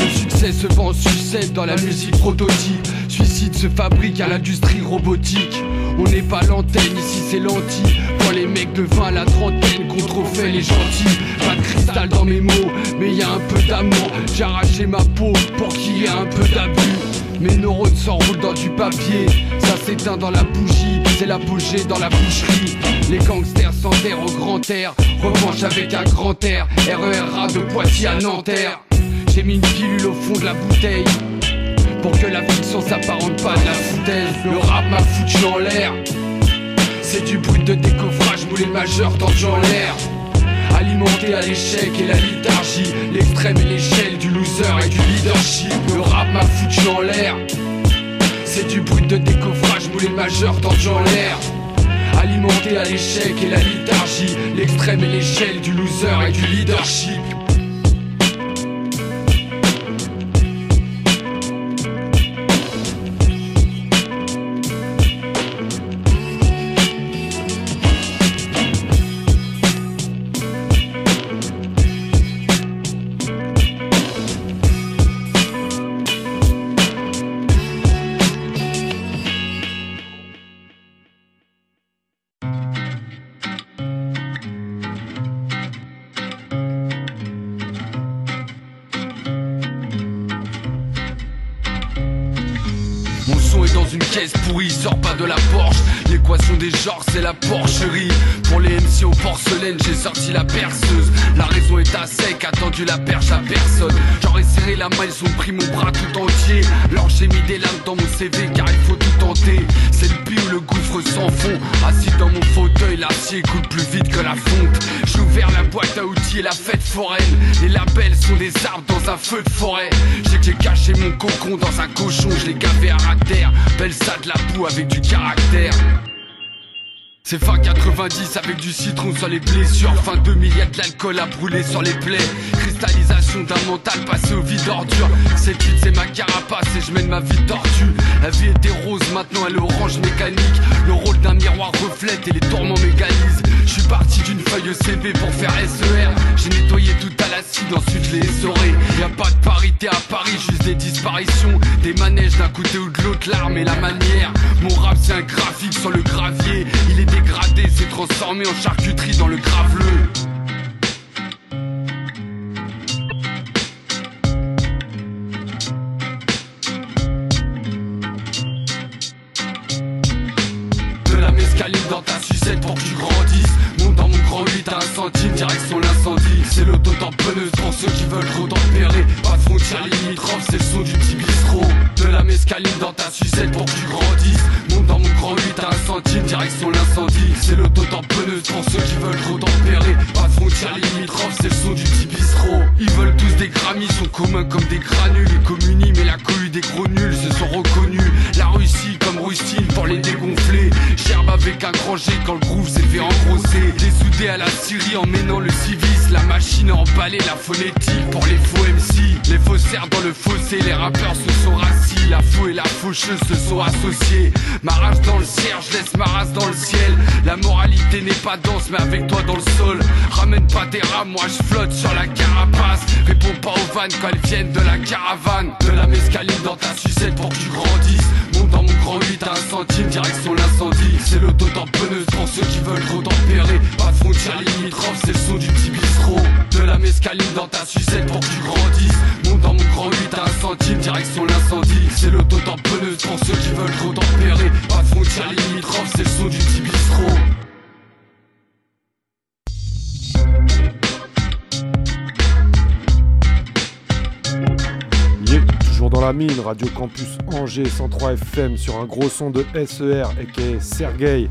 Succès se vend en sucette dans la musique prototype. Suicide se fabrique à l'industrie robotique. On n'est pas l'antenne, ici c'est lentille. Pour les mecs de 20 à la trentaine, contrefait les gentils. Pas de cristal dans mes mots, mais y a un peu d'amour. J'ai arraché ma peau pour qu'il y ait un peu d'abus. Mes neurones s'enroulent dans du papier, ça s'éteint dans la bougie, c'est l'apogée dans la boucherie. Les gangsters s'enterrent au grand air, revanche avec un grand air, RERA de Poitiers à Nanterre. J'ai mis une pilule au fond de la bouteille, pour que la fiction s'apparente pas de la foutaise. Le rap m'a foutu en l'air, c'est du bruit de décoffrage, moulé majeur tendu en l'air. Alimenté à l'échec et la léthargie, l'extrême et l'échelle du loser et du leadership. Le rap m'a foutu en l'air. C'est du brut de décoffrage, moulé majeur tendu en l'air. Alimenté à l'échec et la léthargie, l'extrême et l'échelle du loser et du leadership. Des genres, c'est la porcherie. Pour les MC au porcelaine, j'ai sorti la perceuse. La raison est à sec, attendu la perche à personne. J'aurais serré la main, ils ont pris mon bras tout entier. Alors j'ai mis des lames dans mon CV, car il faut tout tenter. C'est le pire le gouffre sans fond. Assis dans mon fauteuil, l'acier coule plus vite que la fonte. J'ai ouvert la boîte à outils et la fête foraine. Les labels sont des arbres dans un feu de forêt. J'ai que caché mon cocon dans un cochon, je l'ai gavé à terre. Belle ça de la boue avec du caractère. C'est fin 90 avec du citron sur les blessures. Fin 2000, y'a de l'alcool à brûler sur les plaies. Cristallisation d'un mental passé au vide ordure. Cette vide, c'est ma carapace et je mène ma vie tortue. La vie était rose, maintenant elle est orange mécanique. Le rôle d'un miroir reflète et les tourments m'égalisent. Je suis parti d'une feuille CV pour faire SER. J'ai nettoyé tout à l'acide, ensuite je l'ai essoré. Y a pas de parité à Paris, juste des disparitions. Des manèges d'un côté ou de l'autre, l'arme et la manière. Mon rap, c'est un graphique sur le gravier. Il est dégradé, c'est transformé en charcuterie dans le graveleux. De la mescaline dans ta sucette pour que tu grandisses. Monte dans mon grand 8 à un centime, direction l'incendie. C'est l'auto-tamponneuse pour ceux qui veulent trop tempérer. Pas de frontières limitrophes, c'est le son du petit bistrot. De la mescaline dans ta sucette pour que tu grandisses. 8 à un centime, direction l'incendie. C'est l'auto-tamponneuse pour ceux qui veulent trop tempérer. Frontières limitrophes, c'est le son du petit bistrot. Ils veulent tous des Grammys, sont communs comme des granules. Ils communient, mais la cohue des gros nuls se sont reconnus. La Russie comme rustine pour les dégonfler. Gerbe avec un grand G quand le groove s'est fait engrosser. Les soudés à la Syrie en menant le civisme. La machine à emballer la phonétique pour les faux MC. Les faussaires dans le fossé, les rappeurs se sont rassis. La faux et la faucheuse se sont associés. Ma rage dans le cierge, je laisse ma race dans le ciel. La moralité n'est pas dense, mais avec toi dans le sol. Ramène pas tes rames, moi je flotte sur la carapace. Réponds pas aux vannes quand elles viennent de la caravane. De la mescaline dans ta sucette pour que tu grandisses. Monte dans mon grand 8 à un centime, direction l'incendie. C'est l'auto-tamponneuse pour ceux qui veulent trop tempérer. Pas de frontières limitrophes, c'est le son du petit bistrot. De la mescaline dans ta sucette pour que tu grandisses. Monte dans mon grand 8 à un centime, direction l'incendie. C'est l'auto-tamponneuse pour ceux qui veulent trop tempérer. Pas de frontières limitrophes, c'est le son du petit bistrot. Toujours dans la mine, Radio Campus Angers 103 FM sur un gros son de SER et qui est Sergei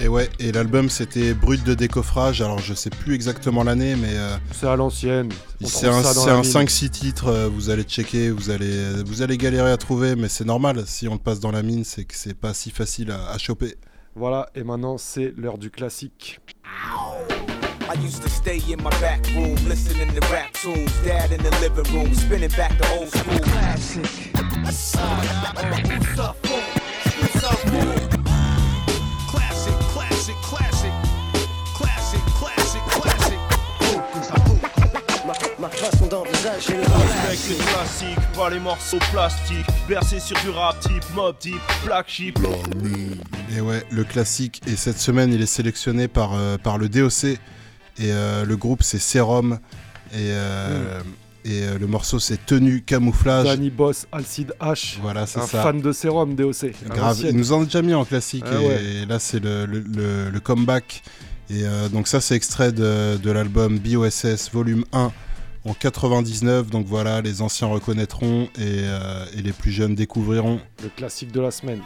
Et ouais, et l'album c'était Brut de décoffrage, alors je sais plus exactement l'année, mais. euh, C'est à l'ancienne. C'est un, ça dans c'est la un mine. 5-6 titres, euh, vous allez checker, vous allez, vous allez galérer à trouver, mais c'est normal, si on le passe dans la mine, c'est que c'est pas si facile à, à choper. Voilà, et maintenant c'est l'heure du classique. I used to stay in my back room, listening to rap tunes. Dad in the living room, spinning back the old school. Classic. Classic, classic, classic. Classic, classic, classic. Ma façon d'envisager le Respecte les classiques, pas les morceaux plastiques. Versés sur du rap type, mob type, black sheep. Et ouais, le classique, et cette semaine il est sélectionné par, euh, par le DOC, et euh, le groupe c'est Serum, et, euh, et euh, le morceau c'est Tenue Camouflage. Danny Boss, Alcide H. Voilà, c'est un ça. fan de sérum DOC. Grave, ils nous en ont déjà mis en classique Ah et, ouais. et là c'est le, le- le- le comeback. Et euh, donc ça c'est extrait de, de l'album BOSS volume 1 en 99. Donc voilà, les anciens reconnaîtront et, euh, et les plus jeunes découvriront. Le classique de la semaine.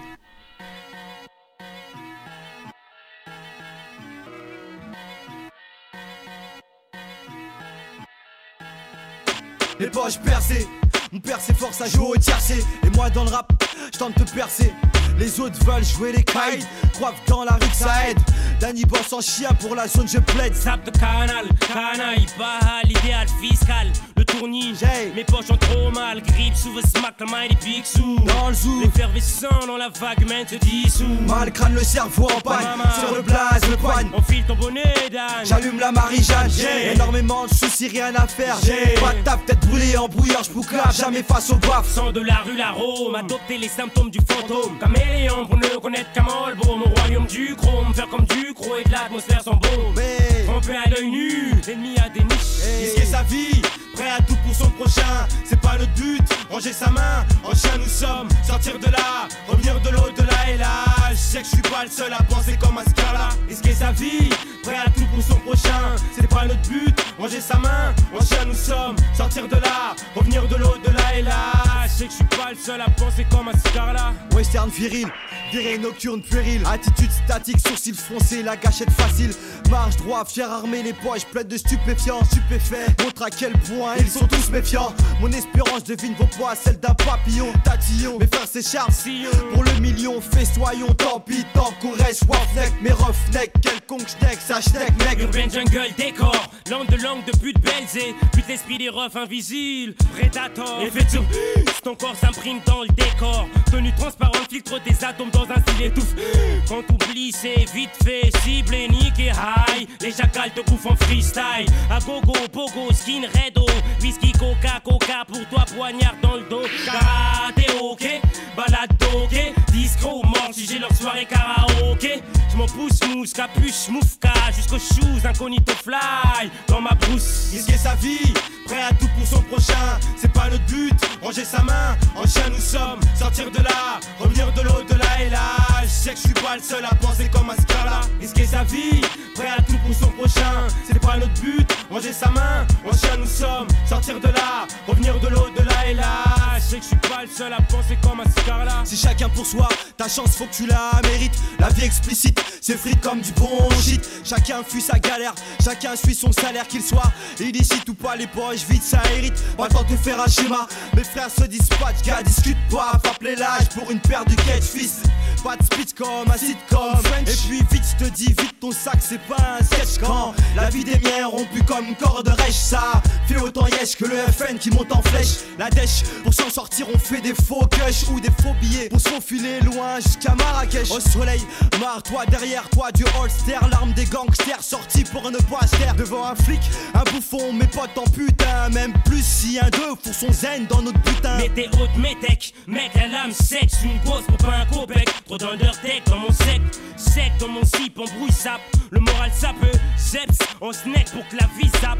Poches percées, mon père c'est force à jouer au tiercé Et moi dans le rap, je tente de percer Les autres veulent jouer les kites que dans la rue ça aide. Danny bosse en chien pour la zone je plaide. Sap de canal, canaille, baha, l'idéal fiscal, le tournis. Mes poches ont trop mal, grip sous vos smack, la main des big sous. Dans le zoo, l'effervescent dans la vague, man, te dissout. Mal crâne le cerveau en panne. Sur le blaze, le poigne. On file ton bonnet d'âne. J'allume la Marie-Jeanne, J'ai énormément de soucis, rien à faire. J'ai Pas de taf, tête brûlée en brouillard, j'bouclave jamais face au baf. Sang de la rue, la Rome, adopter les symptômes du fantôme. Caméléon pour ne connaître qu'un mon royaume du chrome. Faire comme du croc et de l'atmosphère sans beau. Tromper à l'œil nu, l'ennemi a des niches. Risquer sa vie, prêt à tout pour son prochain. C'est pas notre but, ranger sa main. En chien nous sommes, sortir de là, revenir de l'au-delà et là. Je sais que je suis pas le seul à penser comme un scala. Risquer sa vie, prêt à tout pour son prochain. C'est pas notre but, ranger sa main. En chien nous sommes, sortir de là, revenir de l'au-delà et là. Je sais que je suis pas le seul à penser comme un scala. Western viril, viré nocturne puéril. Attitude statique, sourcils froncés, la gâchette facile. Marche droit, fier armé, les poches pleines de stupéfiants. Stupéfait, montre à quel point ils sont tous méfiants. Mon espérance devine vos poids, celle d'un papillon. Tatillon, mes frères s'écharpent. Pour le million, festoyons, tant pis, tant qu'on reste wafnek. Mes roughnecks, quelconque schneck, ça schneck, nègre. Urban jungle décor, langue de langue de pute belzé, pute l'esprit des refs invisibles, prédator. Effet de surprise, ton corps s'imprime dans le décor. Tenue transparente, filtre tes atomes dans un style étouffe. Quand t'oublies, c'est vite fait, cible et niqué high. Les jacals te bouffent en freestyle. À gogo, pogo, skin redo. Whisky, coca, coca, pour toi, poignard dans le dos. Karaté, ok, balade, ok. Discro, mort si j'ai leur soirée karaoké. J'm'en pousse, mousse, capuche, moufka. Jusqu'aux shoes, incognito fly. Dans ma brousse. Risquer sa vie, prêt à tout pour son prochain? C'est pas notre but, ranger sa main. En chien nous sommes, sortir de là, revenir de l'au-delà et là. Je sais que je suis pas le seul à penser comme un scala. Risquer sa vie, prêt à tout pour son prochain? C'est pas notre but, ranger sa main. En chien nous sommes, sortir de là, revenir de l'au-delà et là. Je sais que je suis pas le seul à penser comme un scala. C'est chacun pour soi, ta chance faut que tu la mérites. La vie explicite, c'est frite comme du bon shit. Chacun fuit sa galère, chacun suit son salaire, qu'il soit illicite ou pas. Les poches vite, ça hérite. Pas le de faire un schéma. Mes frères se dispatchent, gars, discute pas. Frappe les l'âge pour une paire de catch fils. Pas de speech comme un sitcom. Et puis vite, je te dis, vite ton sac, c'est pas un sketch quand la vie des miens rompu comme corde rêche. Ça fait autant yesh que le FN qui monte en flèche. La dèche, pour s'en sortir, on fait des faux cush ou des faux billets pour se faufiler loin jusqu'à Marrakech. Au soleil, marre-toi derrière toi du holster, l'arme des gangsters sorti pour ne pas se devant un flic, un bouffon, mes potes en putain, même plus si un deux pour son zen dans notre putain. Mets tes hautes, mes tech, mec, la lame sexe, une grosse pour pas un copec. Trop d'undertech dans mon sec, sec dans mon sip, on brouille sap. Le moral ça peut, seps, on snack pour que la vie sape.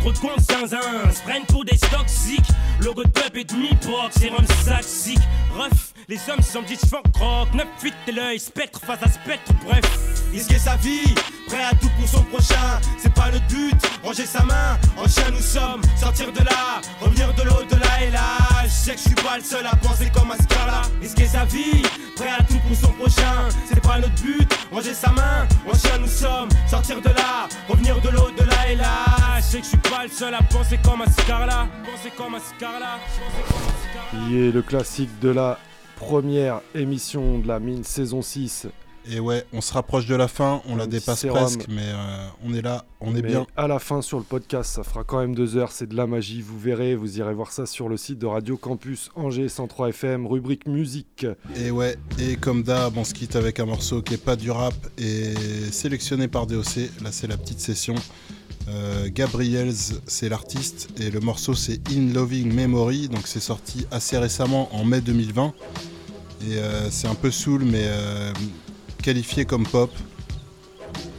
Trop de comptes zinzin, se prennent pour des toxiques. Logo de et demi-proc, c'est rhum saxique. Ref, les hommes sont croc, 9 8 t'es l'œil, spectre face à spectre, bref. Risquer sa vie, prêt à tout pour son prochain? C'est pas notre but, ranger sa main. En chien nous sommes, sortir de là, revenir de l'au-delà et là. Je sais que je suis pas le seul à penser comme un scala. Risquer sa vie, prêt à tout pour son prochain? C'est pas notre but, ranger sa main, en chien nous sommes, sortir de là, revenir de l'au-delà sais que je suis pas le seul à penser comme un Scarla, penser comme un Scarla. Il est le classique de la première émission de la mine saison 6. Et ouais, on se rapproche de la fin, on Un la dépasse sérum. presque, mais euh, on est là, on est Mais bien. À la fin sur le podcast, ça fera quand même deux heures, c'est de la magie, vous verrez, vous irez voir ça sur le site de Radio Campus Angers 103 FM, rubrique musique. Et ouais, et comme d'hab, on se quitte avec un morceau qui est pas du rap et sélectionné par DOC. Là, c'est la petite session. Euh, Gabriels, c'est l'artiste, et le morceau c'est In Loving Memory, donc c'est sorti assez récemment en mai 2020. Et euh, c'est un peu soul, mais euh, qualifié comme pop.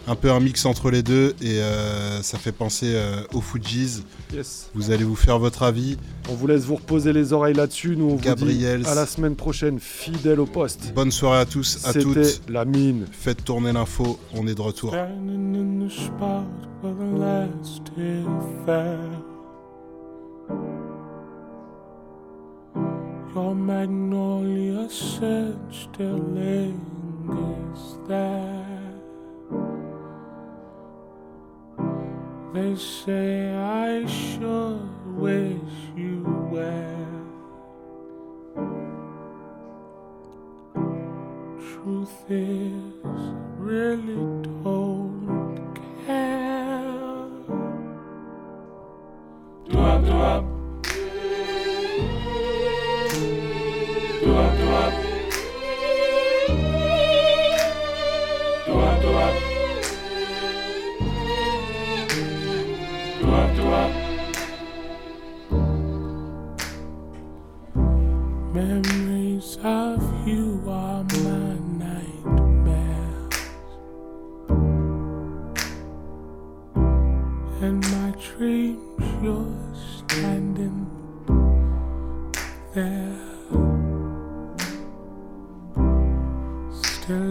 Un peu un mix entre les deux, et euh, ça fait penser euh, aux Fujis. Yes. Vous allez vous faire votre avis. On vous laisse vous reposer les oreilles là-dessus, nous on vous dit à la semaine prochaine, fidèle au poste. Bonne soirée à tous, à C'était toutes. la mine. Faites tourner l'info, on est de retour. Your magnolia scent still lingers there. They say I sure wish you well. Truth is, really don't care. Do up, do up. Do up, do up.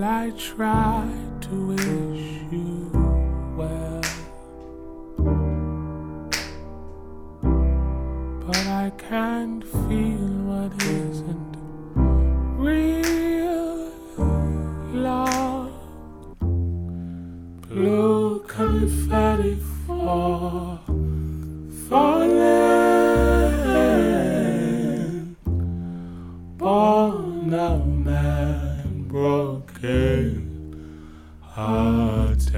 Still, I try to wish you well, but I can't feel what isn't real love. Blue confetti fall, falling. Born a man broken hearted.